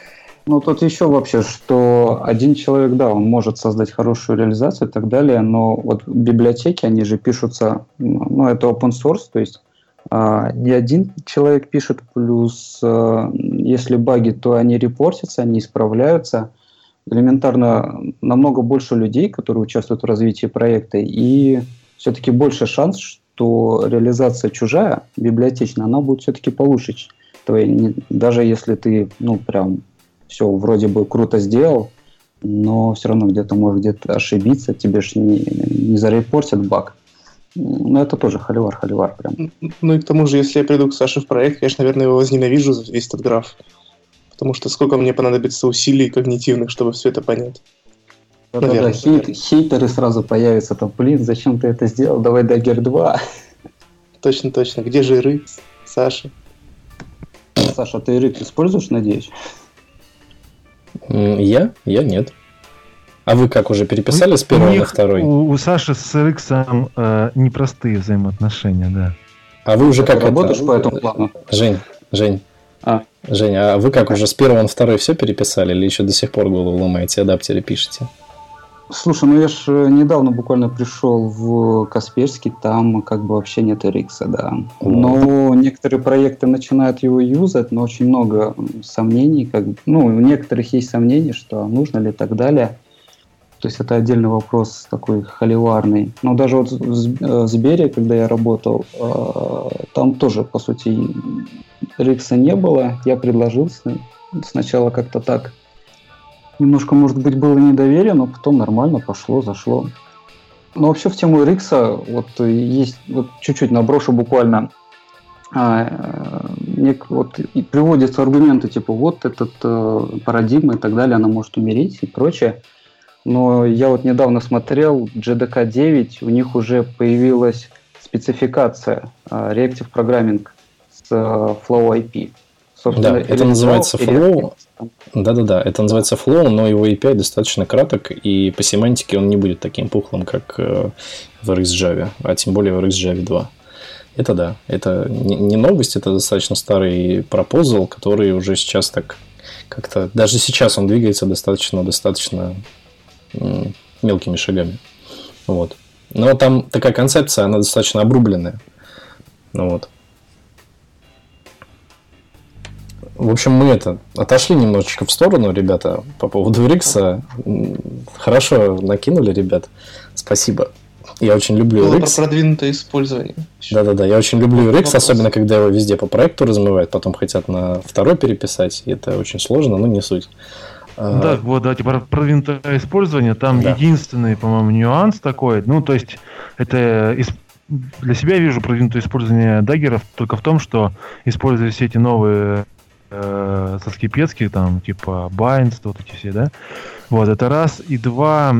Ну, тут еще вообще, что один человек, да, он может создать хорошую реализацию и так далее, но вот библиотеки, они же пишутся, ну, это open source, то есть а, не один человек пишет, плюс а, если баги, то они репортятся, они исправляются. Элементарно намного больше людей, которые участвуют в развитии проекта, и все-таки больше шанс, что реализация чужая, библиотечная, она будет все-таки получше твоей. Даже если ты, ну, прям все вроде бы круто сделал, но все равно где-то можешь где-то ошибиться, тебе же не, не зарепортят баг. Ну, это тоже холивар, холивар прям. Ну и к тому же, если я приду к Саше в проект, конечно, наверное, его возненавижу за весь этот граф. Потому что сколько мне понадобится усилий когнитивных, чтобы все это понять. Да, да, да, хейт, хейтеры сразу появятся, там, блин, зачем ты это сделал, давай Dagger 2. Точно, точно. Где же Ирык, Саша? Саша, ты Ирык используешь, надеюсь? Я? Я нет. А вы как уже переписали с первого на второй? У, у Саши с RX э, непростые взаимоотношения, да. А вы уже как работаешь это? по этому плану? Жень, Жень. А. Жень, а вы как уже с первого на второй все переписали или еще до сих пор голову ломаете, адаптеры пишете? Слушай, ну я же э, недавно буквально пришел в Касперский, там как бы вообще нет RX, да. Но некоторые проекты начинают его юзать, но очень много сомнений, как ну, у некоторых есть сомнения, что нужно ли и так далее. То есть это отдельный вопрос такой холиварный. Но даже вот в э, Сбере, когда я работал, э, там тоже, по сути, Рикса не было. Я предложил сначала как-то так немножко, может быть, было недоверие, но потом нормально пошло, зашло. Но вообще в тему Рикса вот есть, вот чуть-чуть наброшу буквально, а, э, вот и приводятся аргументы типа вот этот э, парадигма и так далее, она может умереть и прочее. Но я вот недавно смотрел GDK 9, у них уже появилась спецификация э, Reactive Programming с э, Flow IP. Собственно, да, это называется Flow. Да-да-да, это называется Flow, но его API достаточно краток, и по семантике он не будет таким пухлым, как э, в RxJava, а тем более в RxJava 2. Это да, это не новость, это достаточно старый пропозал, который уже сейчас так как-то... Даже сейчас он двигается достаточно, достаточно мелкими шагами. Вот. Но там такая концепция, она достаточно обрубленная. Ну вот. В общем, мы это отошли немножечко в сторону, ребята, по поводу Рикса. Хорошо накинули, ребят. Спасибо. Я очень люблю Было RX. Про продвинутое использование. Да-да-да, я очень люблю RX, особенно когда его везде по проекту размывают, потом хотят на второй переписать, и это очень сложно, но не суть. А, да, вот, давайте про продвинутое использование. Там да. единственный, по-моему, нюанс такой. Ну, то есть, это для себя я вижу продвинутое использование даггеров только в том, что используя все эти новые э, соски там, типа Binds, вот эти все, да. Вот, это раз. И два,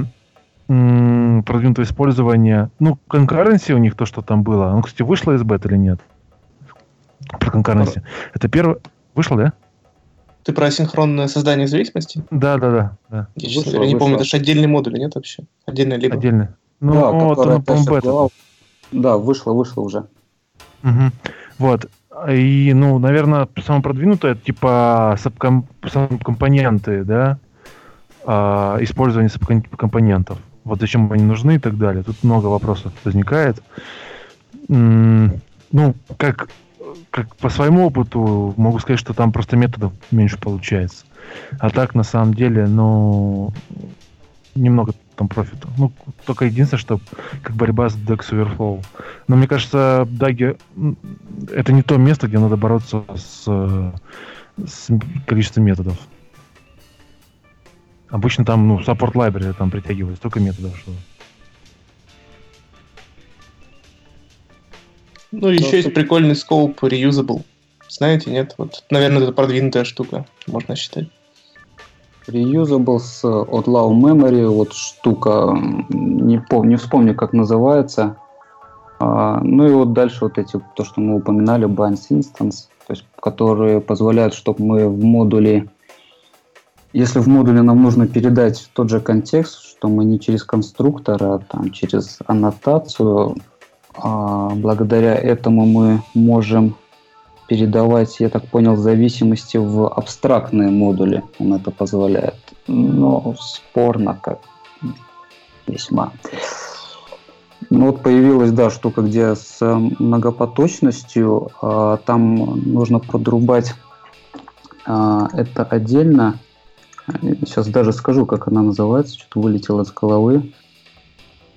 м- продвинутое использование, ну, конкуренции у них то, что там было. Ну, кстати, вышло из бета или нет? Про конкуренции. Это первое... Вышло, да? Ты про синхронное создание зависимости? Да, да, да. да. Я, вышло, честно, я не помню, это же отдельный модуль, нет вообще? Отдельно либо? Отдельно. Ну, да, вот, он, по бета. Да, вышло, вышло уже. Угу. Вот. И, ну, наверное, самое продвинутое, типа сабком, сабкомпоненты, да, а, использование сабкомпонентов. Вот зачем они нужны и так далее. Тут много вопросов возникает. Ну, как, как по своему опыту могу сказать, что там просто методов меньше получается. А так, на самом деле, ну, немного там профита. Ну, только единственное, что как борьба с Dex Overflow. Но мне кажется, Даги это не то место, где надо бороться с, с количеством методов. Обычно там, ну, support library там притягивает столько методов, что... Ну, еще есть прикольный скоп reusable. Знаете, нет? Вот, наверное, это продвинутая штука, можно считать. Reusables от Low Memory, вот штука, не помню, не вспомню, как называется. А, ну и вот дальше вот эти, то, что мы упоминали, Binds Instance, то есть, которые позволяют, чтобы мы в модуле, если в модуле нам нужно передать тот же контекст, что мы не через конструктор, а там через аннотацию, а, благодаря этому мы можем передавать, я так понял, зависимости в абстрактные модули. Он это позволяет. Но спорно как весьма. Ну вот появилась, да, штука, где с многопоточностью э, там нужно подрубать э, это отдельно. Сейчас даже скажу, как она называется, что-то вылетело из головы.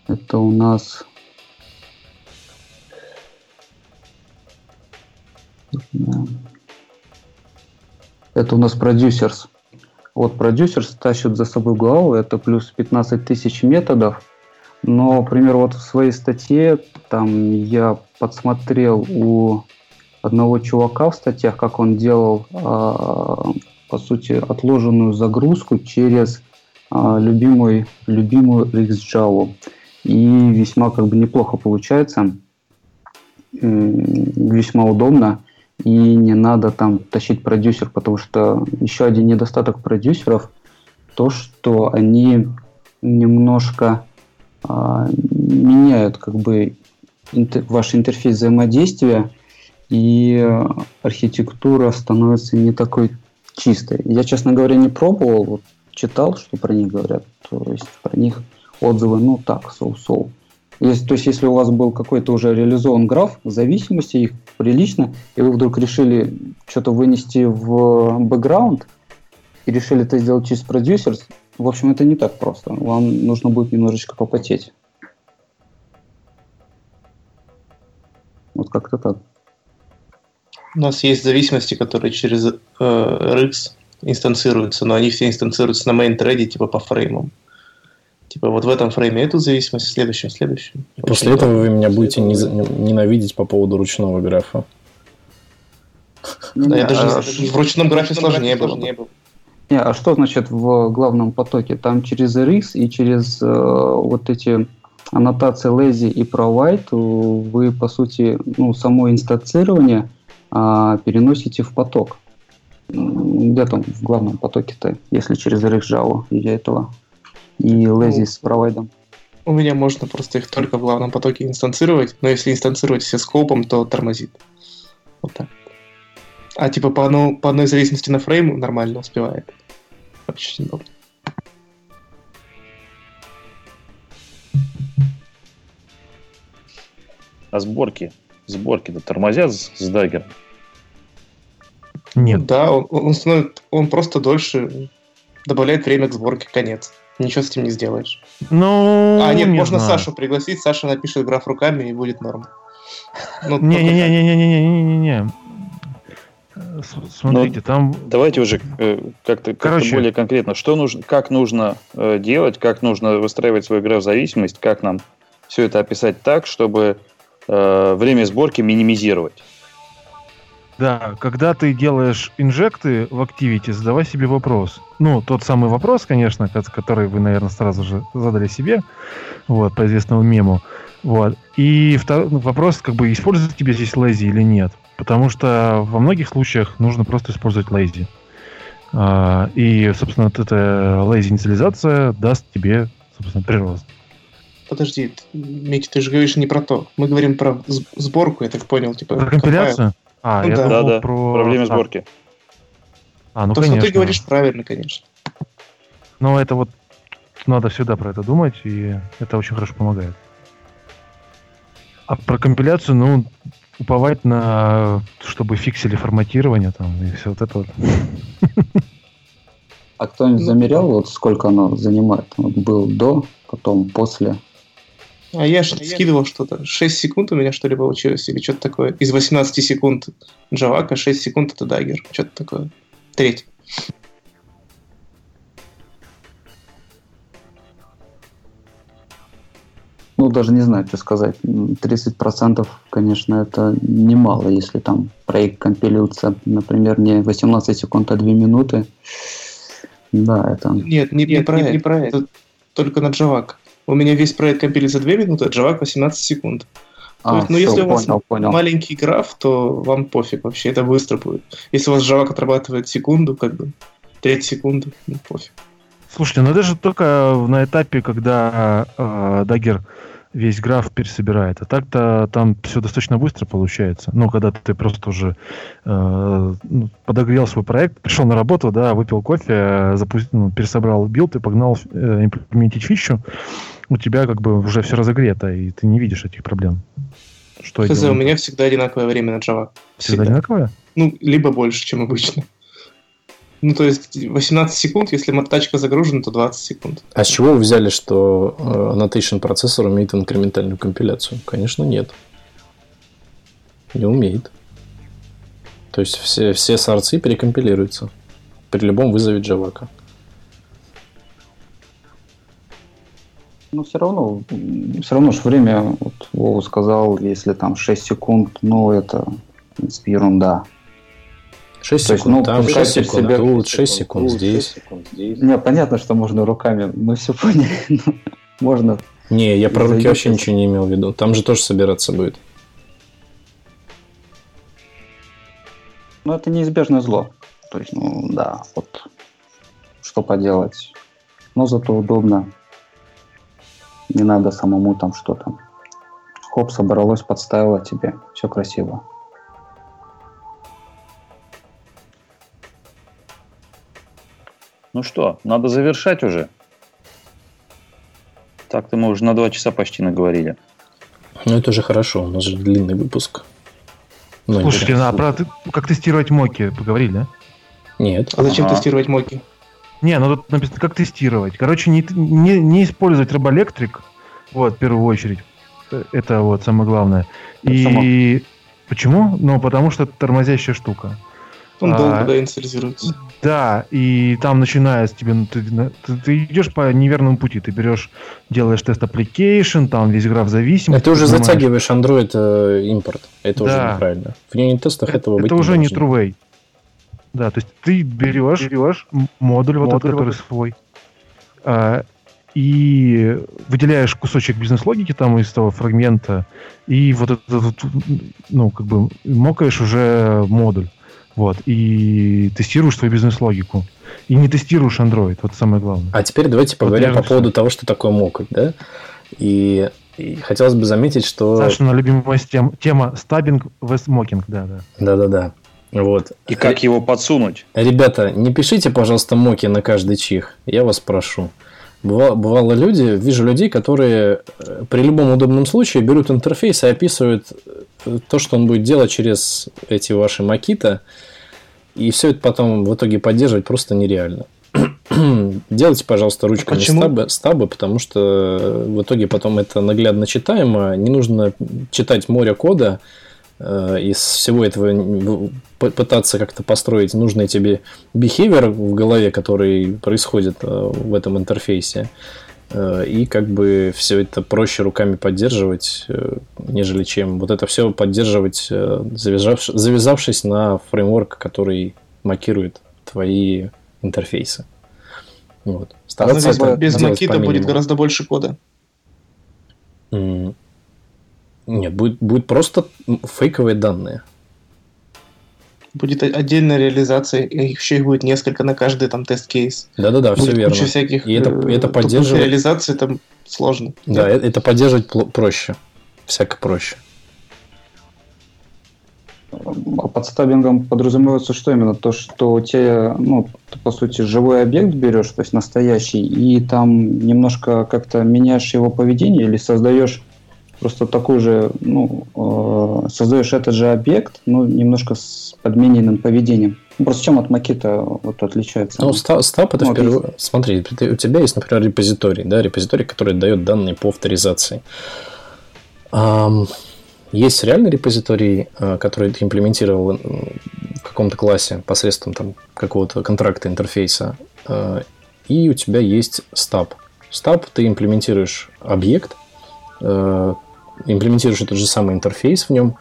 Это у нас Это у нас продюсерс. Вот продюсерс тащит за собой главу, это плюс 15 тысяч методов. Но, например, вот в своей статье там я подсмотрел у одного чувака в статьях, как он делал, а, по сути, отложенную загрузку через а, любимую, любимую RxJava. И весьма как бы неплохо получается, весьма удобно, и не надо там тащить продюсер, потому что еще один недостаток продюсеров то, что они немножко а, меняют как бы интер, ваш интерфейс взаимодействия, и архитектура становится не такой чистой. Я, честно говоря, не пробовал, вот, читал, что про них говорят, то есть про них отзывы, ну так, соу-соу. Если, то есть, если у вас был какой-то уже реализован граф, зависимости их прилично, и вы вдруг решили что-то вынести в бэкграунд, и решили это сделать через продюсер, в общем, это не так просто. Вам нужно будет немножечко попотеть. Вот как-то так. У нас есть зависимости, которые через э, RX инстанцируются, но они все инстанцируются на thread типа по фреймам. Типа вот в этом фрейме эту зависимость, в следующем, в следующем. После Очень этого вы меня будете ненавидеть по поводу ручного графа. Да, я даже а, в ручном графе сложнее было. Не, а что значит в главном потоке? Там через RX и через э, вот эти аннотации lazy и provide вы, по сути, ну, само инстанцирование э, переносите в поток. Где там в главном потоке-то, если через RX Java из-за этого? И lazy ну, с провайдом. У меня можно просто их только в главном потоке инстанцировать, но если инстанцировать все скопом, то тормозит. Вот так. А типа по, одно, по одной зависимости на фрейм нормально успевает. Очень удобно. А сборки? Сборки-то тормозят с, с даггером? Нет. Да, он, он, он просто дольше добавляет время к сборке, конец. Ничего с этим не сделаешь. Ну, а нет, не можно знаю. Сашу пригласить, Саша напишет граф руками и будет норм. Ну, Не-не-не-не-не-не-не-не. Смотрите, ну, там... Давайте уже э, как-то, как более конкретно. Что нужно, как нужно э, делать, как нужно выстраивать свою граф зависимость, как нам все это описать так, чтобы э, время сборки минимизировать. Да, когда ты делаешь инжекты в Activity, задавай себе вопрос. Ну, тот самый вопрос, конечно, который вы, наверное, сразу же задали себе, вот, по известному мему. Вот. И второй ну, вопрос, как бы, использовать тебе здесь lazy или нет. Потому что во многих случаях нужно просто использовать lazy. А, и, собственно, вот эта lazy инициализация даст тебе, собственно, прирост. Подожди, Микки, ты же говоришь не про то. Мы говорим про сборку, я так понял. Типа, про компиляцию? Какая... А, ну, я да, думал да, про... про время сборки. А, ну, То, конечно. что ты говоришь правильно, конечно. Но это вот надо всегда про это думать, и это очень хорошо помогает. А про компиляцию, ну, уповать на, чтобы фиксили форматирование там и все вот это вот. А кто-нибудь замерял, вот сколько оно занимает? Вот был до, потом после. А я же скидывал что-то. 6 секунд у меня что ли получилось, или что-то такое. Из 18 секунд Джавака, 6 секунд это Дагер. Что-то такое. Треть. Ну, даже не знаю, что сказать. 30% конечно, это немало, если там проект компилируется, например, не 18 секунд, а 2 минуты. Да, это... Нет, не, не, про, не, не про это. Только на Джавак. У меня весь проект компилится 2 минуты, а Java 18 секунд. А, есть, ну, все, если у вас понял, понял. маленький граф, то вам пофиг вообще, это быстро будет. Если у вас Java отрабатывает секунду, как бы, треть секунды, ну, пофиг. Слушайте, ну это же только на этапе, когда э, Dagger весь граф пересобирает. А так-то там все достаточно быстро получается. Ну, когда ты просто уже э, ну, подогрел свой проект, пришел на работу, да, выпил кофе, запустил, ну, пересобрал билд и погнал э, implement ить фичу, у тебя как бы уже все разогрето, и ты не видишь этих проблем. Что Хз, у меня всегда одинаковое время на Java. Всегда, всегда одинаковое? Ну, либо больше, чем обычно. Ну, то есть 18 секунд, если тачка загружена, то 20 секунд. А с чего вы взяли, что э, annotation processor умеет инкрементальную компиляцию? Конечно, нет. Не умеет. То есть все, все сорцы перекомпилируются при любом вызове Java. Ну, все равно, все равно же время, вот Вова сказал, если там 6 секунд, ну, это, в принципе, ерунда. 6 То есть, секунд ну, там, пускай 6 ты секунд себя- тут, 6 секунд здесь. Не, понятно, что можно руками, мы все поняли, [laughs] но можно. Не, я про руки вообще ничего не имел в виду. Там же тоже собираться будет. Ну, это неизбежное зло. То есть, ну, да, вот, что поделать. Но зато удобно. Не надо самому там что-то. Хоп, собралось, подставило тебе. Все красиво. Ну что, надо завершать уже. Так-то мы уже на два часа почти наговорили. Ну, это же хорошо, у нас же длинный выпуск. Ну, Слушайте, а про как тестировать моки поговорили, да? Нет. А зачем Ага. тестировать моки? Не, ну тут написано, как тестировать. Короче, не, не, не использовать робоэлектрик, вот, в первую очередь. Это вот самое главное. И почему? Ну, потому что это тормозящая штука. Он А. долго да, инициализируется. Да, и там начиная с тебе, ну, ты, ты- ты идешь по неверному пути, ты берешь, делаешь тест application, там весь граф зависимости. Это уже поднимаешь. затягиваешь Android э, импорт. Это уже Да. неправильно. В юнит-тестах Это, этого быть это уже не должно. true way. Да, то есть ты берешь, берешь м- модуль, вот этот, который свой, а, и выделяешь кусочек бизнес-логики там из того фрагмента, и вот это, вот, ну, как бы, мокаешь уже модуль. Вот, и тестируешь свою бизнес-логику. И не тестируешь Android, вот самое главное. А теперь давайте поговорим я по поводу того, что такое мокать, да? И, и хотелось бы заметить, что... Сашина любимая тема, тема стабинг vs мокинг, да, да. Да-да-да. Вот. И как его подсунуть? Ребята, не пишите, пожалуйста, моки на каждый чих. Я вас прошу. Бывало, бывало люди, вижу людей, которые э, при любом удобном случае берут интерфейс и описывают э, то, что он будет делать через эти ваши макита, и все это потом в итоге поддерживать просто нереально. [clears throat] Делайте, пожалуйста, ручками Почему? стаба, стаба, потому что в итоге потом это наглядно читаемо. Не нужно читать море кода, э, из всего этого пытаться как-то построить нужный тебе behavior в голове, который происходит э, в этом интерфейсе. Э, И как бы все это проще руками поддерживать, э, нежели чем вот это все поддерживать, э, завязавш- завязавшись на фреймворк, который макирует твои интерфейсы. Вот. Но Стараться без, это без макита будет гораздо больше кода. Нет, будет, будет просто фейковые данные. Будет отдельная реализация, и еще их будет несколько на каждый там тест-кейс. Да-да-да, все верно. куча всяких... И это- э, это тупых поддерживает- реализаций там сложно. Да, э- это поддерживать проще. Всяко проще. А под стабингом подразумевается что именно? То, что у тебя, ну, ты, по сути, живой объект берешь, то есть настоящий, и там немножко как-то меняешь его поведение или создаешь просто такой же, ну, э, создаешь этот же объект, но немножко с подмененным поведением. Ну, просто чем от макета вот отличается? Ну, ста- стаб это Ну, в первую... Смотри, ты- у тебя есть, например, репозиторий, да, репозиторий, который дает данные по авторизации. Ам, Есть реальный репозиторий, э, который ты имплементировал в каком-то классе посредством там, какого-то контракта интерфейса, э, и у тебя есть стаб. Стаб ты имплементируешь объект, э, имплементируешь этот же самый интерфейс в нем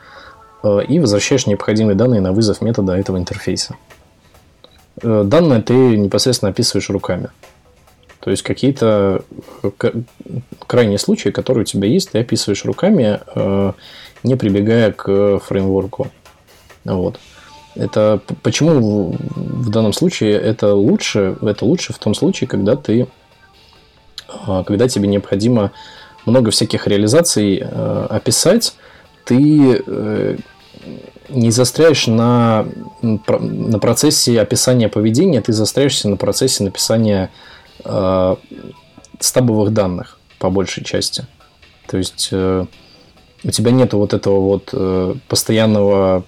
э, и возвращаешь необходимые данные на вызов метода этого интерфейса. Э, Данные ты непосредственно описываешь руками. То есть какие-то э, крайние случаи, которые у тебя есть, ты описываешь руками, не прибегая к фреймворку. Вот. Это почему в- данном случае это лучше? Это лучше в том случае, когда ты, когда тебе необходимо много всяких реализаций э, описать, ты э, не застряешь на, на процессе описания поведения, ты застряешься на процессе написания э, стабовых данных по большей части. То есть э, у тебя нету вот этого вот э, постоянного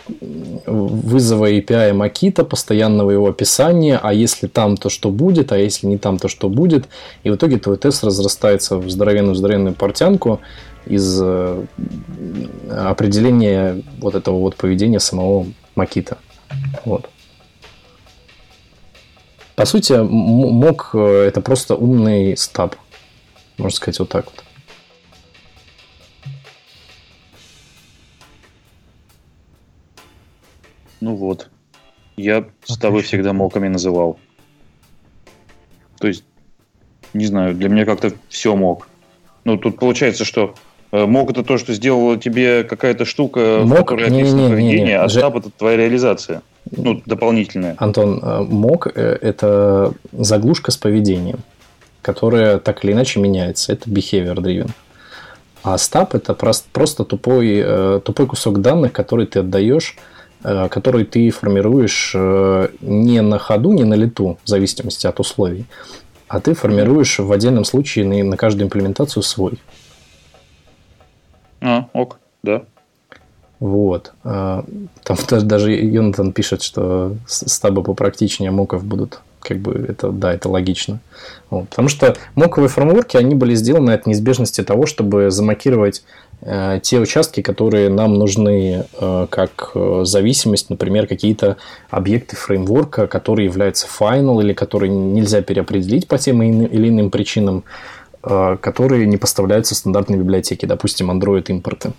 вызова API Макита, постоянного его описания, а если там, то что будет, а если не там, то что будет. И в итоге твой тест разрастается в здоровенную-здоровенную портянку из э, определения вот этого вот поведения самого Макита. Вот. По сути, мог э, это просто умный стаб. Можно сказать вот так вот. Ну вот. Я с тобой всегда моками называл. То есть, не знаю, для меня как-то все мог. Ну, тут получается, что э, мог это то, что сделала тебе какая-то штука, мог, в которой описано поведение, а стаб это твоя реализация. Ну, дополнительная. Антон, э, мог э, это заглушка с поведением, которая так или иначе меняется. Это behavior driven. А стаб это просто тупой, тупой кусок данных, который ты отдаешь который ты формируешь э, не на ходу, не на лету, в зависимости от условий, а ты формируешь в отдельном случае на, на каждую имплементацию свой. А, ок, да. Вот. А, там [laughs] даже Йонатан пишет, что стабы попрактичнее моков будут. Как бы это, да, это логично. Вот. Потому что моковые фреймворки, они были сделаны от неизбежности того, чтобы замокировать Э, те участки, которые нам нужны э, как э, зависимость, например, какие-то объекты фреймворка, которые являются final или которые нельзя переопределить по тем или иным причинам, которые не поставляются в стандартной библиотеке, допустим, Android импорты.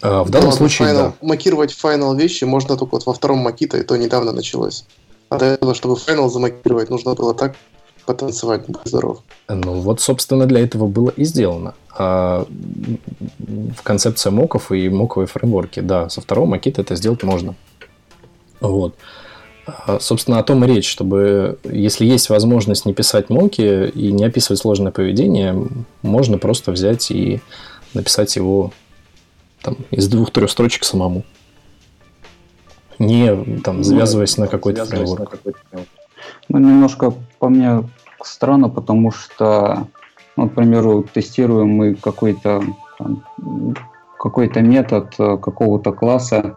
В данном ну, случае, final, да. Макировать final вещи можно только вот во втором макита, и то недавно началось. А до этого, чтобы final замакировать, нужно было так потанцевать, будь здоров. Ну вот, собственно, для этого было и сделано. А в концепция моков и моковые фреймворки, да, со второго макета это сделать можно. Вот. А, собственно, о том и речь, чтобы, если есть возможность не писать моки и не описывать сложное поведение, можно просто взять и написать его там, из двух-трех строчек самому. Не там, завязываясь ну, на какой-то фреймворк. Ну, немножко по мне странно, потому что, ну, к примеру, тестируем мы какой-то какой-то метод э, какого-то класса,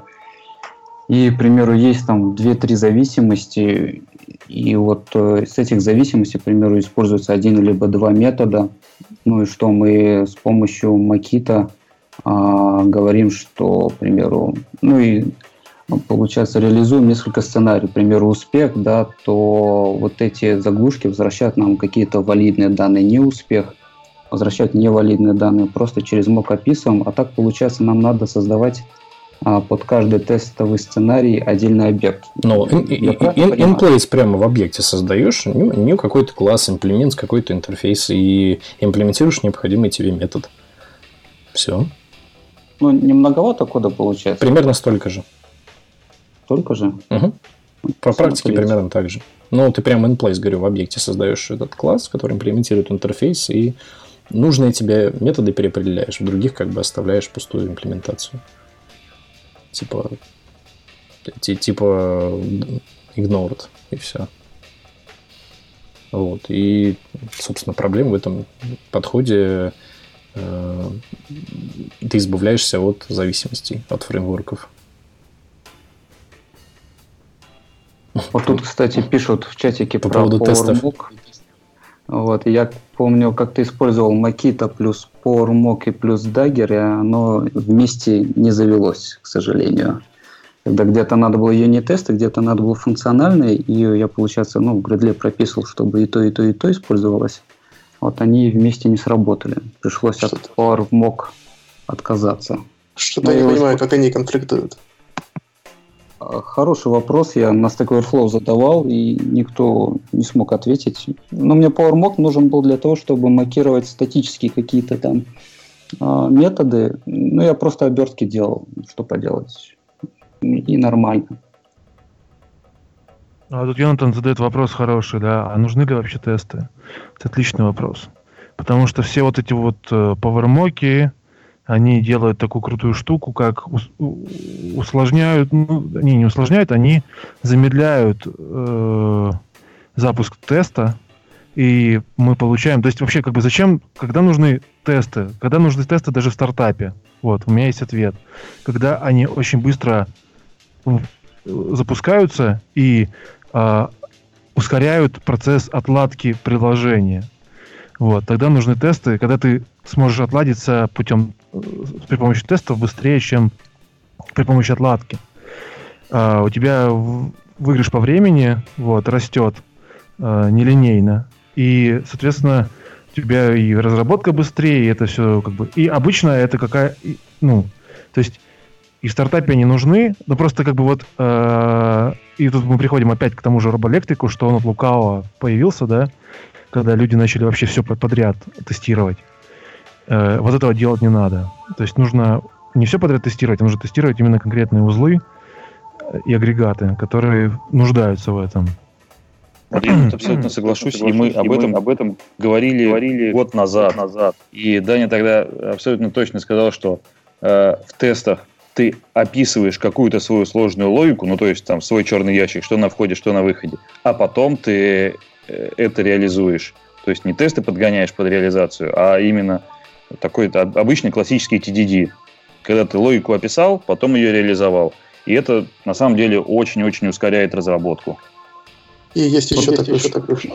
и, к примеру, есть там 2-3 зависимости, и вот э, с этих зависимостей, к примеру, используется один либо два метода, ну и что мы с помощью Макита а, говорим, что, к примеру, ну и получается, реализуем несколько сценариев, к примеру, успех, да, то вот эти заглушки возвращают нам какие-то валидные данные, не успех, возвращают невалидные данные, просто через мок описываем, а так, получается, нам надо создавать а, под каждый тестовый сценарий отдельный объект. Ну, in, прямо в объекте создаешь, new, какой-то класс, имплемент, какой-то интерфейс и имплементируешь необходимый тебе метод. Все. Ну, не многовато кода получается. Примерно столько же. Только же? Угу. По практике примерно так же. Ну, ты прямо in place, говорю, в объекте создаешь этот класс, который имплементирует интерфейс, и нужные тебе методы переопределяешь, в других как бы оставляешь пустую имплементацию. Типа, типа ignored, и все. Вот. И, собственно, проблема в этом подходе э, ты избавляешься от зависимостей, от фреймворков. Вот тут, кстати, пишут в чатике По про поводу тестов. Вот, я помню, как ты использовал Makita плюс PowerMock и плюс Dagger, и оно вместе не завелось, к сожалению. Когда где-то надо было юнит-тесты, где-то надо было функциональные, и я, получается, ну, в Gradle прописывал, чтобы и то, и то, и то использовалось. Вот они вместе не сработали. Пришлось от PowerMock отказаться. Что-то я не понимаю, как они конфликтуют. Хороший вопрос. Я на Stack Overflow задавал, и никто не смог ответить. Но мне PowerMock нужен был для того, чтобы макировать статические какие-то там э, методы. Ну, я просто обертки делал, что поделать. И нормально. А тут Йонатан задает вопрос хороший, да, а нужны ли вообще тесты? Это отличный вопрос. Потому что все вот эти вот э, PowerMock, они делают такую крутую штуку, как усложняют, ну, они не усложняют, они замедляют э, запуск теста, и мы получаем, то есть вообще как бы зачем, когда нужны тесты, когда нужны тесты даже в стартапе, вот, у меня есть ответ, когда они очень быстро запускаются и э, ускоряют процесс отладки приложения. Вот, тогда нужны тесты, когда ты сможешь отладиться путем при помощи тестов быстрее, чем при помощи отладки. а, у тебя выигрыш по времени вот, растет а, нелинейно. И, соответственно, у тебя и разработка быстрее, и это все как бы... И обычно это какая... Ну, то есть и в стартапе они нужны, но просто как бы вот... Э, и тут мы приходим опять к тому же робоэлектрику, что он от лукавого появился, да, когда люди начали вообще все подряд тестировать. Э, вот этого делать не надо. То есть нужно не все подряд тестировать, а нужно тестировать именно конкретные узлы и агрегаты, которые нуждаются в этом. Я абсолютно соглашусь, и мы об этом, об этом говорили, говорили год назад. назад. И Даня тогда абсолютно точно сказал, что э, в тестах ты описываешь какую-то свою сложную логику, ну то есть там свой черный ящик, что на входе, что на выходе, а потом ты э, это реализуешь. То есть не тесты подгоняешь под реализацию, а именно такой обычный классический TDD, когда ты логику описал, потом ее реализовал. И это на самом деле очень-очень ускоряет разработку. И есть еще, вот такой, еще такой.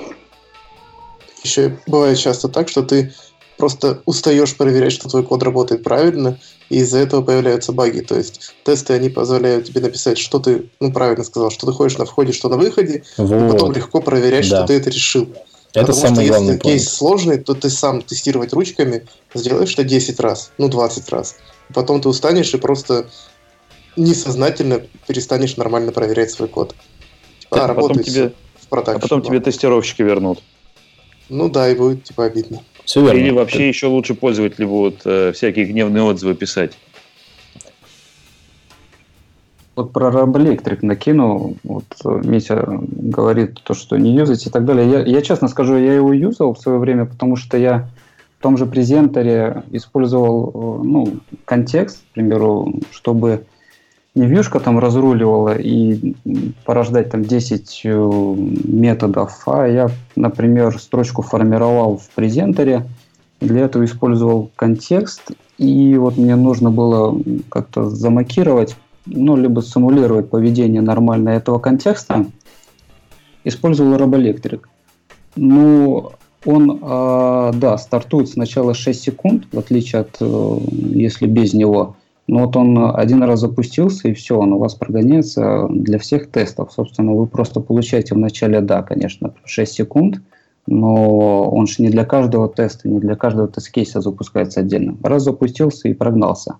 Еще бывает часто так, что ты просто устаешь проверять, что твой код работает правильно, и из-за этого появляются баги. То есть тесты, они позволяют тебе написать, что ты, ну, правильно сказал, что ты ходишь на входе, что на выходе, вот. и потом легко проверять, да. что ты это решил. Это Потому самый что главный если кейс сложный, то ты сам тестировать ручками сделаешь это 10 раз, ну 20 раз. Потом ты устанешь и просто несознательно перестанешь нормально проверять свой код. А, а работает тебе, в продакшн. А потом тебе тестировщики вернут. Ну да, и будет типа обидно. Все верно. Или вообще еще лучше пользователи будут э, всякие гневные отзывы писать. Вот про Робоэлектрик накину. Вот Митя говорит то, что не юзать и так далее. Я, я честно скажу, я его юзал в свое время, потому что я в том же презентере использовал ну, контекст, к примеру, чтобы не вьюшка там разруливала и порождать там 10 э, методов, а я, например, строчку формировал в презентере, для этого использовал контекст, и вот мне нужно было как-то замакировать, ну, либо симулировать поведение нормальное этого контекста, использовал Робоэлектрик. Ну, он, э, да, стартует сначала 6 секунд, в отличие от, э, если без него. Но вот он один раз запустился, и все, он у вас прогоняется для всех тестов. Собственно, вы просто получаете в начале, да, конечно, 6 секунд, но он же не для каждого теста, не для каждого тест-кейса запускается отдельно. Раз запустился и прогнался.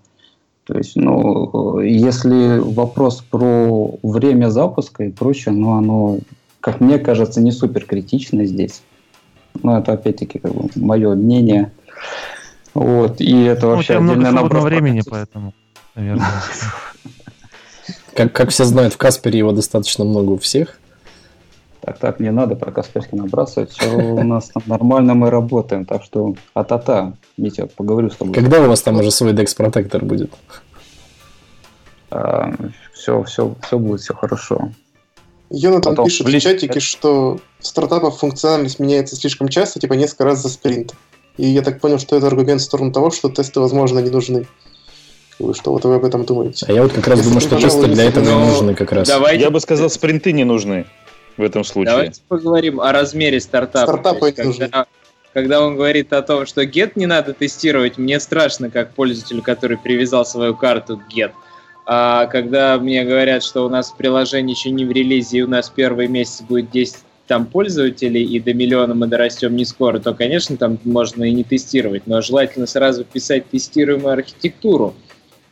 То есть, ну, если вопрос про время запуска и прочее, ну, оно, как мне кажется, не супер критично здесь. Но это, опять-таки, как бы мое мнение. Вот, и это ну, вообще ну, отдельный набор. времени, поэтому наверное. Как, как все знают, в Каспере его достаточно много у всех. Так, так, не надо про Касперский набрасывать. Все у нас там нормально мы работаем. Так что а-та-та. Митя, поговорю с тобой. Когда у вас там уже свой Dex Protector будет? А, все, все, все будет, все хорошо. Йонатан Потом пишет в чатике, что в стартапах функциональность меняется слишком часто, типа несколько раз за спринт. И я так понял, что это аргумент в сторону того, что тесты, возможно, не нужны. Что вот вы об этом думаете? А я вот как раз думаю, что тесты для этого и нужны как раз. Давайте... Я бы сказал, спринты не нужны в этом случае. Давайте поговорим о размере стартапа. Стартапы есть, когда, нужны. когда он говорит о том, что get не надо тестировать, мне страшно, как пользователю, который привязал свою карту к get. А когда мне говорят, что у нас приложение еще не в релизе, и у нас первый месяц будет 10 там пользователей, и до миллиона мы дорастем не скоро, то, конечно, там можно и не тестировать, но желательно сразу писать тестируемую архитектуру,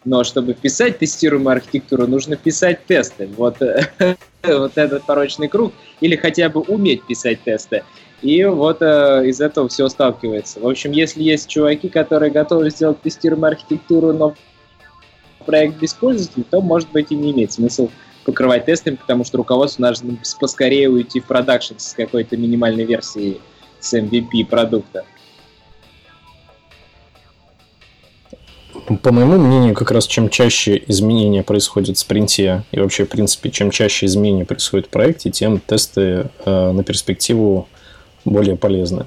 но чтобы писать тестируемую архитектуру, нужно писать тесты. Вот, [laughs] вот этот порочный круг. Или хотя бы уметь писать тесты. И вот э, из этого все сталкивается. В общем, если есть чуваки, которые готовы сделать тестируемую архитектуру, но проект без пользователей, то, может быть, и не имеет смысл покрывать тестами, потому что руководству нужно поскорее уйти в продакшн с какой-то минимальной версией с MVP продукта. По моему мнению, как раз чем чаще изменения происходят в спринте и вообще, в принципе, чем чаще изменения происходят в проекте, тем тесты э, на перспективу более полезны.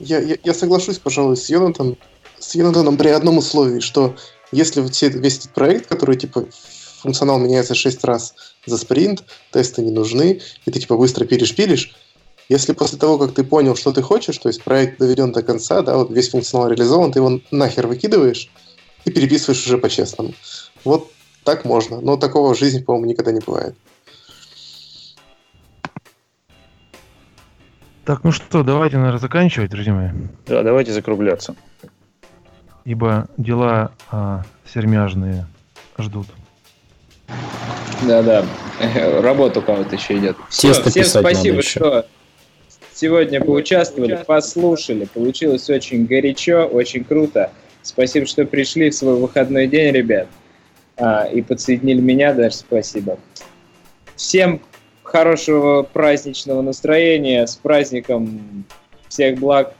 Я, я, я соглашусь, пожалуй, с Йонатаном, с Йонатаном при одном условии, что если все, весь этот проект, который типа функционал меняется 6 раз за спринт, тесты не нужны, и ты типа быстро перешпилишь, если после того, как ты понял, что ты хочешь, то есть проект доведен до конца, да, вот весь функционал реализован, ты его нахер выкидываешь и переписываешь уже по-честному. Вот Так можно, но такого в жизни, по-моему, никогда не бывает. Так, ну что, давайте, наверное, заканчивать, друзья мои. Да, давайте закругляться. Ибо дела а, сермяжные ждут. Да-да, [laughs] работа у кого-то еще идет. Тесто всем писать надо спасибо, еще. что сегодня поучаствовали, послушали. Получилось очень горячо, очень круто. Спасибо, что пришли в свой выходной день, ребят. А, и подсоединили меня, даже спасибо. Всем хорошего праздничного настроения, с праздником всех благ.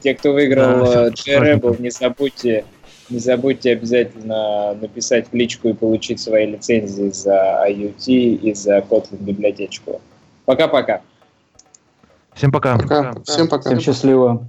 Те, кто выиграл Да, э, не забудьте, не забудьте обязательно написать в личку и получить свои лицензии за IoT и за Kotlin библиотечку. Пока-пока. Всем пока. Пока. Всем пока. Всем счастливо.